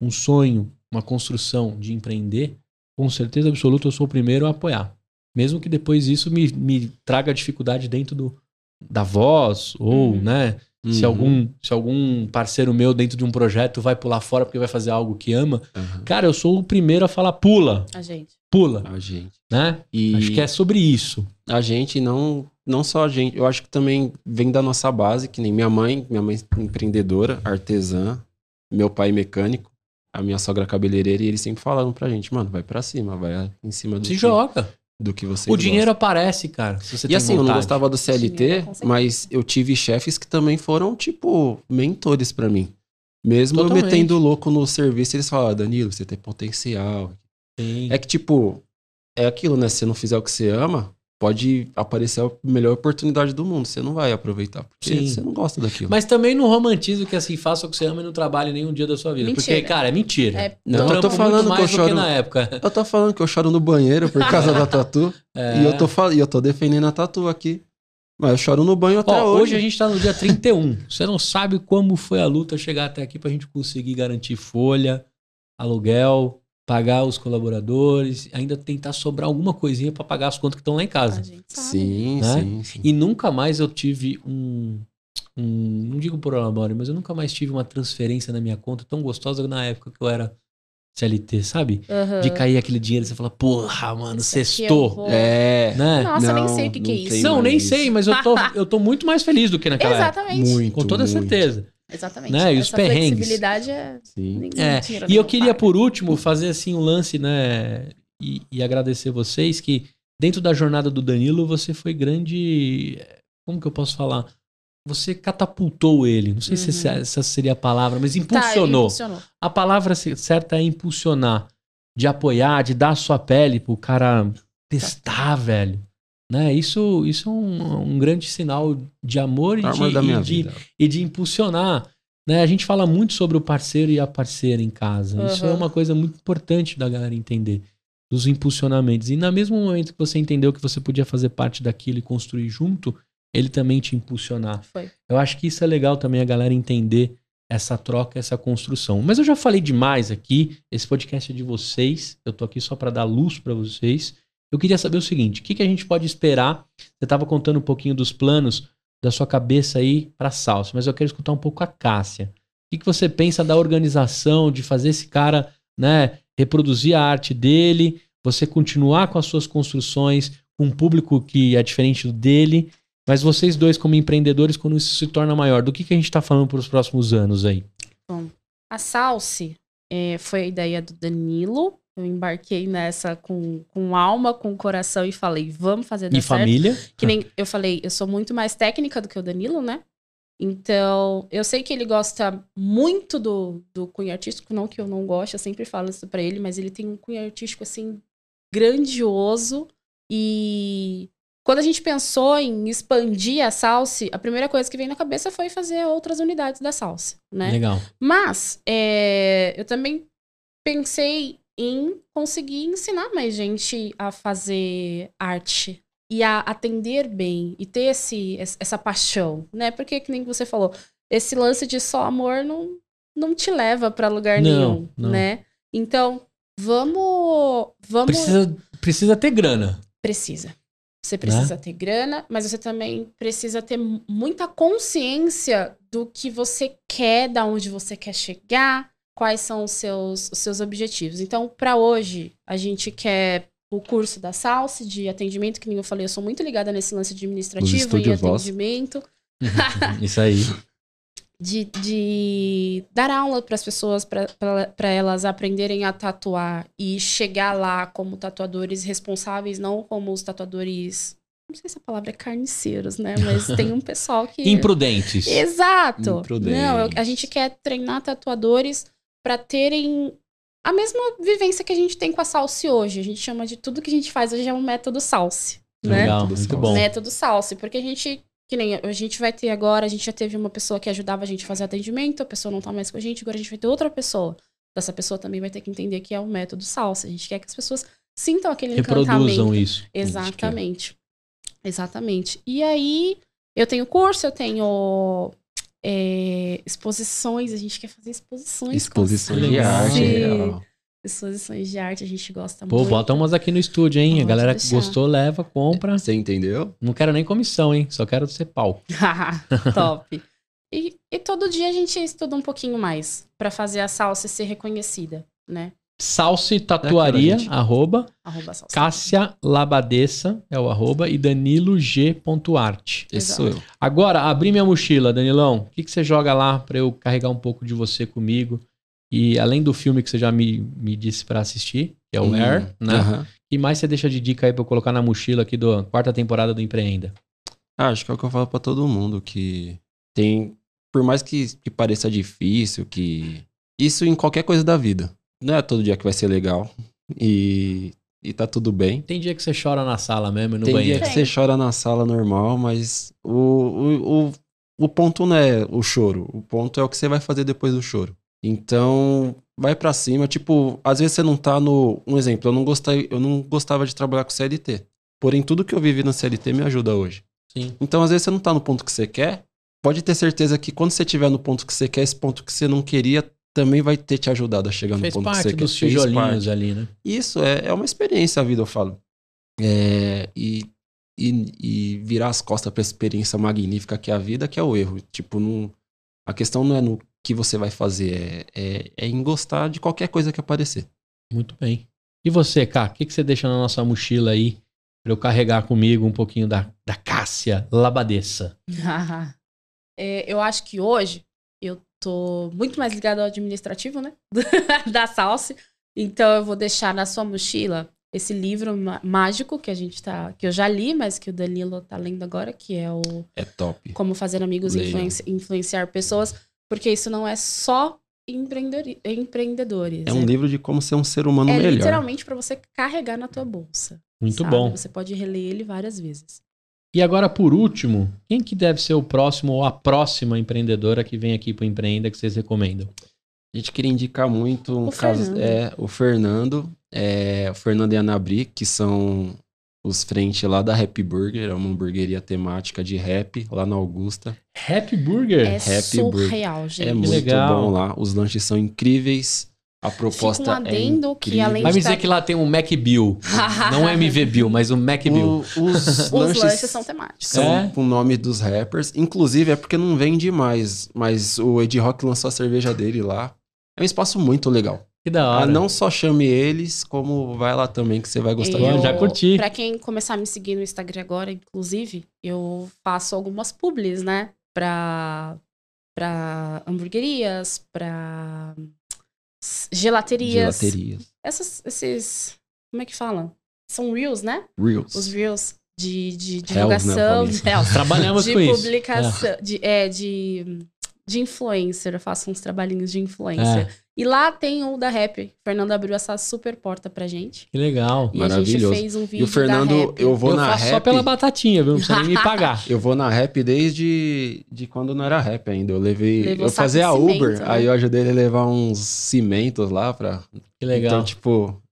um sonho, uma construção de empreender, com certeza absoluta eu sou o primeiro a apoiar. Mesmo que depois isso me, me traga dificuldade dentro do, da voz, ou, Uhum. né, se, Uhum. algum, se algum parceiro meu dentro de um projeto vai pular fora porque vai fazer algo que ama, Aham. cara, eu sou o primeiro a falar pula, A gente. pula, A gente. né? E Acho que é sobre isso. a gente não, não só a gente, eu acho que também vem da nossa base, que nem minha mãe, minha mãe empreendedora, artesã, meu pai mecânico, a minha sogra cabeleireira, e eles sempre falaram pra gente, mano, vai pra cima, vai em cima do, Se que, joga. do que você O dinheiro aparece, cara. Se você E tem assim, eu não vontade. gostava do CLT, mas eu tive chefes que também foram, tipo, mentores pra mim. Mesmo eu Totalmente. metendo louco no serviço, eles falavam, Danilo, você tem potencial. Sim. É que, tipo, é aquilo, né? Se você não fizer o que você ama, pode aparecer a melhor oportunidade do mundo. Você não vai aproveitar, porque Sim. você não gosta daquilo. Mas também não romantiza que assim, faça o que você ama e não trabalhe nenhum dia da sua vida. Porque, Mentira. cara, é mentira. É, Não, eu tô falando que eu mais do que choro- na época. Eu tô falando que eu choro no banheiro por causa da tatu. É. E eu tô, fal- e eu tô defendendo a tatu aqui. Mas eu choro no banho até Ó, hoje. hoje a gente tá no dia 31. Você não sabe como foi a luta chegar até aqui pra gente conseguir garantir folha, aluguel, pagar os colaboradores, ainda tentar sobrar alguma coisinha pra pagar as contas que estão lá em casa. Sim, Né? sim, sim. E nunca mais eu tive um, um não digo problema, mas eu nunca mais tive uma transferência na minha conta tão gostosa na época que eu era CLT, sabe? Aham. De cair aquele dinheiro e você fala, porra, mano, Isso aqui eu sextou. É. Né? Nossa, nem Não, sei o que, que é não isso. Não, nem isso. sei, mas eu tô, eu tô muito mais feliz do que naquela época. Exatamente. Muito. Com toda muito. certeza. Exatamente. Né? E os Essa perrengues. flexibilidade é. Sim. É, e eu queria, paga. por último, fazer assim um lance, né? E, e agradecer vocês que dentro da jornada do Danilo você foi grande. Como que eu posso falar? Você catapultou ele. Não sei se Uhum. essa- essa seria a palavra, mas Tá, impulsionou. impulsionou. A palavra ce- certa é impulsionar, de apoiar, de dar a sua pele pro cara testar, velho. Né? Isso, isso é um, um grande sinal de amor e de, da minha e de, vida. e de impulsionar. Né? A gente fala muito sobre o parceiro e a parceira em casa. Isso é Uhum. uma coisa muito importante da galera entender. Dos impulsionamentos. E no mesmo momento que você entendeu que você podia fazer parte daquilo e construir junto, ele também te impulsionar. Foi. Eu acho que isso é legal também a galera entender essa troca, essa construção. Mas eu já falei demais aqui. Esse podcast é de vocês. Eu tô aqui só para dar luz para vocês. Eu queria saber o seguinte: o que, que a gente pode esperar? Você estava contando um pouquinho dos planos da sua cabeça aí para salsa, mas eu quero escutar um pouco a Cássia. O que, que você pensa da organização, de fazer esse cara, né, reproduzir a arte dele, você continuar com as suas construções com um público que é diferente do dele, mas vocês dois como empreendedores, quando isso se torna maior, do que, que a gente está falando para os próximos anos aí? A Salsi é, foi a ideia do Danilo. Eu embarquei nessa com, com alma, com coração e falei, vamos fazer dar E certo. família? Que nem eu falei, eu sou muito mais técnica do que o Danilo, né? Então, eu sei que ele gosta muito do, do cunho artístico, não que eu não goste, eu sempre falo isso pra ele, mas ele tem um cunho artístico, assim, grandioso. E quando a gente pensou em expandir a Salsi, a primeira coisa que veio na cabeça foi fazer outras unidades da Salsi, né? Legal. Mas é, eu também pensei em conseguir ensinar mais gente a fazer arte e a atender bem e ter esse, es- essa paixão, né? Porque, que nem você falou, esse lance de só amor não, não te leva pra lugar Não, nenhum, não. né? Então, vamos. vamos Precisa, precisa ter grana. Precisa. Você precisa ter grana, mas você também precisa ter mu- muita consciência do que você quer, da onde você quer chegar, quais são os seus, os seus objetivos. Então, para hoje, a gente quer o curso da Salsi de atendimento, que nem eu falei, eu sou muito ligada nesse lance administrativo e estúdio Voz. atendimento Isso aí. de, de dar aula para as pessoas, para elas aprenderem a tatuar e chegar lá como tatuadores responsáveis, não como os tatuadores. Não sei se a palavra é carniceiros, né? Mas tem um pessoal que. Imprudentes. Exato! Imprudentes. Não, a gente quer treinar tatuadores para terem a mesma vivência que a gente tem com a Salsi hoje. A gente chama de tudo que a gente faz hoje é um método Salsi. Né? Legal, muito salsa. bom. método Salsi, porque a gente, que nem a gente vai ter agora, a gente já teve uma pessoa que ajudava a gente a fazer atendimento, a pessoa não tá mais com a gente, agora a gente vai ter outra pessoa. Essa pessoa também vai ter que entender que é o método Salsi. A gente quer que as pessoas sintam aquele Reproduzam encantamento. isso. Exatamente. Exatamente. E aí, eu tenho curso, eu tenho é, exposições, a gente quer fazer exposições. Exposição de arte. Real. Exposições de arte, a gente gosta Pô, muito. bota umas aqui no estúdio, hein? a Pode galera que gostou, leva, compra. Você entendeu? Não quero nem comissão, hein? Só quero ser pau. Top. E, e todo dia a gente estuda um pouquinho mais pra fazer a salsa ser reconhecida, né? Salsi Tatuaria, É, gente. arroba. Arroba salsa. Cássia Labadessa é o arroba. E Danilo G.arte. Esse sou eu. Agora, abri minha mochila, Danilão. O que, que você joga lá pra eu carregar um pouco de você comigo? E além do filme que você já me, me disse pra assistir, que é o Hum, Air, né? aham. E mais você deixa de dica aí pra eu colocar na mochila aqui da quarta temporada do Empreenda? Ah, acho que é o que eu falo pra todo mundo, que tem, por mais que, que pareça difícil, que isso em qualquer coisa da vida. Não é todo dia que vai ser legal. E e tá tudo bem. Tem dia que você chora na sala mesmo, e no Tem banheiro. dia que Tem. você chora na sala normal, mas o, o, o, o ponto não é o choro. O ponto é o que você vai fazer depois do choro. Então, vai pra cima. Tipo, às vezes você não tá no. Um exemplo, eu não, gostei, eu não gostava de trabalhar com CLT. Porém, tudo que eu vivi na CLT me ajuda hoje. Sim. Então, às vezes você não tá no ponto que você quer. Pode ter certeza que quando você estiver no ponto que você quer, esse ponto que você não queria também vai ter te ajudado a chegar Fez no ponto que parte você dos quer. Fez parte. tijolinhos ali, né? Isso é, é uma experiência a vida, eu falo. É, e, e, e virar as costas pra experiência magnífica que é a vida, que é o erro. Tipo, não, a questão não é no que você vai fazer, é, é, é em gostar de qualquer coisa que aparecer. Muito bem. E você, Cá, o que, que você deixa na nossa mochila aí pra eu carregar comigo um pouquinho da, da Cássia Labadessa? É, eu acho que hoje eu tô muito mais ligada ao administrativo, né? da Salsi. Então eu vou deixar na sua mochila esse livro mágico que a gente tá. que eu já li, mas que o Danilo tá lendo agora, que é o É top. Como Fazer Amigos e. Influenci- Influenciar Pessoas. Porque isso não é só empreendedori- empreendedores. É um livro de como ser um ser humano é melhor. literalmente pra você carregar na tua bolsa. Muito sabe? bom. Você pode reler ele várias vezes. E agora, por último, quem que deve ser o próximo ou a próxima empreendedora que vem aqui pro Empreenda que vocês recomendam? A gente queria indicar muito um O caso. Fernando. É, o Fernando. É, o Fernando e a Anabri, que são os frente lá da Happy Burger, é uma hamburgueria temática de rap lá na Augusta. Happy Burger? É Happy Burger. surreal, gente. É muito legal. bom lá. Os lanches são incríveis. A proposta Fica um adendo é que além Vai me dizer tá- que lá tem um Mac Bill. Não MV Bill, mas um Mac Bill. O- os, Os lanches, lanches são temáticos. são É? com o nome dos rappers. Inclusive é porque não vende mais. Mas o Ed Rock lançou a cerveja dele lá. É um espaço muito legal. Que da Ah, hora. não só chame eles, como vai lá também que você vai gostar Eu- de já curti. Pra quem começar a me seguir no Instagram agora, inclusive, eu faço algumas publis, né? Pra, pra hamburguerias, pra gelaterias. gelaterias. Essas, esses. Como é que fala? São reels, né? Reels. Os reels de, de Hells, né, divulgação. Hells. Trabalhamos de com isso. publicação. De, é, de, de influencer. Eu faço uns trabalhinhos de influencer. É, E lá tem o da Rap. O Fernando abriu essa super porta pra gente. que legal. E a gente Maravilhoso. fez um vídeo E o Fernando, eu vou eu na faço rap. só pela batatinha, viu? Não precisa nem me pagar. Eu vou na rap desde de quando não era rap ainda. Eu levei. Levou eu fazia a cimento, Uber, né? aí eu ajudei ele a levar uns cimentos lá pra. Que legal. Então, tipo,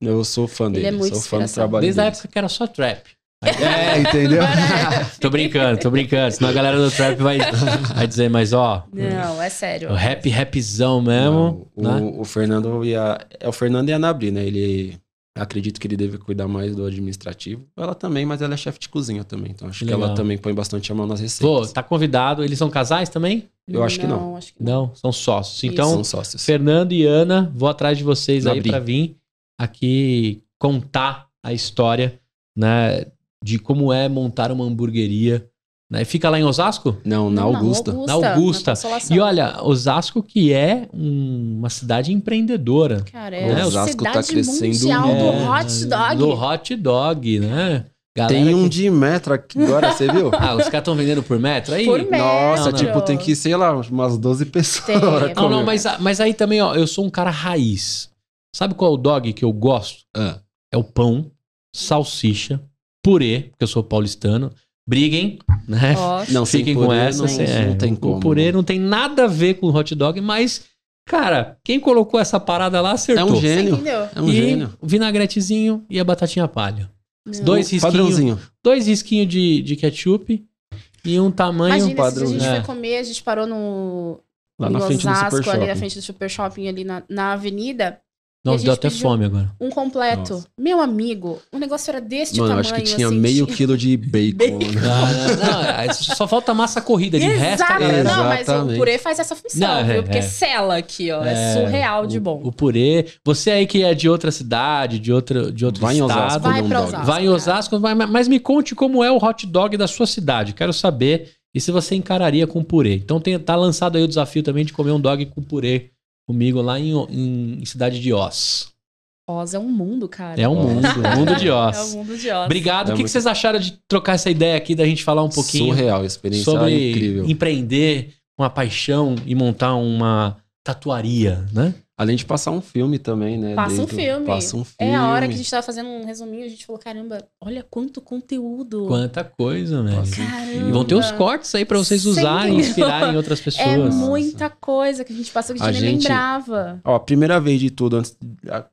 eu sou fã Ele dele. é muito sou fã do trabalho Desde a dele. época que era só trap. É, entendeu? Tô brincando, tô brincando. Senão a galera do trap vai, vai dizer, mas ó, Não, é sério. o rap, rapzão mesmo. Não, né? o, o Fernando e a. É o Fernando e a Nabri, né? Ele. Acredito que ele deve cuidar mais do administrativo. Ela também, mas ela é chefe de cozinha também. Então acho que Legal. ela também põe bastante a mão nas receitas. Pô, tá convidado. Eles são casais também? eu acho que não. acho que não. Não, são sócios. Isso. Então, São sócios. Fernando e Ana, vou atrás de vocês aí pra vir aqui contar a história, né, de como é montar uma hamburgueria. Né? Fica lá em Osasco? Não, na Não, Augusta. Na Augusta. Consolação. E olha, Osasco que é um- uma cidade empreendedora. Cara, né, é Osasco tá cidade crescendo mundial muito. do É, hot dog. Do hot dog, né? Galera Tem um que- de metro aqui agora, você viu? Ah, os caras estão vendendo por metro aí? Por metro. Nossa, não. tipo, tem que, sei lá, umas 12 pessoas. Não, não, mas, mas aí também, ó, eu sou um cara raiz. Sabe qual é o dog que eu gosto? Ah, É o pão, salsicha, purê, porque eu sou paulistano. Briguem, né? Ó, não, Fiquem purê, com essa. Não, cê- é, não tem como. O purê não tem nada a ver com hot dog, mas, cara, quem colocou essa parada lá É acertou. um você gênio. É um e gênio. o vinagretezinho e a batatinha palha. Não. Dois risquinhos, Padrãozinho. dois risquinhos de, de ketchup e um tamanho Imagina, padrão, se a gente é. foi comer, a gente parou no... Lá na frente do Osasco, Super ali na Shopping. frente do Super Shopping, ali na, na avenida. Nossa, deu até fome agora. Um completo. Nossa. Meu amigo, o negócio era deste Mano, eu tamanho. acho que tinha assim, meio tinha- quilo de bacon. Bacon. né? Não, não, não, é, só falta massa corrida. De resto, galera- Não, mas o purê faz essa função, Não, é, viu? Porque é. sela aqui, ó. É, É, surreal de bom. O purê. Você aí que é de outra cidade, de outro, de outro Vai em estado. Osasco, Vai um. Osasco. Vai em. Osasco, vai- mas me conte como é o hot dog da sua cidade. Quero saber. E se você encararia com purê. Então tem, tá lançado aí o desafio também de comer um dog com purê comigo lá em, em- cidade de Oz. Oz é um mundo, cara. É um Oz. mundo, um mundo de É o Oz. mundo de Oz. Obrigado. É o que, que muito- vocês acharam de trocar essa ideia aqui da gente falar um pouquinho Surreal, experiência sobre incrível. empreender com a paixão e montar uma, tatuaria, né? Além de passar um filme também, né? Passa um filme. Passa um filme. É a hora que a gente tava fazendo um resuminho, a gente falou, caramba, olha quanto conteúdo. Quanta coisa, velho. Um Caramba. E vão ter os cortes aí pra vocês Sem usarem, dúvida. inspirarem outras É pessoas. muita coisa que a gente passou que a gente nem gente- lembrava. Ó, a primeira vez de tudo, antes,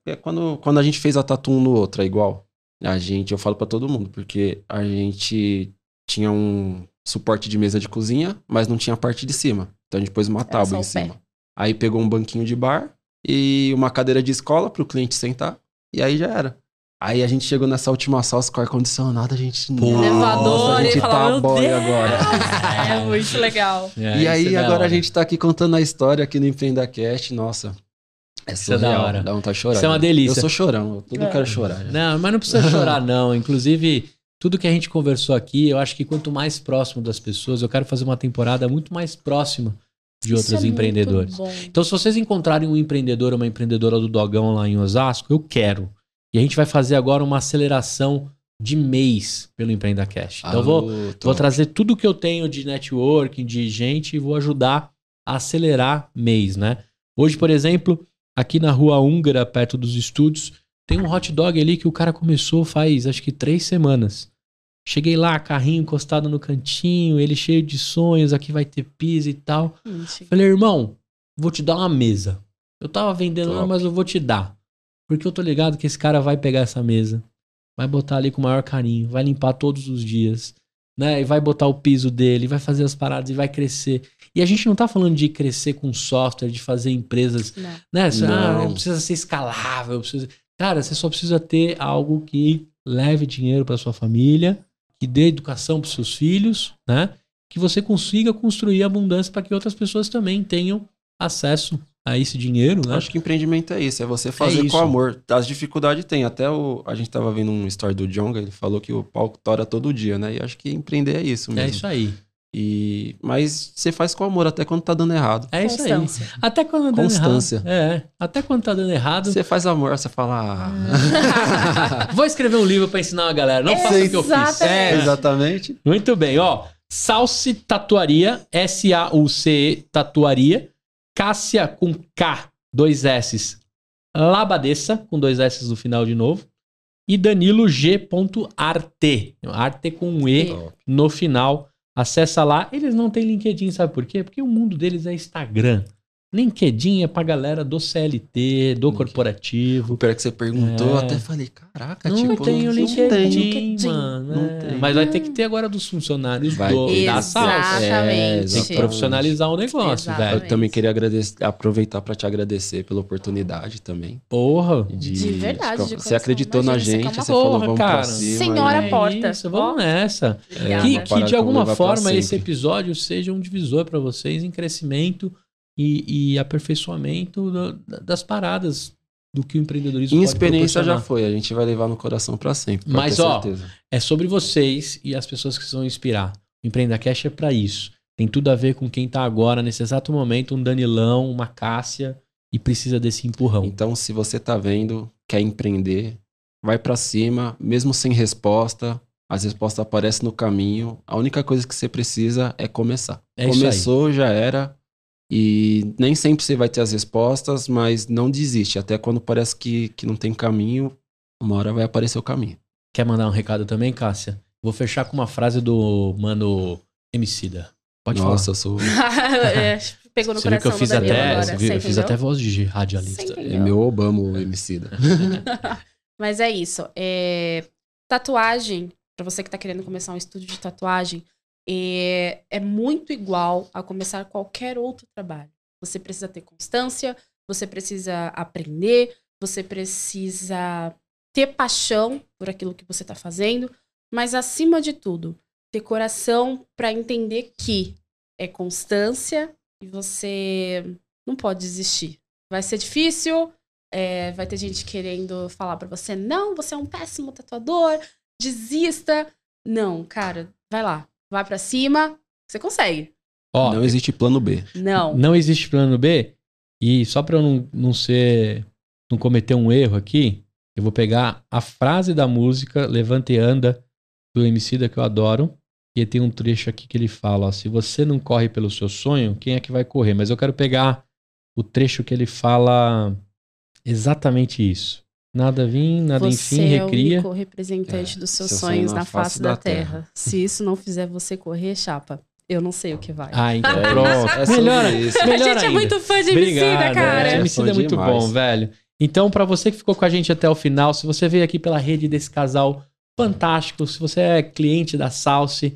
é quando, quando a gente fez a tatu um no outro, é igual. A gente, eu falo pra todo mundo, porque a gente tinha um suporte de mesa de cozinha, mas não tinha a parte de cima. Então a gente pôs uma Era tábua em o pé. cima. Aí pegou um banquinho de bar e uma cadeira de escola pro cliente sentar, e aí já era. Aí a gente chegou nessa última sala com ar-condicionado, a gente. Pô. Elevador, a gente fala, tá "Meu boy Deus!" agora. É muito legal. É, E é aí, da agora a gente tá aqui contando a história aqui no EmpreendaCast. Nossa, é Isso é da surreal. hora. Dá vontade de chorar. Isso é uma delícia. Eu sou chorão, eu tudo É. quero chorar. já. Não, mas não precisa chorar, não. Inclusive, tudo que a gente conversou aqui, eu acho que quanto mais próximo das pessoas, eu quero fazer uma temporada muito mais próxima de Isso outros é empreendedores. Então, se vocês encontrarem um empreendedor ou uma empreendedora do Dogão lá em Osasco, eu quero. E a gente vai fazer agora uma aceleração de mês pelo Empreenda Cash. Então, eu vou, Alô, vou trazer tudo que eu tenho de networking, de gente, e vou ajudar a acelerar mês, né? Hoje, por exemplo, aqui na Rua Húngara, perto dos estúdios, tem um hot dog ali que o cara começou faz, acho que três semanas. Cheguei lá, carrinho encostado no cantinho, ele cheio de sonhos, aqui vai ter pizza e tal. Falei, irmão, vou te dar uma mesa. Eu tava vendendo lá, mas eu vou te dar. Porque eu tô ligado que esse cara vai pegar essa mesa, vai botar ali com o maior carinho, vai limpar todos os dias, né? E vai botar o piso dele, vai fazer as paradas e vai crescer. E a gente não tá falando de crescer com software, de fazer empresas, não. né? Ah, Não. precisa ser escalável, precisa... Cara, você só precisa ter algo que leve dinheiro para sua família, que dê educação para seus filhos, né? Que você consiga construir abundância para que outras pessoas também tenham acesso a esse dinheiro, né? Acho que empreendimento é isso, é você fazer isso. com amor. As dificuldades tem. Até o, a gente tava vendo um story do Jonga, ele falou que o palco tora todo dia, né? E acho que empreender é isso mesmo. É isso aí. E, mas você faz com amor até quando tá dando errado. É isso aí. Constância. Até quando tá dando Constância. errado. É, até quando tá dando errado. Você faz amor, você fala. Ah. Vou escrever um livro para ensinar a galera. Não faça o que eu fiz. Exatamente. é, exatamente. Muito bem, ó. Salsi Tatuaria, S-A-U-C-E Tatuaria. Cássia com K, dois S. Labadessa, com dois S no final de novo. E Danilo G.arte. Arte com um E no final. Acessa lá. Eles não têm LinkedIn, sabe por quê? Porque o mundo deles é Instagram. LinkedIn é pra galera do CLT, do LinkedIn. corporativo. Pior que você perguntou, É. eu até falei, caraca, Não tipo, tem não LinkedIn, LinkedIn. mano. Não é. tem. Mas vai ter que ter agora dos funcionários Vai do, ter. da Salsa. Exatamente. É, Tem que profissionalizar o negócio, Exatamente. velho. Eu também queria agradecer, aproveitar para te agradecer pela oportunidade também. Porra. De, De verdade, de Você coração. acreditou na gente, você você é uma falou, porra, vamos cara. pra cima. Senhora e- porta. Isso, vamos nessa. Obrigada. Que, que de alguma forma esse episódio seja um divisor pra vocês em crescimento e, e aperfeiçoamento da- das paradas do que o empreendedorismo Em experiência já foi, a gente vai levar no coração pra sempre. Mas, ó, certeza. É sobre vocês e as pessoas que vão inspirar. O Empreenda Cash é pra isso. Tem tudo a ver com quem tá agora, nesse exato momento, um Danilão, uma Cássia, e precisa desse empurrão. Então, se você tá vendo, quer empreender, vai pra cima, mesmo sem resposta. As respostas aparecem no caminho. A única coisa que você precisa é começar. É. Começou, já era. E nem sempre você vai ter as respostas, mas não desiste. Até quando parece que, que não tem caminho, uma hora vai aparecer o caminho. Quer mandar um recado também, Cássia? Vou fechar com uma frase do mano Emicida. Pode Nossa, falar. eu sou. É, Pegou no Você viu que coração eu fiz até, agora, viu, eu fiz até voz de radialista. É meu Obama, o Emicida. Mas é isso. É, Tatuagem, pra você que tá querendo começar um estúdio de tatuagem, é, é muito igual a começar qualquer outro trabalho. Você precisa ter constância, você precisa aprender, você precisa ter paixão por aquilo que você tá fazendo, mas acima de tudo, ter coração pra entender que é constância e você não pode desistir. Vai ser difícil, é, vai ter gente querendo falar pra você, não, você é um péssimo tatuador, desista. Não, cara, vai lá, vai pra cima, você consegue. Ó, Não existe plano B. Não. não existe plano B. E só pra eu não, não ser. não cometer um erro aqui, eu vou pegar a frase da música Levanta e Anda do Emicida que eu adoro. E tem um trecho aqui que ele fala: ó, se você não corre pelo seu sonho, quem é que vai correr? Mas eu quero pegar o trecho que ele fala exatamente isso. Nada vim, nada você enfim, é o recria. único representante É, dos seus seu sonhos na face da, terra. Se isso não fizer você correr, chapa, eu não sei o que vai. Ah, então É pronto. é sobre melhor, isso. a melhor gente é ainda. muito fã de Emicida, cara. É, É, Emicida é fã muito demais. bom, velho. Então, pra você que ficou com a gente até o final, se você veio aqui pela rede desse casal fantástico, se você é cliente da Salsi,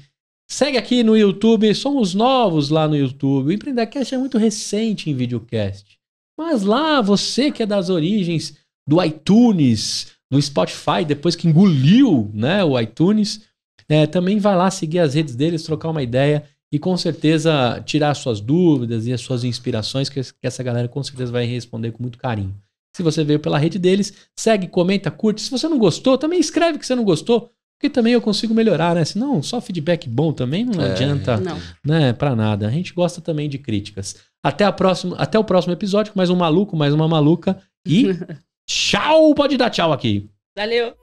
segue aqui no YouTube. Somos novos lá no YouTube. O Empreendacast é muito recente em videocast. Mas lá, você que é das origens do iTunes, do Spotify, depois que engoliu né, o iTunes, é, também vai lá seguir as redes deles, trocar uma ideia e com certeza tirar suas dúvidas e as suas inspirações, que, que essa galera com certeza vai responder com muito carinho. Se você veio pela rede deles, segue, comenta, curte. Se você não gostou, também escreve que você não gostou, porque também eu consigo melhorar, né? Senão, só feedback bom também não É. adianta, Não. né, pra nada. A gente gosta também de críticas. Até, a próxima, até o próximo episódio mais um maluco, mais uma maluca e tchau! Pode dar tchau aqui. Valeu.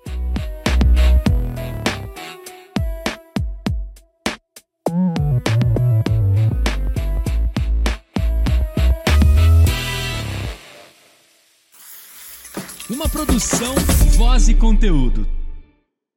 Uma produção, voz e conteúdo.